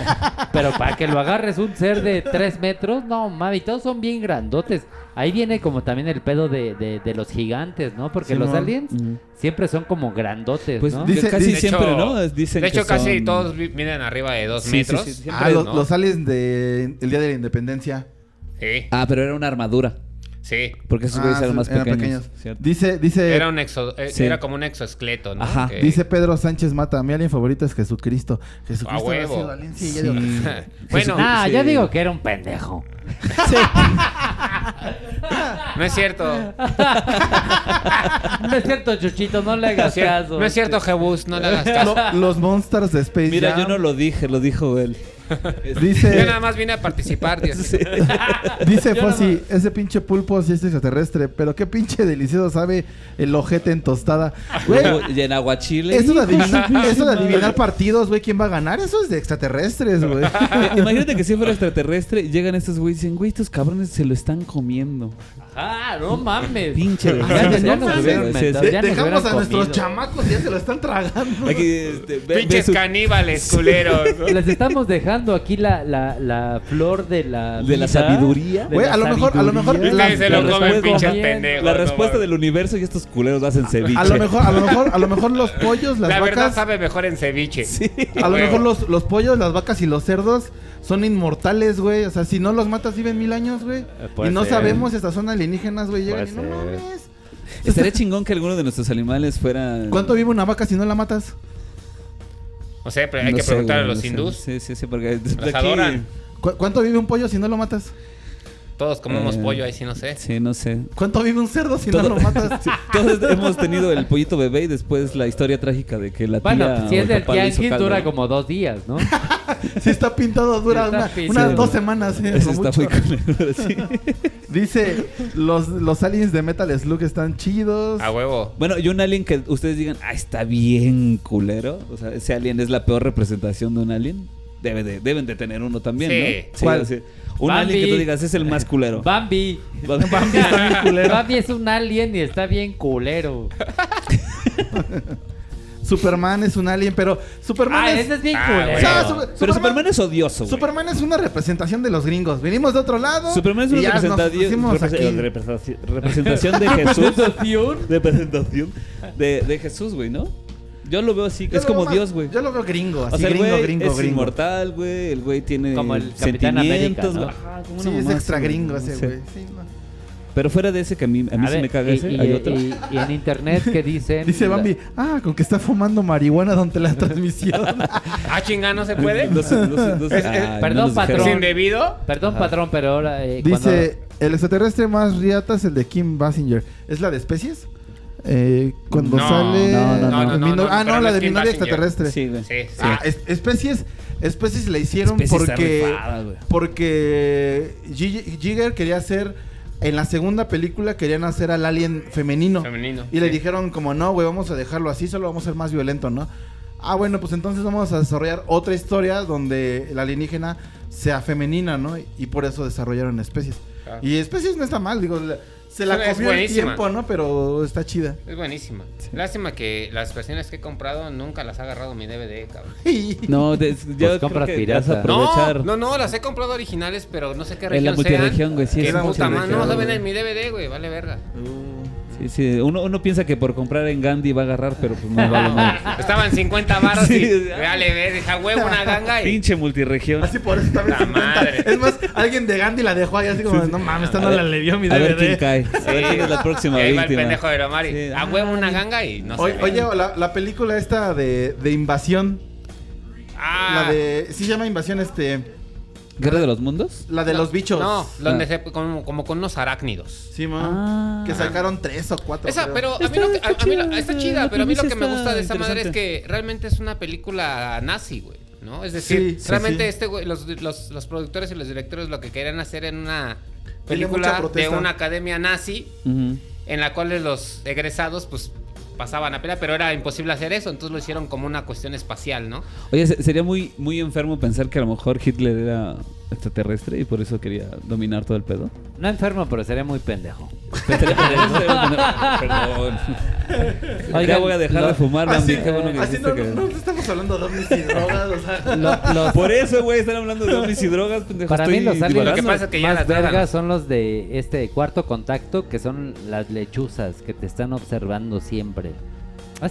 Pero para que lo agarres un ser de 3 metros, no, mami, todos son bien grandotes. Ahí viene como también el pedo de, de, de los gigantes, ¿no? Porque los aliens siempre son como grandotes, Pues ¿no? Dice- casi de siempre, hecho- ¿no? Dicen De hecho, que casi son- todos miden arriba de dos Sí, sí, metros. sí, Ah, los, ¿no? los aliens de el Día de la Independencia. Sí, Ah, pero era una armadura. Sí. Porque esos Ah, güeyes eran sí, más eran pequeños. ¿cierto? Dice, dice, Era, un exo, eh, Sí. era como un exoesqueleto, ¿no? Ajá. Que- dice Pedro Sánchez Mata. Mi alien favorito es Jesucristo. Jesucristo A habrá huevo. sido alien, sí, ya Sí. digo. bueno, Ah, sí. yo digo que era un pendejo. no es cierto. No es cierto, Chuchito, no le hagas caso. No es cierto, Jebus, no le hagas caso. Lo- los Monsters de Space Mira, Jam. yo no lo dije, lo dijo él. Dice, Yo nada más vine a participar, Dios. Sí. dice Fossi, ese pinche pulpo sí es extraterrestre, pero qué pinche delicioso sabe el ojete en tostada. Güey, Y en aguachile. eso de, adivinar, eso de adivinar partidos, güey, quién va a ganar, eso es de extraterrestres, güey. Imagínate que si fuera extraterrestre, llegan estos güeyes y dicen, güey, estos cabrones se lo están comiendo. Ah, no mames. Pinche Ya, desgracia. ya nos hubieran sí. ya nos Dejamos hubieran a nuestros comido. chamacos ya se lo están tragando. Aquí, este, ve- ve Pinches su- caníbales, culeros. ¿no? Les estamos dejando aquí la, la, la flor de la De la vida, sabiduría. de Güey, la a lo mejor- a lo mejor sabiduría. la- Ustedes se lo la comen, respuesta- pinches pendejos. La no respuesta mames. del universo y estos culeros hacen ceviche. A lo mejor, a lo mejor, a lo mejor los pollos, las La verdad vacas, sabe mejor en ceviche. Sí. a lo mejor los, los pollos, las vacas y los cerdos son inmortales, güey. O sea, si no los matas viven mil años, güey. Eh, Y no ser. sabemos si estas son alienígenas, güey. Llegan y no mames. Estaría chingón que alguno de nuestros animales fuera. ¿Cuánto vive una vaca si no la matas? O sea, pero hay No que sé, preguntar a los no sé. hindús. Sí, sí, sí, porque Las adoran. ¿Cu- ¿Cuánto vive un pollo si no lo matas? Todos comemos Eh, pollo, ahí sí no sé. Sí, no sé. ¿Cuánto vive un cerdo si Todo- no lo matas? Sí, Todos hemos tenido el pollito bebé y después la historia trágica de que la tía. Bueno, si es el del tianguis dura como dos días, ¿no? si está pintado, dura Si está una- pintado. unas Sí, dos semanas. eh, lo está mucho. muy sí. Dice, los, los aliens de Metal Slug están chidos. A huevo. Bueno, y un alien que ustedes digan, ah, está bien culero. O sea, ese alien es la peor representación de un alien. Debe de, deben de tener uno también, Sí. ¿no? ¿Cuál? sí. Un Bambi. alien que tú digas, es el más culero. Bambi. Bambi está bien culero. Bambi es un alien y está bien culero. Superman es un alien, pero Superman Ah, es... ese es bien Ah, culero. güey. O sea, Pero- Super- Pero Superman es odioso, güey. Superman es una representación de los gringos. Venimos de otro lado. Superman es y una ya nos representación, pusimos aquí. representación- representación de Jesús. Representación. representación de, de Jesús, güey, ¿no? Yo lo veo así, Yo es como más- Dios, güey. Yo lo veo gringo, así O sea, gringo, güey gringo, es gringo. inmortal, güey. El güey tiene Como el Capitán América, sentimientos, ¿no? güey. Ajá, como Sí, es extra gringo ese, güey. Sí, no. Pero fuera de ese que a mí, a mí A ver, me caga y, ese, y- hay otro. y- y en internet que dicen... Dice Bambi, ah, con que está fumando marihuana durante la transmisión. Ah, chinga, ¿no se puede? No no no. Es- perdón, dijeron. ¿Es indebido? Perdón, patrón, pero ahora... eh, Dice, el extraterrestre más riata es el de Kim Basinger. ¿Es la de especies? Eh, cuando No, sale... no, no, no, Mi no, no, no- ah, no, no la de Minoria extraterrestre. Sí, güey. Sí, sí. Ah, es- especies, especies le hicieron Especies porque rifada, güey. porque G- Jigger quería hacer en la segunda película querían hacer al alien femenino, Femenino. y le dijeron como no, güey, vamos a dejarlo así, solo vamos a ser más violento, ¿no? Ah, bueno, pues entonces vamos a desarrollar otra historia donde la alienígena sea femenina, ¿no? Y por eso desarrollaron especies. Y especies no está mal, digo, la- se la Es comió el buenísima. tiempo, ¿no? Pero está chida. Es buenísima. Lástima que las versiones que he comprado nunca las ha agarrado mi DVD, cabrón. No, de- yo creo compras que vas a pirata. aprovechar. No, no, no, las he comprado originales, pero no sé qué En región la multiregión, güey, sí, es puta madre, no saben güey. en mi DVD, güey, vale verga. Sí, sí. Uno, uno piensa que por comprar en Gandhi va a agarrar, pero pues no vale nada. Estaban 50 baros Sí. y vale ver, deja huevo una ganga y Pinche multiregión. Así por eso también La 50. madre. Es más, alguien de Gandhi la dejó ahí así como, no mames, esta no A la le mi A ver quién DVD. cae. A ver quién es la próxima y ahí va el víctima. pendejo de Romari. Sí. A huevo una ganga y no Oye, sé. oye, la, la película esta de, de invasión, ah, la de, sí se llama invasión, este, ¿Guerra de los mundos? la de no, los bichos. No, donde Ah. se, como, como con unos arácnidos. Sí, mo. Ah. Que sacaron tres o cuatro. Esa, creo. pero a mí lo que, a- mí lo- chida, está chida, pero a mí lo que me gusta de esa madre es que realmente es una película nazi, güey. ¿no? Es decir, Sí, realmente sí. este güey, los, los, los productores y los directores lo que querían hacer en una película de una academia nazi en la cual los egresados pues pasaban a pena, pero era imposible hacer eso, entonces lo hicieron como una cuestión espacial, ¿no? Oye, se- sería muy, muy enfermo pensar que a lo mejor Hitler era extraterrestre y por eso quería dominar todo el pedo. No enfermo, pero sería muy pendejo. Perdón. ya Oigan, voy a dejar lo- de fumar, Así, Bambi. Qué bueno que así dijiste no, que- no, no estamos hablando de ovnis y drogas, o sea. lo- los- Por eso, güey, están hablando de ovnis y drogas, pendejo. para Estoy mí los aliens Lo que divagando. pasa es que ya más las vergas son los de este cuarto contacto, que son las lechuzas que te están observando siempre.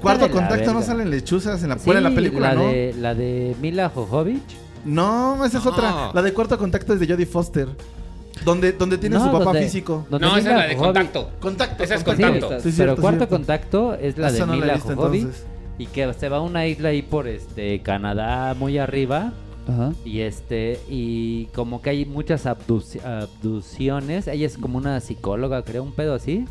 Cuarto de la contacto no verga. salen lechuzas en la, fuera de la Sí, película, la ¿no? De, la de Mila Jovovich. No, esa es otra. La de cuarto contacto es de Jodie Foster. Donde, donde tiene No, su papá donde- físico. donde No, esa es Mila la de Jovovich- contacto. Contacto. Esa es Sí, contacto. pero Sí, cierto, cuarto cierto. contacto es la de no la he Mila visto, Jovovich entonces. y que se va a una isla ahí por este Canadá muy arriba Ajá. y este y como que hay muchas abducciones. Ella es como una psicóloga, creo, un pedo así.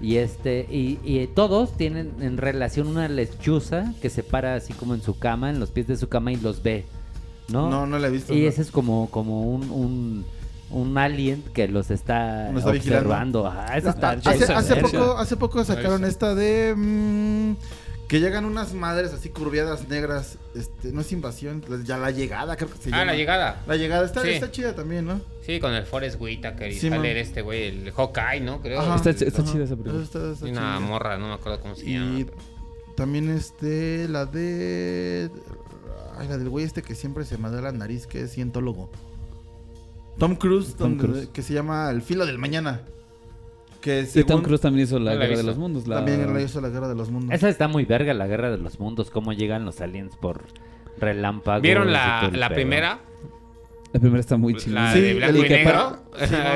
Y este y, y todos tienen en relación una lechuza que se para así como en su cama, en los pies de su cama y los ve, ¿no? No, no la he visto. Y no. ese es como, como un, un, un alien que los está, está observando. Ajá, eso está Ah, hace, chido. hace poco, hace poco sacaron esta de mm, que llegan unas madres así curviadas negras. Este, no es invasión, ya la llegada, creo que se Ah, llama. la llegada. La llegada está, Sí. está chida también, ¿no? Sí, con el Forrest Whitaker y Sí, sale man. este güey, el Hawkeye, ¿no? Creo. Ajá. Está chida esa película. Está- está Y una chida. morra, no me acuerdo cómo se llama. Y también este, la de... Ay, la del güey este que siempre se madea la nariz, que es cientólogo. Tom Cruise, Tom donde- Cruise. que se llama El filo del mañana. Que Sí, Tom según- Cruise también hizo la Guerra de los Mundos. La... También la hizo la guerra de los mundos. Esa está muy verga, la guerra de los mundos, cómo llegan los aliens por relámpagos. ¿Vieron la, la primera? La primera está muy La chingona. Sí, de blanco y negro.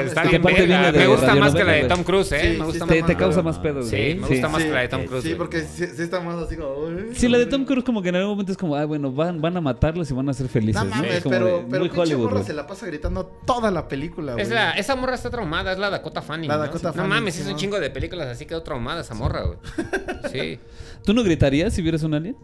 Está bien verga. Me gusta más que la de. Tom Cruise, ¿eh? Sí, me gusta. Te, te causa más pedo, Sí, me gusta más Sí, que la de Tom Cruise. Sí, porque sí, sí está más así como... Sí, la de Tom Cruise como que en algún momento es como, ah, bueno, van, van a matarlos y van a ser felices. No ¿no? mames, Es como pero, de- pero muy pinche Hollywood. morra se la pasa gritando toda la película, güey. Es la, esa morra está traumada, es la Dakota Fanning. La ¿no? Dakota. Fanning, No mames, sí, es un chingo de películas así quedó traumada esa morra, güey. Sí. ¿Tú no gritarías si vieras un alien?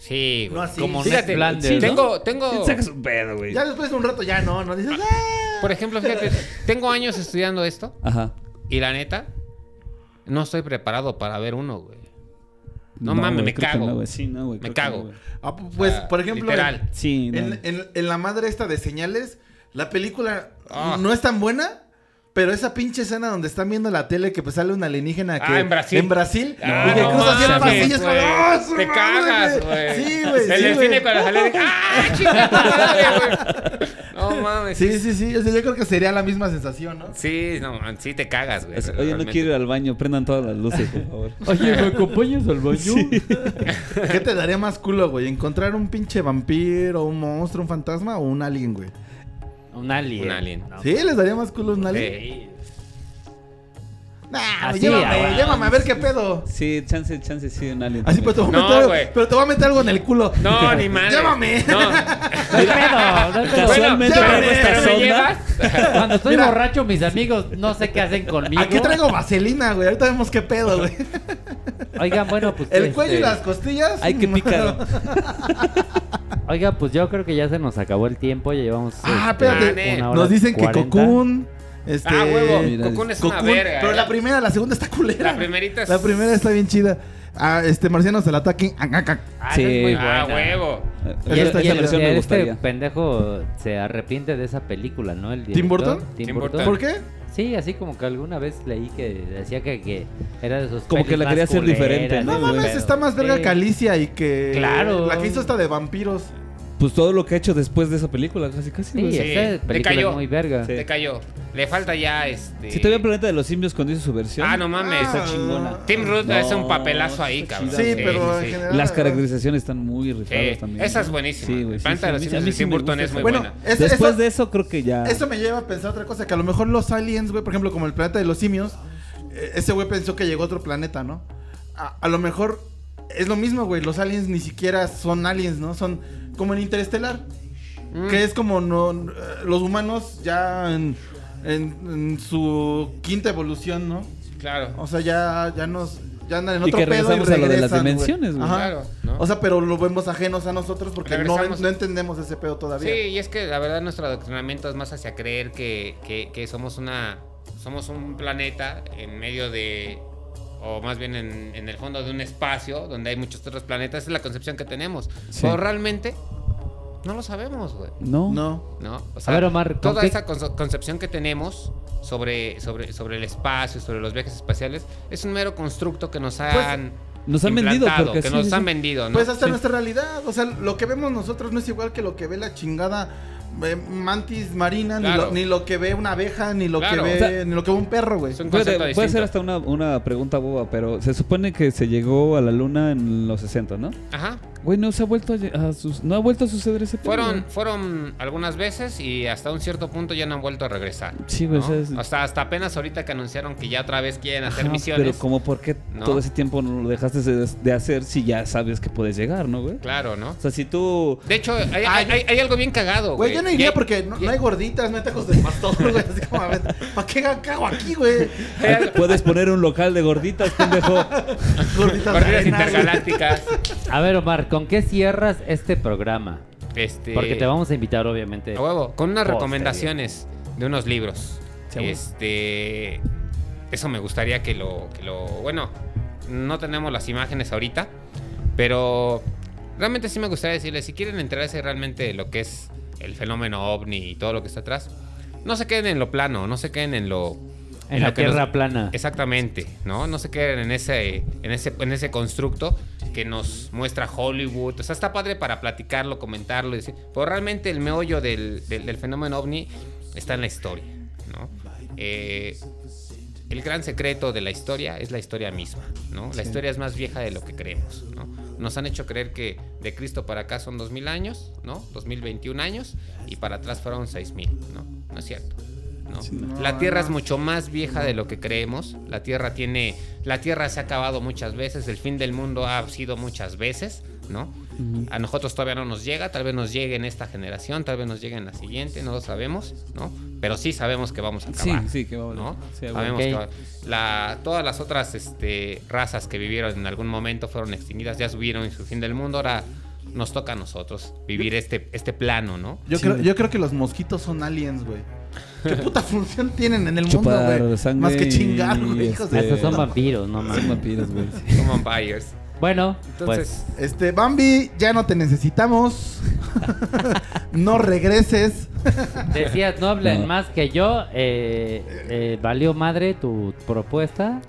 Sí, güey. No así. Como Fíjate, sí, ¿no? tengo, tengo, Sacas un pedo, güey. Ya después de un rato ya no, no dices... "Ah". por ejemplo, fíjate, tengo años estudiando esto Ajá. y la neta, no estoy preparado para ver uno, güey. No mames, güey, me cago. no. Sí, no, güey. Me cago. no, güey. Ah, pues, Ah, por ejemplo... literal. Sí, no. En, en- en la madre esta de señales, la película Ah. no es tan buena, pero esa pinche escena donde están viendo la tele que pues sale un alienígena que Ah, en Brasil. en Brasil Ah, y que no cruza. ¡ah, su Te cagas, güey. Sí, güey. En sí, güey. cine cuando salió de ¡Ah, madre, güey! No mames. Sí, sí, sí. O sea, yo creo que sería la misma sensación, ¿no? Sí, no, man, sí te cagas, güey. Oye, no quiero ir al baño. Prendan todas las luces, por favor. Oye, ¿me acompañas al baño? ¿Qué te daría más culo, güey? ¿Encontrar un pinche vampiro, un monstruo, un fantasma o un alien, güey? Un alien. Un alien. No. ¿Sí? ¿Les daría más culo un alien? Sí. Nah, Así, llévame, ah, llévame a ver qué pedo. Sí, chance, chance, sí, un alien. Así, pero te, voy a No, meter algo, güey. pero te voy a meter algo en el culo. No, ni madre. Llévame. No. No hay pedo, no hay pedo. Casualmente Bueno, traigo esta sonda. Cuando estoy Mira. borracho, mis amigos no sé qué hacen conmigo. Aquí traigo vaselina, güey. Ahorita vemos qué pedo, güey. Oigan, bueno, pues. El este, cuello y las costillas. Hay que picar. Oiga, pues yo creo que ya se nos acabó el tiempo. Ya llevamos. Ah, este, espérate. Nos dicen que 40. Cocoon. Este, Ah, huevo. Mira, Cocoon es una verga. Pero eh. la primera, la segunda está culera. La primerita es- La primera está bien chida. Ah, este, Marcianos al ataque. Ah, ah, ah. Ah, Sí. es muy Ah, buena. huevo. Y, Esa el- está y el- chida. versión me este pendejo se arrepiente de esa película, ¿no? El ¿Tim Burton? Tim Tim Burton. Burton. ¿Por qué? Sí, así como que alguna vez leí que decía que, que era de esos Como que la quería hacer diferente, ¿no, mames, está más verga Sí. que Alicia y que. Claro. La que hizo esta de vampiros. Pues todo lo que ha hecho después de esa película, casi casi. Sí. Sí, esa te película cayó. es muy verga. Sí. Te cayó. Le falta ya este. Si todavía Planeta de los Simios cuando hizo su versión. Ah, no mames. Ah, chingona. Tim Roth No, hace un papelazo ahí, está cabrón. Sí, pero sí, en sí. general. Las caracterizaciones están muy rifadas Sí, también. esa es buenísima. Sí, güey. sí, Planeta de los Simios de Tim Burton es muy. Bueno, buena. es- Después eso- de eso creo que ya. Eso me lleva a pensar otra cosa, que a lo mejor los aliens, güey, por ejemplo, como el planeta de los simios, eh, ese güey pensó que llegó a otro planeta, ¿no? A, a lo mejor es lo mismo, güey, los aliens ni siquiera son aliens, ¿no? Son como en Interestelar, Mm. que es como no, los humanos ya en, en- en su quinta evolución, ¿no? Claro. O sea, ya, ya nos... ya andan en Y otro que pedo y regresamos a lo de las regresan, dimensiones, güey. Ajá. Claro, ¿no? O sea, pero lo vemos ajenos a nosotros porque no, Regresamos. no entendemos ese pedo todavía. Sí, y es que la verdad nuestro adoctrinamiento es más hacia creer que, que- que somos una somos un planeta en medio de o más bien en, en el fondo de un espacio donde hay muchos otros planetas, Esa es la concepción que tenemos. Sí. Pero realmente no lo sabemos, güey. No. No. ¿No? O A ver, Omar, ¿con toda qué- esa conce- concepción que tenemos sobre, sobre, sobre el espacio, sobre los viajes espaciales, es un mero constructo que nos han Nos han vendido, porque que sí, nos sí, han vendido, ¿no? Pues hasta Sí. nuestra realidad. O sea, lo que vemos nosotros no es igual que lo que ve la chingada eh, mantis marina, ni, lo, ni lo que ve una abeja, ni lo Claro. que ve, O sea, ni lo que ve un perro, güey. Puede, puede ser hasta una, una pregunta boba, pero se supone que se llegó a la luna en los 60, ¿no? Ajá. Güey, no se ha vuelto a, lle- a sus- no ha vuelto a suceder ese pedo, Fueron, güey. fueron algunas veces y hasta un cierto punto ya no han vuelto a regresar. Sí, güey, ¿no? o sea, es- hasta, hasta apenas ahorita que anunciaron que ya otra vez quieren hacer Ajá, misiones. Pero como por qué ¿no? todo ese tiempo no lo dejaste de, hacer si ya sabes que puedes llegar, ¿no, güey? Claro, ¿no? O sea, si tú... De hecho, hay, hay- hay- hay algo bien cagado, Güey, güey. yo no iría porque no, hay gorditas, no hay tacos de pastor, güey. Así como, a ver, ¿para qué cago aquí, güey? Puedes poner un local de gorditas, pendejo. Gorditas, Gorditas intergalácticas. A ver, Omar, ¿con qué cierras este programa? Este, Porque te vamos a invitar, obviamente. A huevo, con unas Posterior. recomendaciones de unos libros. Este. Eso me gustaría que lo, que lo. Bueno, no tenemos las imágenes ahorita. Pero realmente sí me gustaría decirles: si quieren enterarse realmente de lo que es el fenómeno ovni y todo lo que está atrás, no se queden en lo plano, no se queden en lo. En la nos- tierra plana. Exactamente, ¿no? No se queden en ese, en ese, en ese constructo que nos muestra Hollywood. O sea, está padre para platicarlo, comentarlo y decir. Pero realmente el meollo del, del- del fenómeno ovni está en la historia, ¿no? Eh, el gran secreto de la historia es la historia misma, ¿no? La historia es más vieja de lo que creemos, ¿no? Nos han hecho creer que de Cristo para acá son 2000 años, ¿no? 2021 años y para atrás fueron 6000, ¿no? No es cierto. ¿No? La Tierra es mucho más vieja de lo que creemos. La Tierra tiene, la Tierra se ha acabado muchas veces. El fin del mundo ha sido muchas veces, ¿no? A nosotros todavía no nos llega. Tal vez nos llegue en esta generación, tal vez nos llegue en la siguiente. No lo sabemos, ¿no? Pero sí sabemos que vamos a acabar. sí, que ¿no? Sí, Sabemos que la, todas las otras este, razas que vivieron en algún momento fueron extinguidas, ya subieron en su fin del mundo. Ahora nos toca a nosotros vivir este, este plano, ¿no? Yo, Sí, creo, yo creo que los mosquitos son aliens, güey. ¿Qué puta función tienen en el Chupar mundo, güey? Más que chingar, güey, hijos de este, Estos son vampiros, no Son mames. vampiros, güey. sí. Son vampires. Bueno, Entonces, pues Este, Bambi, ya no te necesitamos. no regreses. decías, no hablen No. más que yo. Eh, eh, ¿Valió madre tu propuesta?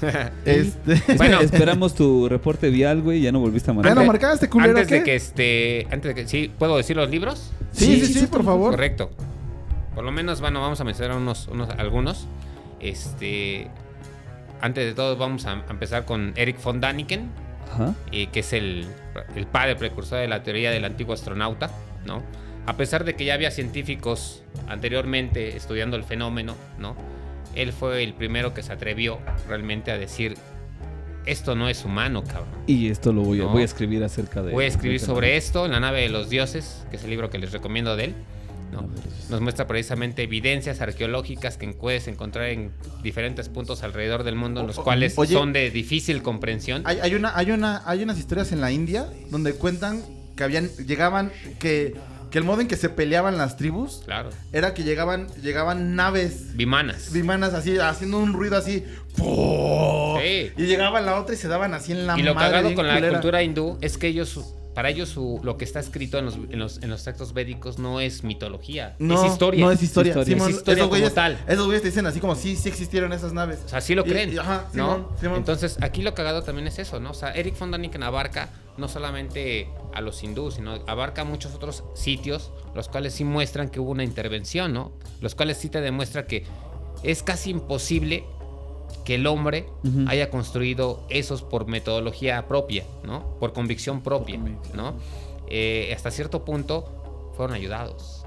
Este. Bueno. Esperamos tu reporte vial, güey. Ya no volviste a ¿Ya mandar. no marcaste, culero? antes de qué? que este, antes de que sí, puedo decir los libros. Sí, sí, sí, por favor. Correcto. Por lo menos, bueno, vamos a mencionar unos, unos algunos. Este, antes de todo, vamos a, a empezar con Eric von Daniken, Ajá. eh, que es el, el padre precursor de la teoría del antiguo astronauta, ¿no? A pesar de que ya había científicos anteriormente estudiando el fenómeno, ¿no? Él fue el primero que se atrevió realmente a decir, esto no es humano, cabrón. Y esto lo voy a, No. voy a escribir acerca de. Voy a escribir de- sobre esto en La nave de los dioses, que es el libro que les recomiendo de él. ¿no? Nos muestra precisamente evidencias arqueológicas que puedes encontrar en diferentes puntos alrededor del mundo, en los O- cuales oye. son de difícil comprensión. Hay, hay una, hay, una, hay unas historias en la India donde cuentan que habían, llegaban, que, que el modo en que se peleaban las tribus Claro. era que llegaban, llegaban naves Vimanas. vimanas así, haciendo un ruido así. Sí. Y llegaban la otra y se daban así en la Y lo madre cagado con la cultura hindú es que ellos, para ellos, su- lo que está escrito en los, en, los, en los textos védicos no es mitología, No, es historia. No es historia. Es historia. Simón, Es historia esos, güeyes, como tal. esos güeyes te dicen así como sí, sí existieron esas naves. O sea, sí lo creen. y- ajá, ¿no? Simón, Simón. Entonces, aquí lo cagado también es eso, ¿no? O sea, Eric von Daniken abarca no solamente a los hindúes, sino abarca muchos otros sitios, los cuales sí muestran que hubo una intervención, ¿no? Los cuales sí te demuestra que es casi imposible que el hombre haya construido esos por metodología propia, ¿no? Por convicción propia, ¿no? Eh, hasta cierto punto fueron ayudados,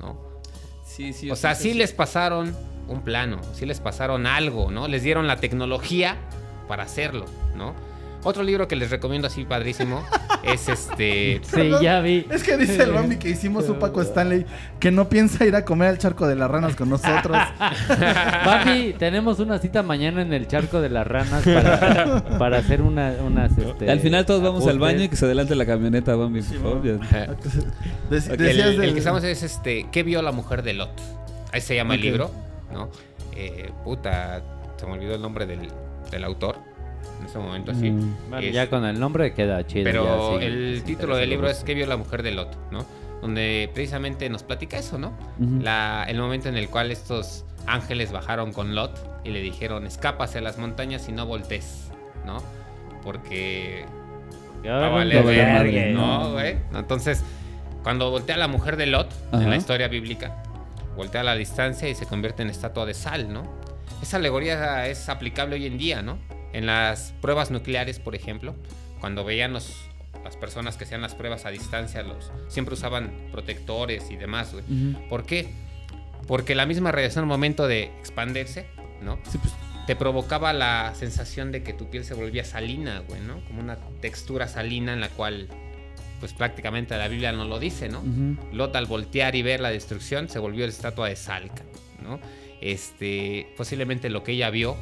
¿no? Sí, sí. O sea, sí les pasaron un plano, sí les pasaron algo, ¿no? Les dieron la tecnología para hacerlo, ¿no? Otro libro que les recomiendo así padrísimo es este. Sí, ya vi. Es que dice el Bambi que hicimos un Paco Stanley que no piensa ir a comer al charco de las ranas con nosotros. Papi, tenemos una cita mañana en el charco de las ranas para, para hacer una, unas. Este, Al final todos vamos al baño y que se adelante la camioneta, Bambi, por favor. ya. Dec- Ok, decías el, el que estamos es este. ¿Qué vio la mujer de Lot? Ahí se llama el libro, ¿no? Eh, puta, se me olvidó el nombre del, del autor. En ese momento así. Mm. Es- ya con el nombre queda chido. Pero ya, sí, el título del libro es ¿Qué vio la mujer de Lot? ¿no? Donde precisamente nos platica eso, ¿no? La- el momento en el cual estos ángeles bajaron con Lot y le dijeron, escapa hacia las montañas y no voltees, ¿no? Porque va a valer a. Entonces, cuando voltea la mujer de Lot, en la historia bíblica, voltea a la distancia y se convierte en estatua de sal, ¿no? Esa alegoría es aplicable hoy en día, ¿no? En las pruebas nucleares, por ejemplo, cuando veían los- las personas que hacían las pruebas a distancia, los, siempre usaban protectores y demás, güey. ¿Por qué? Porque la misma radiación al momento de expandirse, ¿no? Sí, pues, Te provocaba la sensación de que tu piel se volvía salina, güey, ¿no? Como una textura salina en la cual, pues prácticamente la Biblia no lo dice, ¿no? ujú. Lot al voltear y ver la destrucción se volvió estatua de sal, ¿no? Este, posiblemente lo que ella vio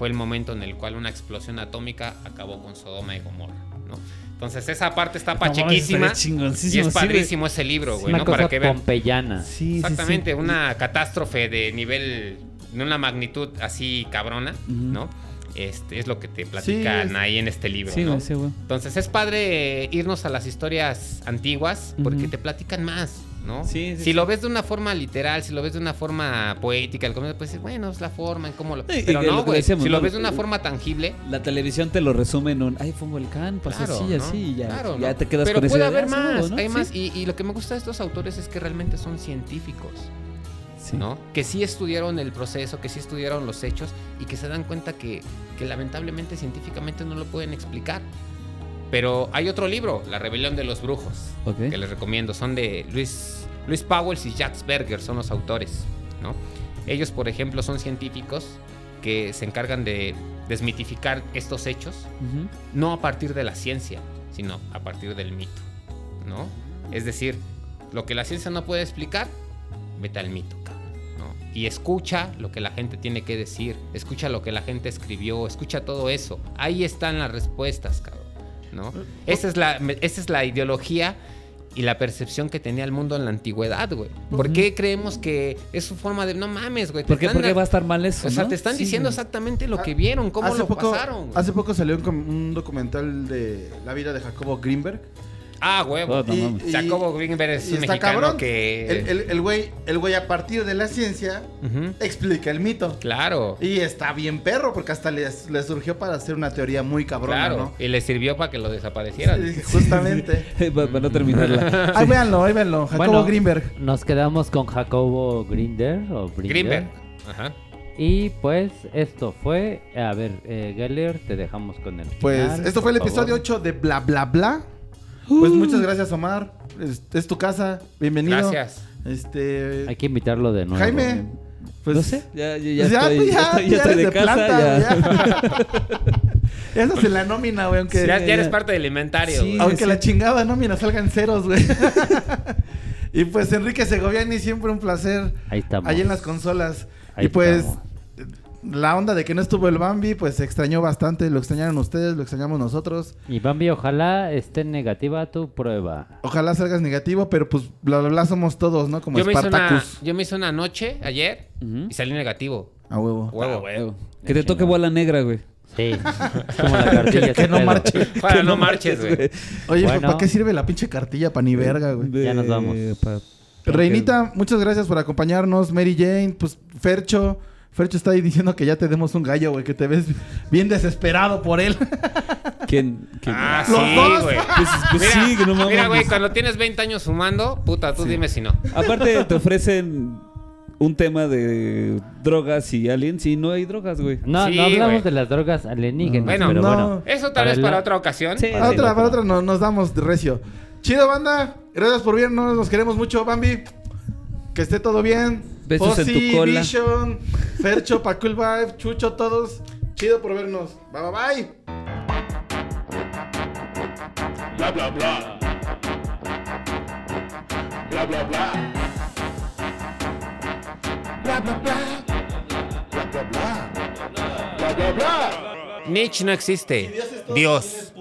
fue el momento en el cual una explosión atómica acabó con Sodoma y Gomorra, ¿no? Entonces esa parte está pachequísima y es padrísimo ese libro, güey, ¿no? cosa Para que vean. pompeyana. Sí, sí, sí. Exactamente, una catástrofe de nivel, de una magnitud así cabrona. ¿no? Este, es lo que te platican ahí en este libro, Sí, ¿no? sí. Entonces es padre irnos a las historias antiguas porque te platican más, ¿no? Sí, sí, si sí. lo ves de una forma literal, si lo ves de una forma poética, el comienzo, pues bueno, es la forma en cómo lo... Sí, Pero no, güey, si lo ves de una forma tangible... La televisión te lo resume en un, ay, fue un volcán, pasó Claro, así, ¿no? así, y ya, Claro, ya ¿no? te quedas Pero con puede haber más, hay más. Y, y lo que me gusta de estos autores es que realmente son científicos. ¿no? Que sí estudiaron el proceso, que sí estudiaron los hechos y que se dan cuenta que, que lamentablemente científicamente no lo pueden explicar. Pero hay otro libro, La rebelión de los brujos, que les recomiendo. Son de Luis, Luis Powells y Jacques Berger, son los autores, ¿no? Ellos, por ejemplo, son científicos que se encargan de desmitificar estos hechos, Ujú. no a partir de la ciencia, sino a partir del mito, ¿no? Es decir, lo que la ciencia no puede explicar, vete al mito, ¿no? Y escucha lo que la gente tiene que decir, escucha lo que la gente escribió, escucha todo eso. Ahí están las respuestas, cabrón, ¿no? Esa es la, esa es la ideología y la percepción que tenía el mundo en la antigüedad, güey. ¿Por qué creemos que es su forma de no mames, güey? ¿Por qué, por qué va a estar mal eso? O sea, no? te están Sí, diciendo güey. exactamente lo que vieron, cómo hace lo poco, pasaron. güey. Hace poco salió un, un documental de la vida de Jacobo Greenberg. Ah, huevo. No Y- Jacobo Greenberg es y un está mexicano cabrón. que... El, el- el güey, el güey a partir de la ciencia explica el mito. Claro. Y está bien perro porque hasta le, le surgió para hacer una teoría muy cabrona, Claro. ¿no? Y le sirvió para que lo desaparecieran. Sí, justamente. para, no terminarla. Ahí véanlo, ahí véanlo. Jacobo Bueno, Greenberg. Nos quedamos con Jacobo Grinder o Brinder. Greenberg. Ajá. Y pues esto fue, a ver, eh, Geller, te dejamos con el Pues final, esto fue el episodio favor. 8 de Bla Bla Bla. Pues muchas gracias, Omar. Es, es tu casa. Bienvenido. Gracias. Este. Hay que invitarlo de nuevo. Jaime. Pues, no sé, ya, ya, ya pues ya, estoy, pues ya, estoy, ya estoy eres de, casa. planta, ya. ya. Eso se la nómina, güey. Aunque, ya, ya, ya eres ya. parte del inventario. Sí. güey. aunque sí. la chingada nómina salgan ceros, güey. y pues Enrique Segoviani, siempre un placer. Ahí estamos. Allí en las consolas. Ahí y pues. estamos. La onda de que no estuvo el Bambi, pues se extrañó bastante. Lo extrañaron ustedes, lo extrañamos nosotros. Y Bambi, ojalá esté negativa tu prueba. Ojalá salgas negativo, pero pues bla bla bla somos todos, ¿no? Como yo, me hice una, Spartacus. yo me hice una noche ayer y salí negativo. A huevo. Huevo. Que te toque bola negra, güey. Sí. Es como la cartilla. Que, que no marche. Para no marches, güey. Oye, Bueno. ¿para qué sirve la pinche cartilla? Pa' ni verga, güey. Ya nos vamos. pa- Reinita, muchas gracias por acompañarnos. Mary Jane, pues Fercho. Fercho está ahí diciendo que ya te demos un gallo, güey, que te ves bien desesperado por él. ¿Quién? quién? Ah, Los sí, dos. güey. Pues, pues Mira, sí, que no mames. Mira, güey, cuando tienes 20 años fumando, puta, tú dime si no. Aparte te ofrecen un tema de drogas y aliens y no hay drogas, güey. No, Sí, no hablamos güey. de las drogas alienígenas, Bueno, pero no. bueno. Eso tal vez para la- otra ocasión. Sí. Para otra, para otra no- nos damos de recio. Chido, banda. Gracias por vernos. Nos queremos mucho, Bambi. Que esté todo bien. Besos en tu cola. Vision, Fercho, Pacul Vibe, Chucho, todos. Chido por vernos. Bye, bye, bye. Bla bla bla. Bla bla bla. Bla bla bla. Bla bla bla. Bla bla bla. Nietzsche no existe. Dios.